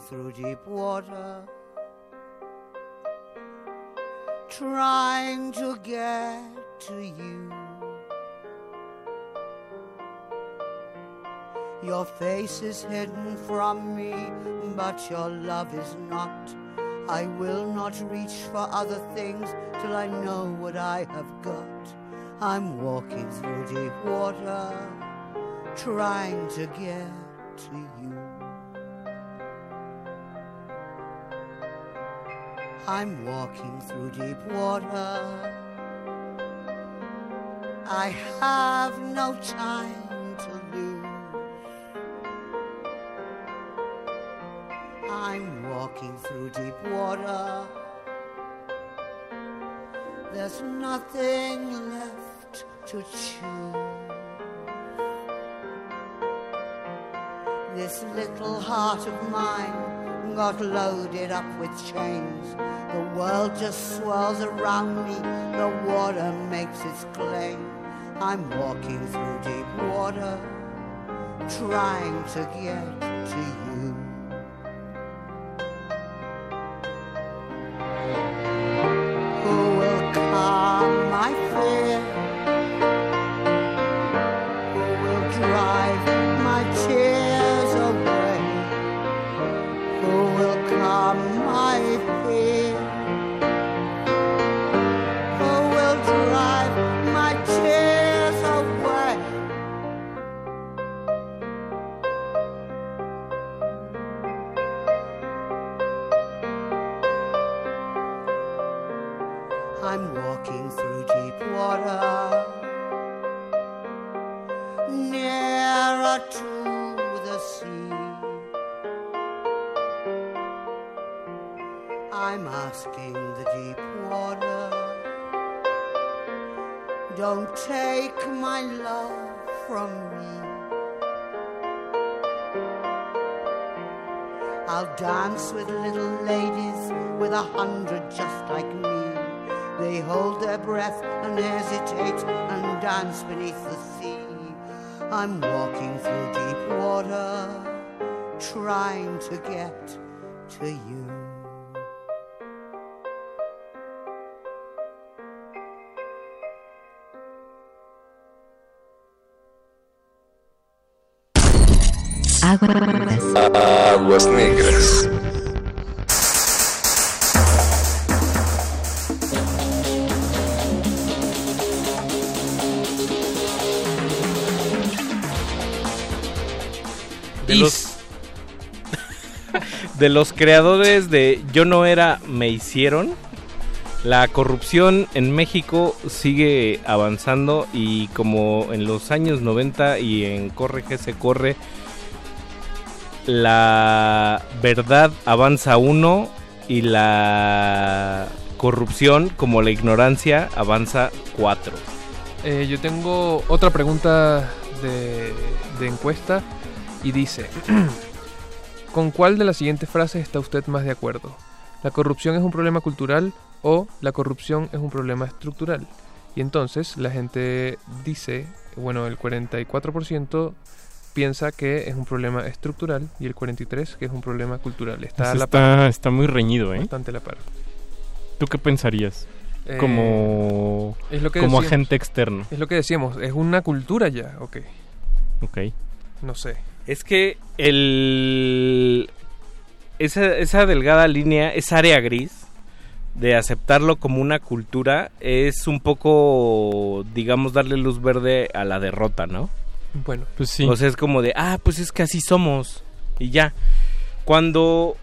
through deep water, trying to get to you. Your face is hidden from me, but your love is not. I will not reach for other things till I know what I have got. I'm walking through deep water, trying to get to you. I'm walking through deep water. I have no time to lose. I'm walking through deep water. There's nothing left to choose. This little heart of mine got loaded up with chains. The world just swirls around me, the water makes its claim. I'm walking through deep water, trying to get to you. Who will calm my fear? I'm asking the deep water, don't take my love from me. I'll dance with little ladies with a hundred just like me. They hold their breath and hesitate and dance beneath the sea. I'm walking through deep water, trying to get to you. Aguas Negras. De los, de los creadores de Yo no era, me hicieron. La corrupción en México sigue avanzando y como en los años 90 y en Corre que se corre, la verdad avanza uno y la corrupción como la ignorancia avanza cuatro. Eh, yo tengo otra pregunta de, de encuesta y dice, ¿con cuál de las siguientes frases está usted más de acuerdo? ¿La corrupción es un problema cultural o la corrupción es un problema estructural? Y entonces la gente dice, bueno, el 44% piensa que es un problema estructural y el 43% que es un problema cultural. Está, a la está, par. está muy reñido, ¿eh? Bastante a la par. ¿Tú qué pensarías? Eh, como es lo que como decíamos. agente externo. Es lo que decíamos, es una cultura ya, ok. Ok. No sé. Es que el esa, esa delgada línea, esa área gris de aceptarlo como una cultura es un poco, digamos, darle luz verde a la derrota, ¿no? Bueno, pues sí. O sea, es como de, ah, pues es que así somos y ya. Cuando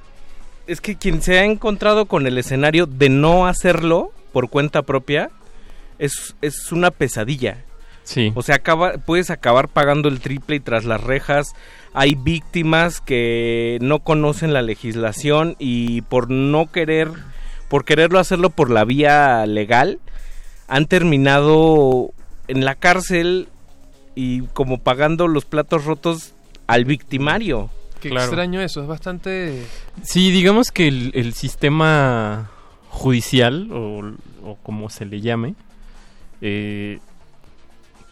es que quien se ha encontrado con el escenario de no hacerlo por cuenta propia es, es una pesadilla. Sí. O sea, acaba, puedes acabar pagando el triple y tras las rejas hay víctimas que no conocen la legislación y por no querer por quererlo hacerlo por la vía legal, han terminado en la cárcel y como pagando los platos rotos al victimario. Qué extraño eso, es bastante... Sí, digamos que el, el sistema judicial, o, o como se le llame, eh,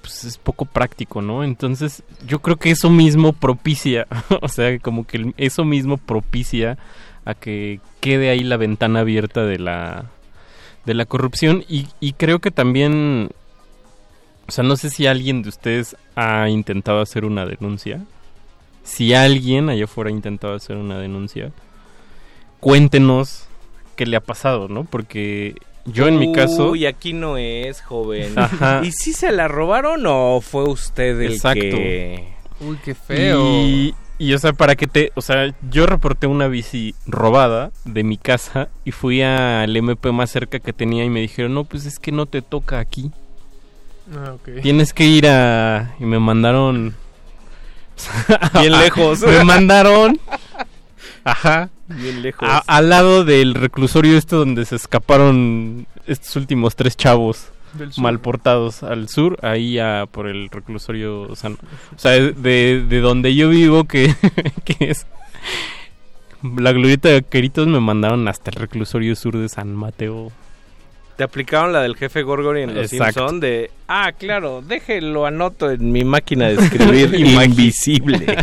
pues es poco práctico, ¿no? Entonces yo creo que eso mismo propicia, o sea, como que el- eso mismo propicia a que quede ahí la ventana abierta de la de la corrupción y, y creo que también, o sea, no sé si alguien de ustedes ha intentado hacer una denuncia. Si alguien allá afuera ha intentado hacer una denuncia, cuéntenos qué le ha pasado, ¿no? Porque yo en mi caso... Uy, aquí no es, joven. Ajá. ¿Y si se la robaron o fue usted el Exacto. que...? Uy, qué feo. Y, y, o sea, para que te... O sea, yo reporté una bici robada de mi casa y fui al MP más cerca que tenía y me dijeron, no, pues es que no te toca aquí. Ah. Tienes que ir a... Y me mandaron... Bien lejos. me mandaron... Ajá. Bien lejos. a- al lado del reclusorio este donde se escaparon estos últimos tres chavos mal portados al sur, ahí a, por el reclusorio, o sea, no- o sea, de, de donde yo vivo, que, que es la glorieta de Queritos, me mandaron hasta el reclusorio sur de San Mateo. Te aplicaron la del jefe Gorgory en Los Exacto. Simpson de... Ah, claro, déjelo anoto en mi máquina de escribir invisible.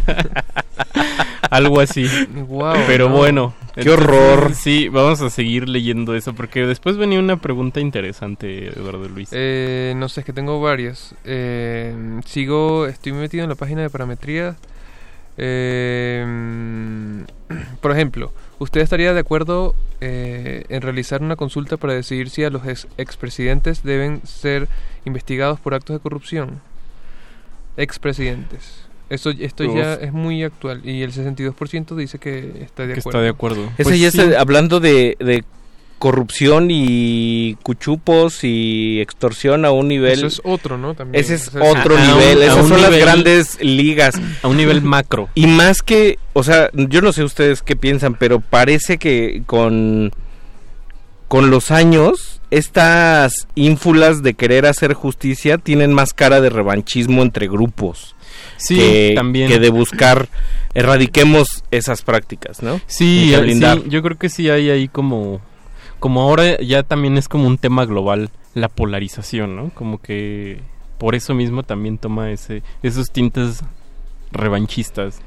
Algo así. Guau, Pero no. bueno. Qué horror. Sí, vamos a seguir leyendo eso porque después venía una pregunta interesante, Eduardo Luis. Eh, no sé, es que tengo varias. Eh, sigo, estoy metido en la página de parametría. Eh, por ejemplo, ¿usted estaría de acuerdo eh, en realizar una consulta para decidir si a los ex- expresidentes deben ser investigados por actos de corrupción? Expresidentes. Esto, esto ya es muy actual y el 62% dice que está de Que acuerdo. está de acuerdo. Ese Pues ya sí. es eh, hablando de, de corrupción y cuchupos y extorsión a un nivel... Eso es otro, ¿no? También. Ese es O sea, es- otro a- a nivel, un- esas un son las grandes ligas. A un nivel macro. Y más que, o sea, yo no sé ustedes qué piensan, pero parece que con, con los años, estas ínfulas de querer hacer justicia tienen más cara de revanchismo entre grupos. Sí, que, también. que de buscar erradiquemos esas prácticas, ¿no? Sí, sí, yo creo que sí hay ahí como como ahora ya también es como un tema global la polarización, ¿no? Como que por eso mismo también toma ese esos tintes revanchistas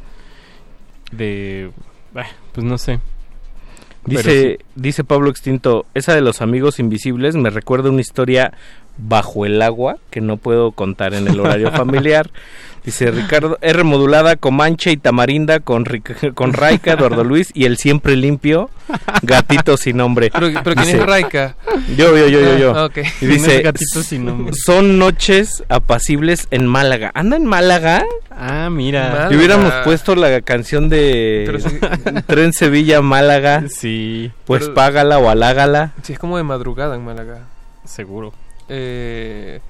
de bah, pues no sé. Dice, sí. dice Pablo Extinto, esa de los amigos invisibles me recuerda una historia bajo el agua que no puedo contar en el horario familiar. Dice Ricardo, R modulada, Comanche y Tamarinda con, con Raika, Eduardo Luis y el siempre limpio, gatito sin nombre. Pero, pero ¿quién Dice, es Raika? Yo, yo, yo, yo, yo. Ah, ok. Y ¿Quién dice, gatito sin nombre? son noches apacibles en Málaga. ¿Anda en Málaga? Ah, mira. Málaga. Le hubiéramos puesto la canción de. Tren Sevilla Málaga. Sí, Pues Pero- págala o alágala. Sí, es como de madrugada en Málaga. seguro. Eh,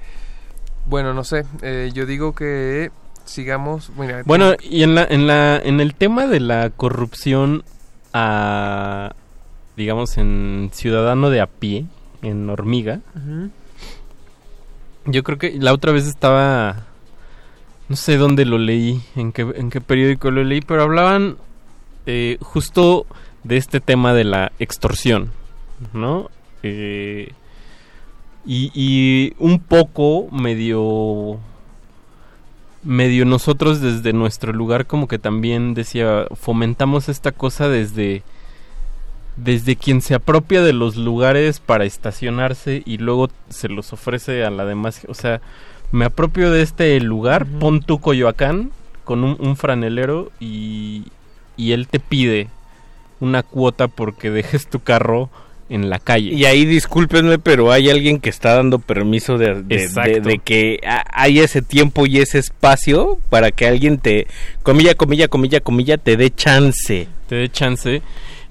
bueno, no sé. eh, yo digo que sigamos. Mira, Bueno, y en la en la en el tema de la corrupción a digamos en ciudadano de a pie, en hormiga. Yo creo que la otra vez estaba. No sé dónde lo leí, en qué, en qué periódico lo leí, pero hablaban eh, justo de este tema de la extorsión, ¿no? Eh, y, y un poco medio. Medio nosotros desde nuestro lugar, como que también decía, fomentamos esta cosa desde desde quien se apropia de los lugares para estacionarse y luego se los ofrece a la demás, o sea, me apropio de este lugar, pon tu Coyoacán con un, un franelero y, y él te pide una cuota porque dejes tu carro en la calle. Y ahí discúlpenme, pero hay alguien que está dando permiso de, de- de- Exacto. de que ha- hay ese tiempo y ese espacio para que alguien te, comilla, comilla, comilla, comilla, te dé chance. te dé chance.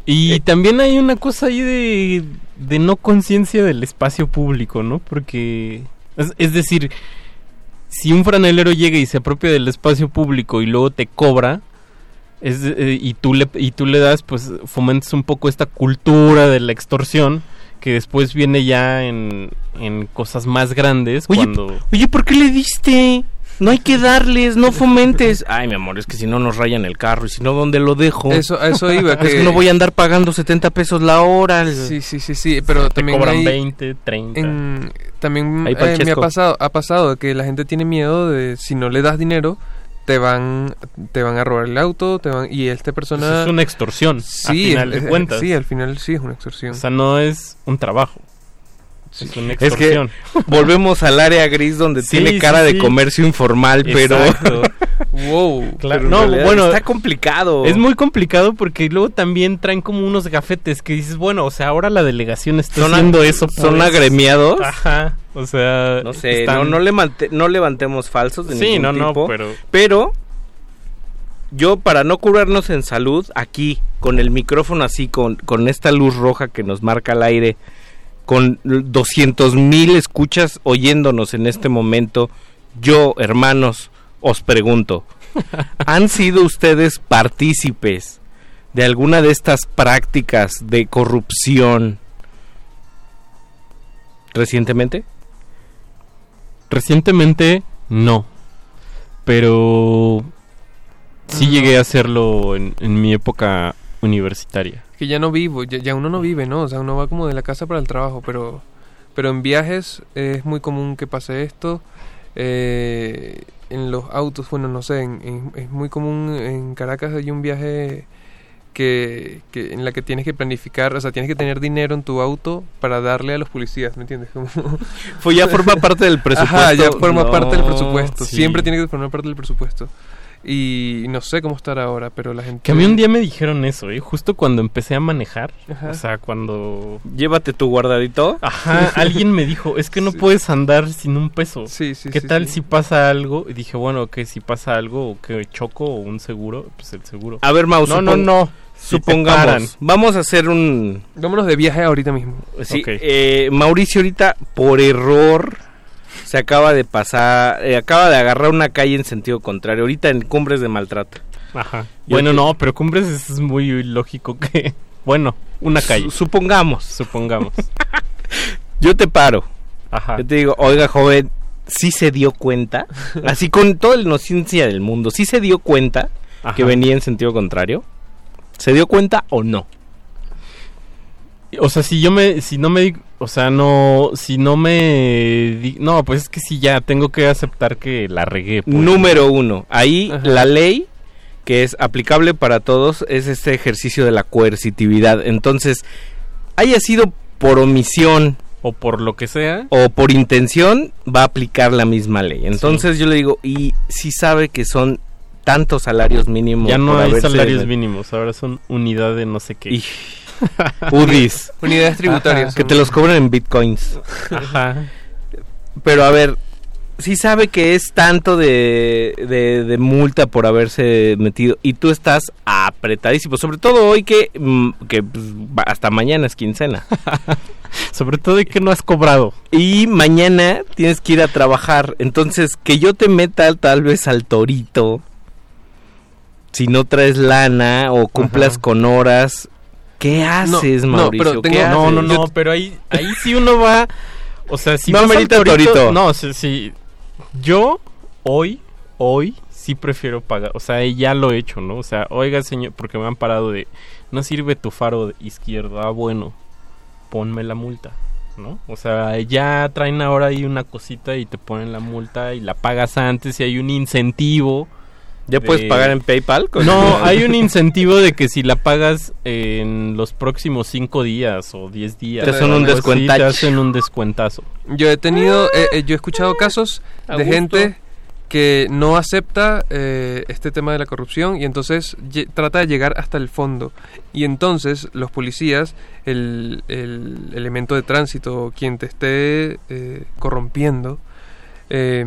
Y también hay una cosa ahí de, de no conciencia del espacio público, ¿no? Porque, es, es decir, si un franelero llega y se apropia del espacio público y luego te cobra, es, eh, y, tú le, y tú le das, pues fomentas un poco esta cultura de la extorsión. que después viene ya en, en cosas más grandes Oye, cuando... Oye, ¿por qué le diste? No hay que darles, no fomentes. Ay, mi amor, es que si no nos rayan el carro y si no, ¿dónde lo dejo? Eso, a eso iba. Es que no voy a andar pagando 70 pesos la hora. Sí, sí, sí, sí, pero Te también cobran hay- 20, 30. en- también eh, me ha pasado, ha pasado que la gente tiene miedo de si no le das dinero te van te van a robar el auto, te van y esta persona es una extorsión, Sí, final es- de es- cuentas. Sí, al final sí es una extorsión. O sea, no es un trabajo. Es una Es que extorsión. volvemos al área gris donde Sí, tiene sí, cara de sí. comercio informal, pero... Exacto. wow. Claro, Pero no, realidad bueno, está complicado. Es muy complicado porque luego también traen como unos gafetes que dices, bueno, o sea, ahora la delegación está Son haciendo eso. son agremiados. Ajá. O sea, No sé, están- no, no, levante- no levantemos falsos de Sí, ningún no, tipo, pero- Pero yo, para no curarnos en salud, aquí, con el micrófono así, con, con esta luz roja que nos marca el aire, con 200 mil escuchas oyéndonos en este momento, yo, hermanos, os pregunto, ¿han sido ustedes partícipes de alguna de estas prácticas de corrupción recientemente? Recientemente no. Pero sí llegué a hacerlo en, en mi época universitaria. que ya no vivo, ya, ya uno no vive, ¿no? O sea, uno va como de la casa para el trabajo, pero pero en viajes es muy común que pase esto. Eh, en los autos, bueno, no sé, en- en- es muy común en Caracas hay un viaje que, que en la que tienes que planificar, o sea, tienes que tener dinero en tu auto para darle a los policías, ¿me entiendes? Como- Pues ya forma parte del presupuesto. Ajá, ya forma No, parte del presupuesto. sí. Siempre tiene que formar parte del presupuesto. Y no sé cómo estará ahora, pero la gente... Que a mí un día me dijeron eso, ¿eh? Justo cuando empecé a manejar. Ajá. O sea, cuando... Llévate tu guardadito. Ajá, alguien me dijo, es que no puedes andar sin un peso. Sí, sí, ¿Qué sí, tal sí. si pasa algo? Y dije, bueno, que si pasa algo, o que choco, o un seguro, pues el seguro. A ver, Mau, no, no, no. Supongamos, vamos a hacer un... Vámonos de viaje ahorita mismo. Sí, eh, Mauricio ahorita por error se acaba de pasar, eh, acaba de agarrar una calle en sentido contrario, ahorita en Cumbres de Maltrato. Ajá. Yo Bueno, te- no, pero Cumbres es muy lógico que... Bueno, una calle. Su- supongamos. Supongamos. Yo te paro. Ajá. Yo te digo, oiga, joven, sí se dio cuenta, así con toda la inocencia del mundo, sí se dio cuenta Ajá. que venía en sentido contrario. ¿Se dio cuenta o no? O sea, si yo me, si no me, o sea, no, si no me, no, pues es que si ya tengo que aceptar que la regué. pues. Número uno, ahí Ajá. la ley que es aplicable para todos es este ejercicio de la coercitividad. Entonces, haya sido por omisión o por lo que sea o por intención, va a aplicar la misma ley. Entonces yo le digo, y si sabe que son tantos salarios mínimos. Ya no hay salarios mínimos, ahora son unidad de no sé qué. Y- UDIs. Unidades tributarias. Que te los cobran en bitcoins. Ajá. Pero a ver, si sabe que es tanto de, de, de multa por haberse metido y tú estás apretadísimo, sobre todo hoy que, mm, que pues, hasta mañana es quincena. Sobre todo y que no has cobrado. Y mañana tienes que ir a trabajar, entonces que yo te meta tal vez al torito, si no traes lana o cumplas con horas, ¿qué haces, no, Mauricio? pero ¿Qué tengo- no, haces? no, no, pero ahí, ahí sí uno va, o sea, si No al amerita torito. No, sí. Yo hoy, hoy sí prefiero pagar, o sea, ya lo he hecho, ¿no? O sea, oiga, señor, porque me han parado de, no sirve tu faro de izquierdo, ah, bueno, ponme la multa. ¿No? O sea, ya traen ahora ahí una cosita y te ponen la multa y la pagas antes y hay un incentivo. ¿Ya puedes pagar en PayPal? con- No, hay un incentivo de que si la pagas en los próximos cinco días o 10 días. Te hacen un. Te hacen descuentazo. Yo he tenido, eh, eh, yo he escuchado casos de gente que no acepta eh, este tema de la corrupción y entonces trata de llegar hasta el fondo. Y entonces los policías, el, el elemento de tránsito, quien te esté eh, corrompiendo, eh,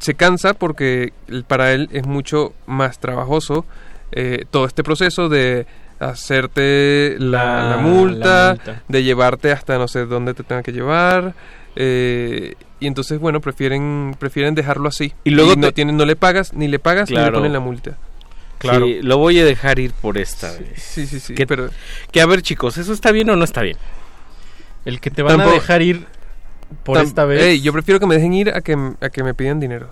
se cansa porque para él es mucho más trabajoso eh, todo este proceso de hacerte la, La- la multa, la multa. de llevarte hasta no sé dónde te tenga que llevar. eh, y entonces, bueno, prefieren prefieren dejarlo así. Y luego no, te- tienen, no le pagas, ni le pagas, ni le Claro. ponen la multa. Sí, lo voy a dejar ir por esta vez. Sí, sí, sí. Que, pero... que a ver, chicos, ¿eso está bien o no está bien? El que te van a dejar ir por Tam- esta vez. Yo prefiero que me dejen ir a que, a que me pidan dinero.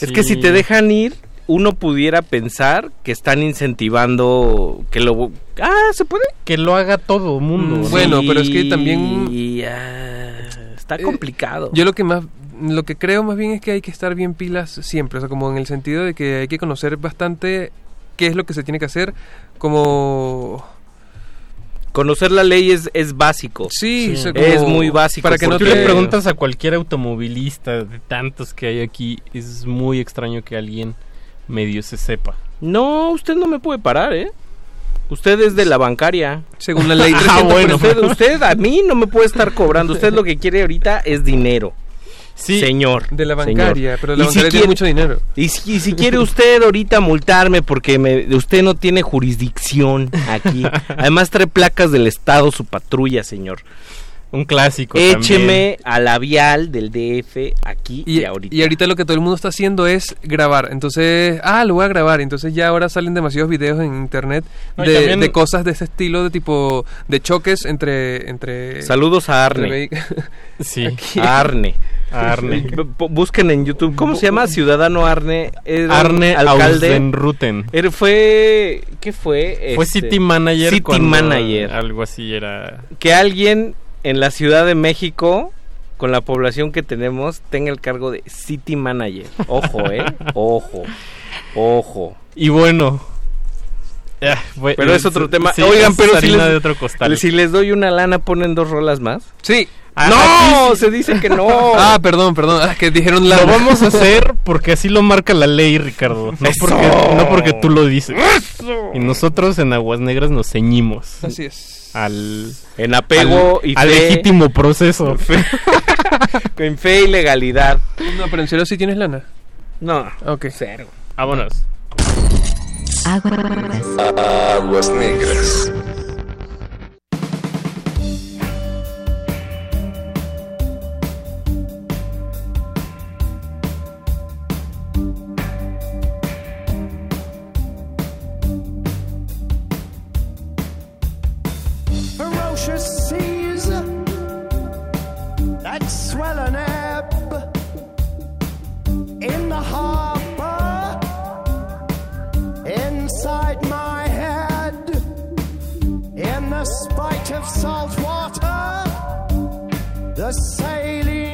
Es que si te dejan ir, uno pudiera pensar que están incentivando que lo... Ah, ¿se puede? Que lo haga todo mundo. Mm, bueno, pero es que también- Y, ah, está Eh, complicado. Yo lo que más lo que creo más bien es que hay que estar bien pilas siempre, o sea, como en el sentido de que hay que conocer bastante qué es lo que se tiene que hacer, como Conocer la ley es, es básico. Sí, como es muy básico. Para que no tú le preguntas a cualquier automovilista de tantos que hay aquí, es muy extraño que alguien medio se sepa. No, usted no me puede parar, ¿eh? Usted es de la bancaria. Según la ley ah, 300%. bueno. Usted, usted a mí no me puede estar cobrando. Usted lo que quiere ahorita es dinero. Sí. Señor. De la señor. bancaria, pero la Y bancaria tiene mucho dinero. Y si, y si quiere usted ahorita multarme porque me, usted no tiene jurisdicción aquí. Además trae placas del Estado su patrulla, señor. Un clásico. Écheme a la vial del DF aquí y, Y, ahorita. y ahorita lo que todo el mundo está haciendo es grabar. Entonces, ah, lo voy a grabar. Entonces ya ahora salen demasiados videos en internet No, de, también- de cosas de ese estilo, de tipo, de choques entre... entre Saludos a Arne. Sí. A Arne. Arne. Busquen en YouTube. ¿Cómo se llama? Ciudadano Arne. Era Arne alcalde. Era- fue. ¿Qué fue? Fue Este, City Manager. City Manager. Algo así era. Que alguien en la Ciudad de México, con la población que tenemos, tenga el cargo de City Manager. Ojo, ¿eh? Ojo. Ojo. Y bueno. Ah, Pero es otro tema. sí, Oigan, pero si les, de otro costal. si les doy una lana, ¿ponen dos rolas más? Sí. Ah, ¡No! sí. Se dice que no. Ah, perdón, perdón. Ah, que dijeron la... Lo vamos a hacer porque así lo marca la ley, Ricardo. No, Eso. porque, no porque tú lo dices. Y nosotros en Aguas Negras nos ceñimos. Así es. Al, En apego al, y al fe. legítimo proceso. En fe y legalidad. No, pero en serio sí tienes lana. No. Ok. Cero. Vámonos. Aguas negras. ferocious of salt water the sailing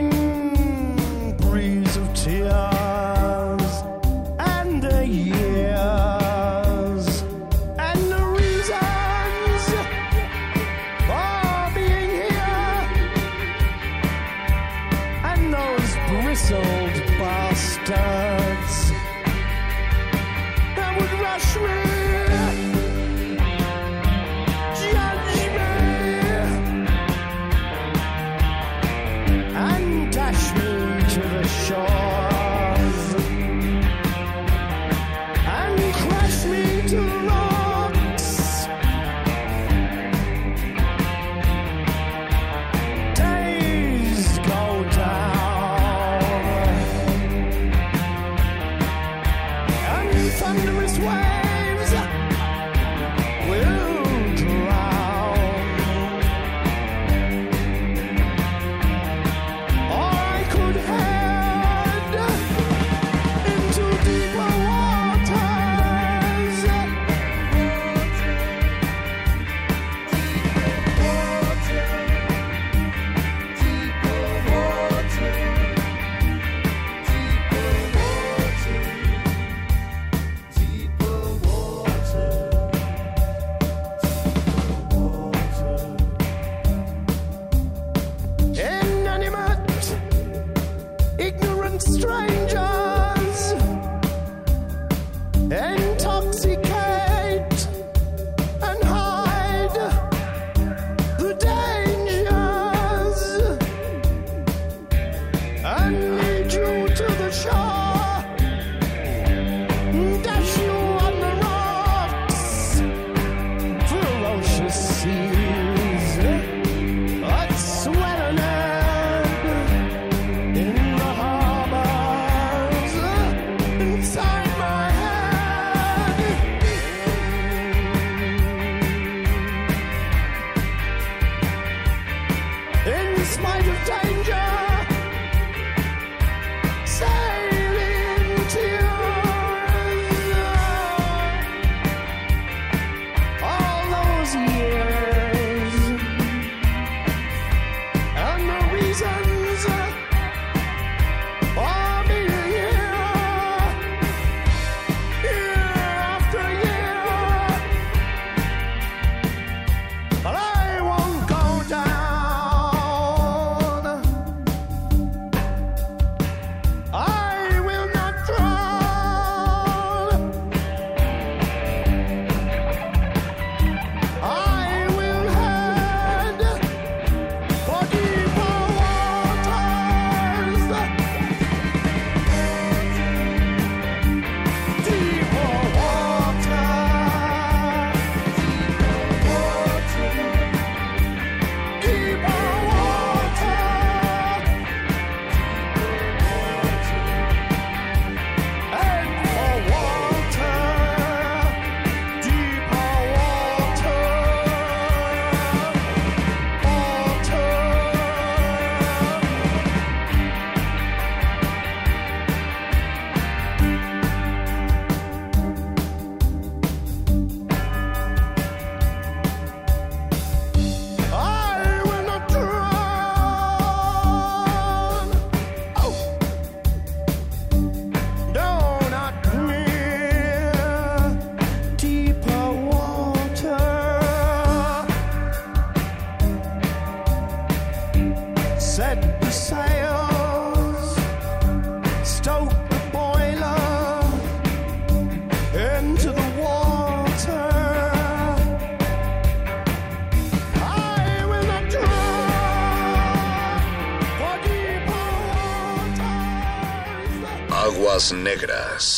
Negras.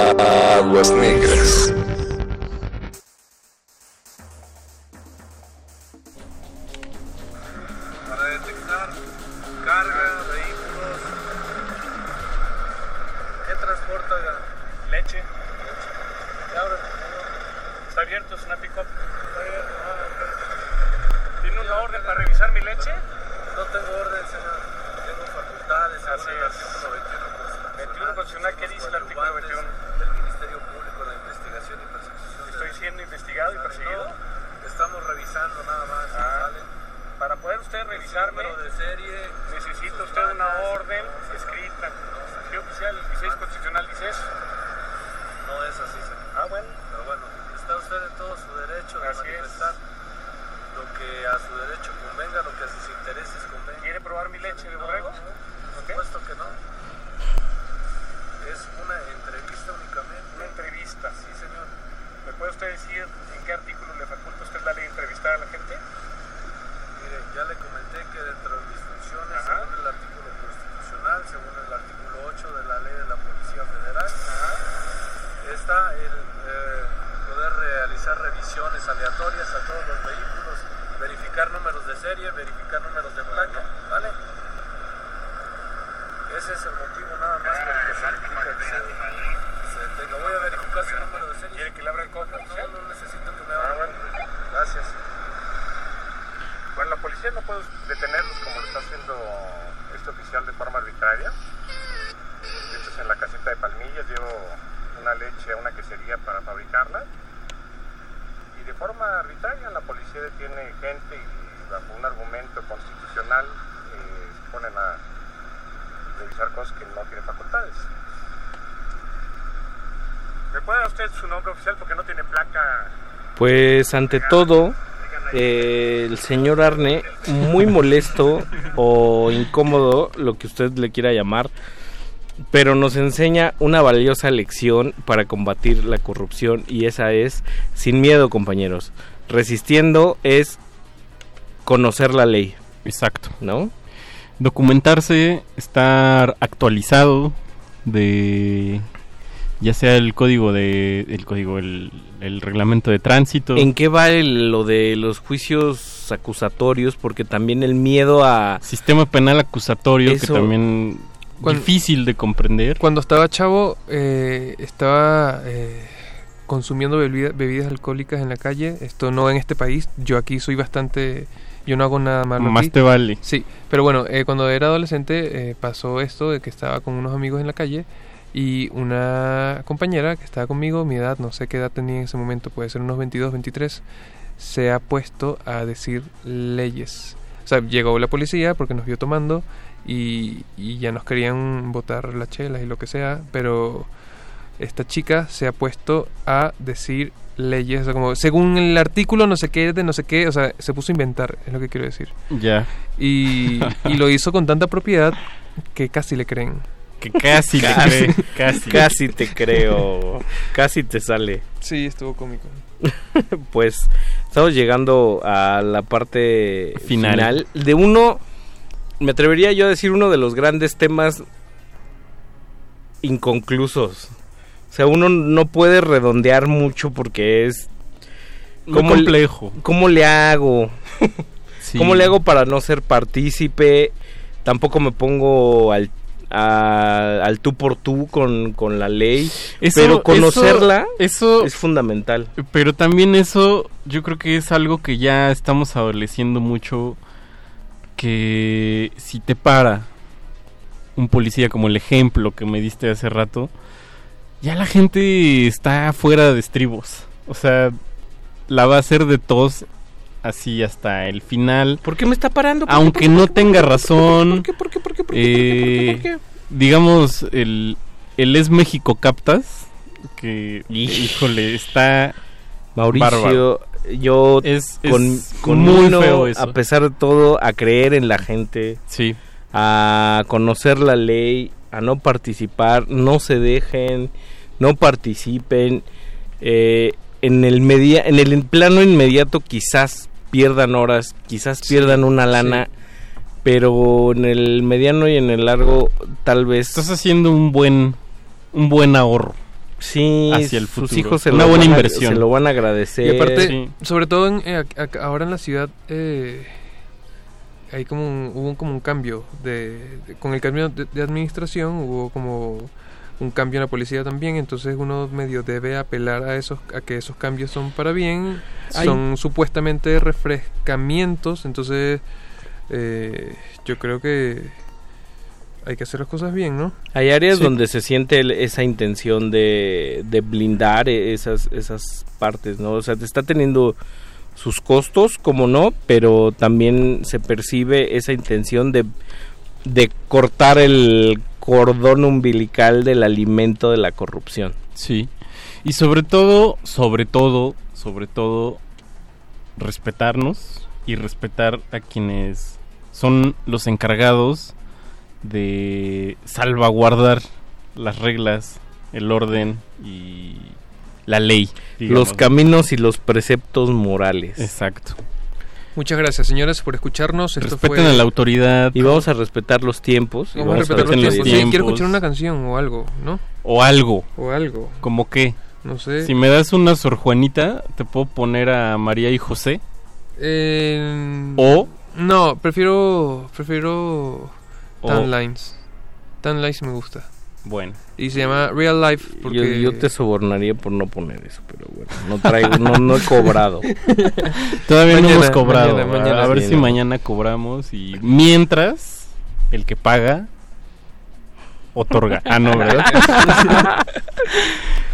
Aguas Negras. Pues ante todo, eh, el señor Arne, muy molesto o incómodo, lo que usted le quiera llamar, pero nos enseña una valiosa lección para combatir la corrupción y esa es sin miedo, compañeros. Resistiendo es conocer la ley. Exacto. ¿No? Documentarse, estar actualizado de ya sea el código de el código el, el reglamento de tránsito. ¿En qué va el- lo de los juicios acusatorios? Porque también el miedo a sistema penal acusatorio Eso- que también Cuando- difícil de comprender. Cuando estaba chavo, eh, estaba eh, consumiendo bebida- bebidas alcohólicas en la calle. Esto no en este país. Yo aquí soy bastante. Yo no hago nada malo. Más aquí. te vale. Sí, pero bueno, eh, cuando era adolescente eh, pasó esto de que estaba con unos amigos en la calle y una compañera que estaba conmigo, mi edad, no sé qué edad tenía en ese momento, puede ser unos 22, 23, se ha puesto a decir leyes. O sea, llegó la policía porque nos vio tomando y, y ya nos querían botar las chelas y lo que sea, pero esta chica se ha puesto a decir leyes, o sea, como según el artículo no sé qué de no sé qué, o sea, se puso a inventar, es lo que quiero decir. Ya. Y, y lo hizo con tanta propiedad que casi le creen. Que casi le Casi, cree, casi. casi te creo. Casi te sale. Sí, estuvo cómico. pues estamos llegando a la parte Final. final. de uno, me atrevería yo a decir uno de los grandes temas inconclusos. O sea, uno no puede redondear mucho porque es le- complejo. ¿Cómo le hago? Sí. ¿Cómo le hago para no ser partícipe? Tampoco me pongo al a- al tú por tú con, con la ley, Eso- pero conocerla eso, es fundamental. Pero también eso, yo creo que es algo que ya estamos adoleciendo mucho. Que si te para un policía, como el ejemplo que me diste hace rato, ya la gente está fuera de estribos. O sea, la va a hacer de tos así hasta el final. ¿Por qué me está parando? Aunque ¿Por qué? no ¿Por qué? tenga razón. ¿Por qué? ¿Por qué? ¿Por qué? Eh, digamos, el, el es México Captas, que, híjole, está Mauricio, bárbaro. yo Es- con, es con muy uno, feo eso. a pesar de todo, a creer en la gente, sí. a conocer la ley, a no participar, no se dejen, no participen. eh, en el media, en el plano inmediato quizás pierdan horas, quizás pierdan una lana, pero en el mediano y en el largo tal vez Estás haciendo un buen un buen ahorro. Sí, hacia el sus futuro. hijos se Una lo buena van a- inversión. se lo van a agradecer. Y aparte, Sí. sobre todo en, eh, ahora en la ciudad, eh, hay como un, hubo como un cambio de, de- con el cambio de, de administración hubo como un cambio en la policía también, entonces uno medio debe apelar a esos a que esos cambios son para bien, Ay. son supuestamente refrescamientos, entonces eh, yo creo que hay que hacer las cosas bien, ¿no? Hay áreas Sí. donde se siente el- esa intención de, de blindar e- esas, esas partes, ¿no? O sea, te está teniendo sus costos, como no, pero también se percibe esa intención de, de cortar el cordón umbilical del alimento de la corrupción. Sí. Y sobre todo, sobre todo, sobre todo, respetarnos y respetar a quienes son los encargados de salvaguardar las reglas, el orden y la ley. digamos. Los caminos y los preceptos morales. Exacto. Muchas gracias, señores, por escucharnos. Esto Respeten fue... a la autoridad Y vamos a respetar los tiempos. y Vamos a vamos a respetar los los tiempos. Sí, quiero tiempos. escuchar una canción o algo, ¿no? o algo. O algo. ¿Como qué? No sé. Si me das una Sor Juanita, te puedo poner a María y José. Eh, O- No, prefiero. Prefiero. O- Tan Lines. Tan Lines me gusta. Bueno. Y se llama Real Life. Porque... yo te sobornaría por no poner eso, pero bueno, no traigo, no, no he cobrado. Todavía no hemos cobrado. mañana, a- mañana. a ver si mañana cobramos y mientras el que paga otorga. Ah, no, ¿verdad?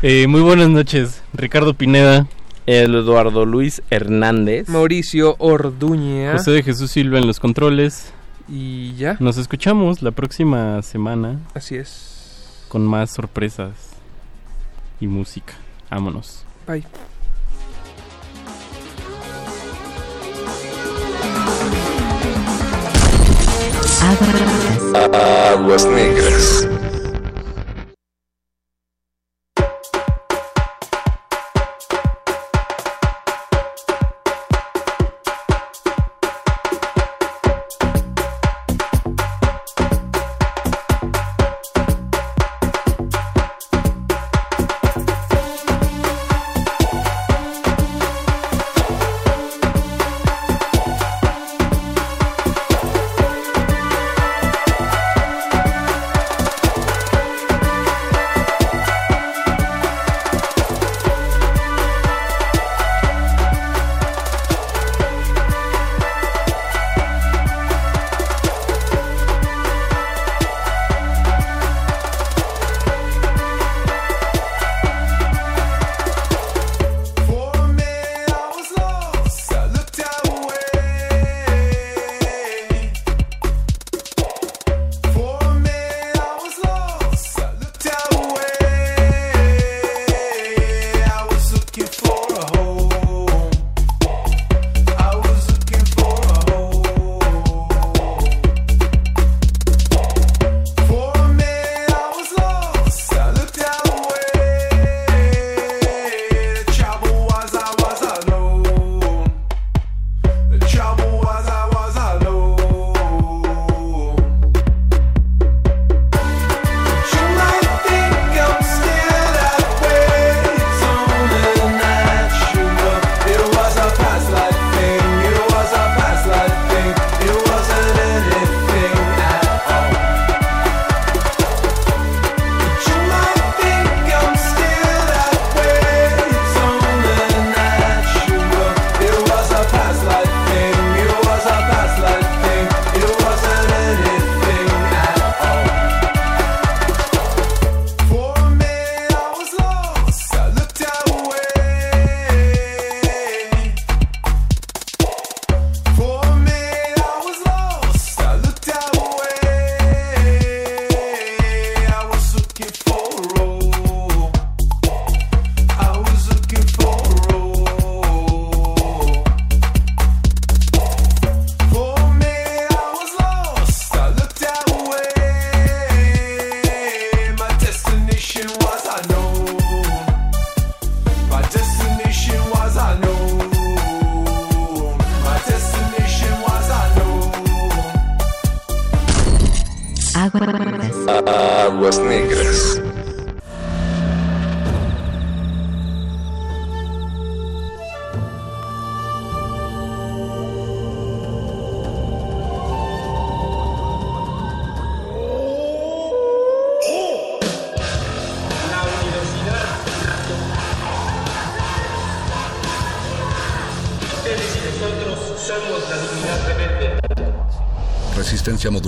Eh, muy buenas noches, Ricardo Pineda, El Eduardo Luis Hernández. Mauricio Orduña. José de Jesús Silva en los controles. Y ya. Nos escuchamos la próxima semana Así es. Con más sorpresas y música. Vámonos. Bye. Aguas negras.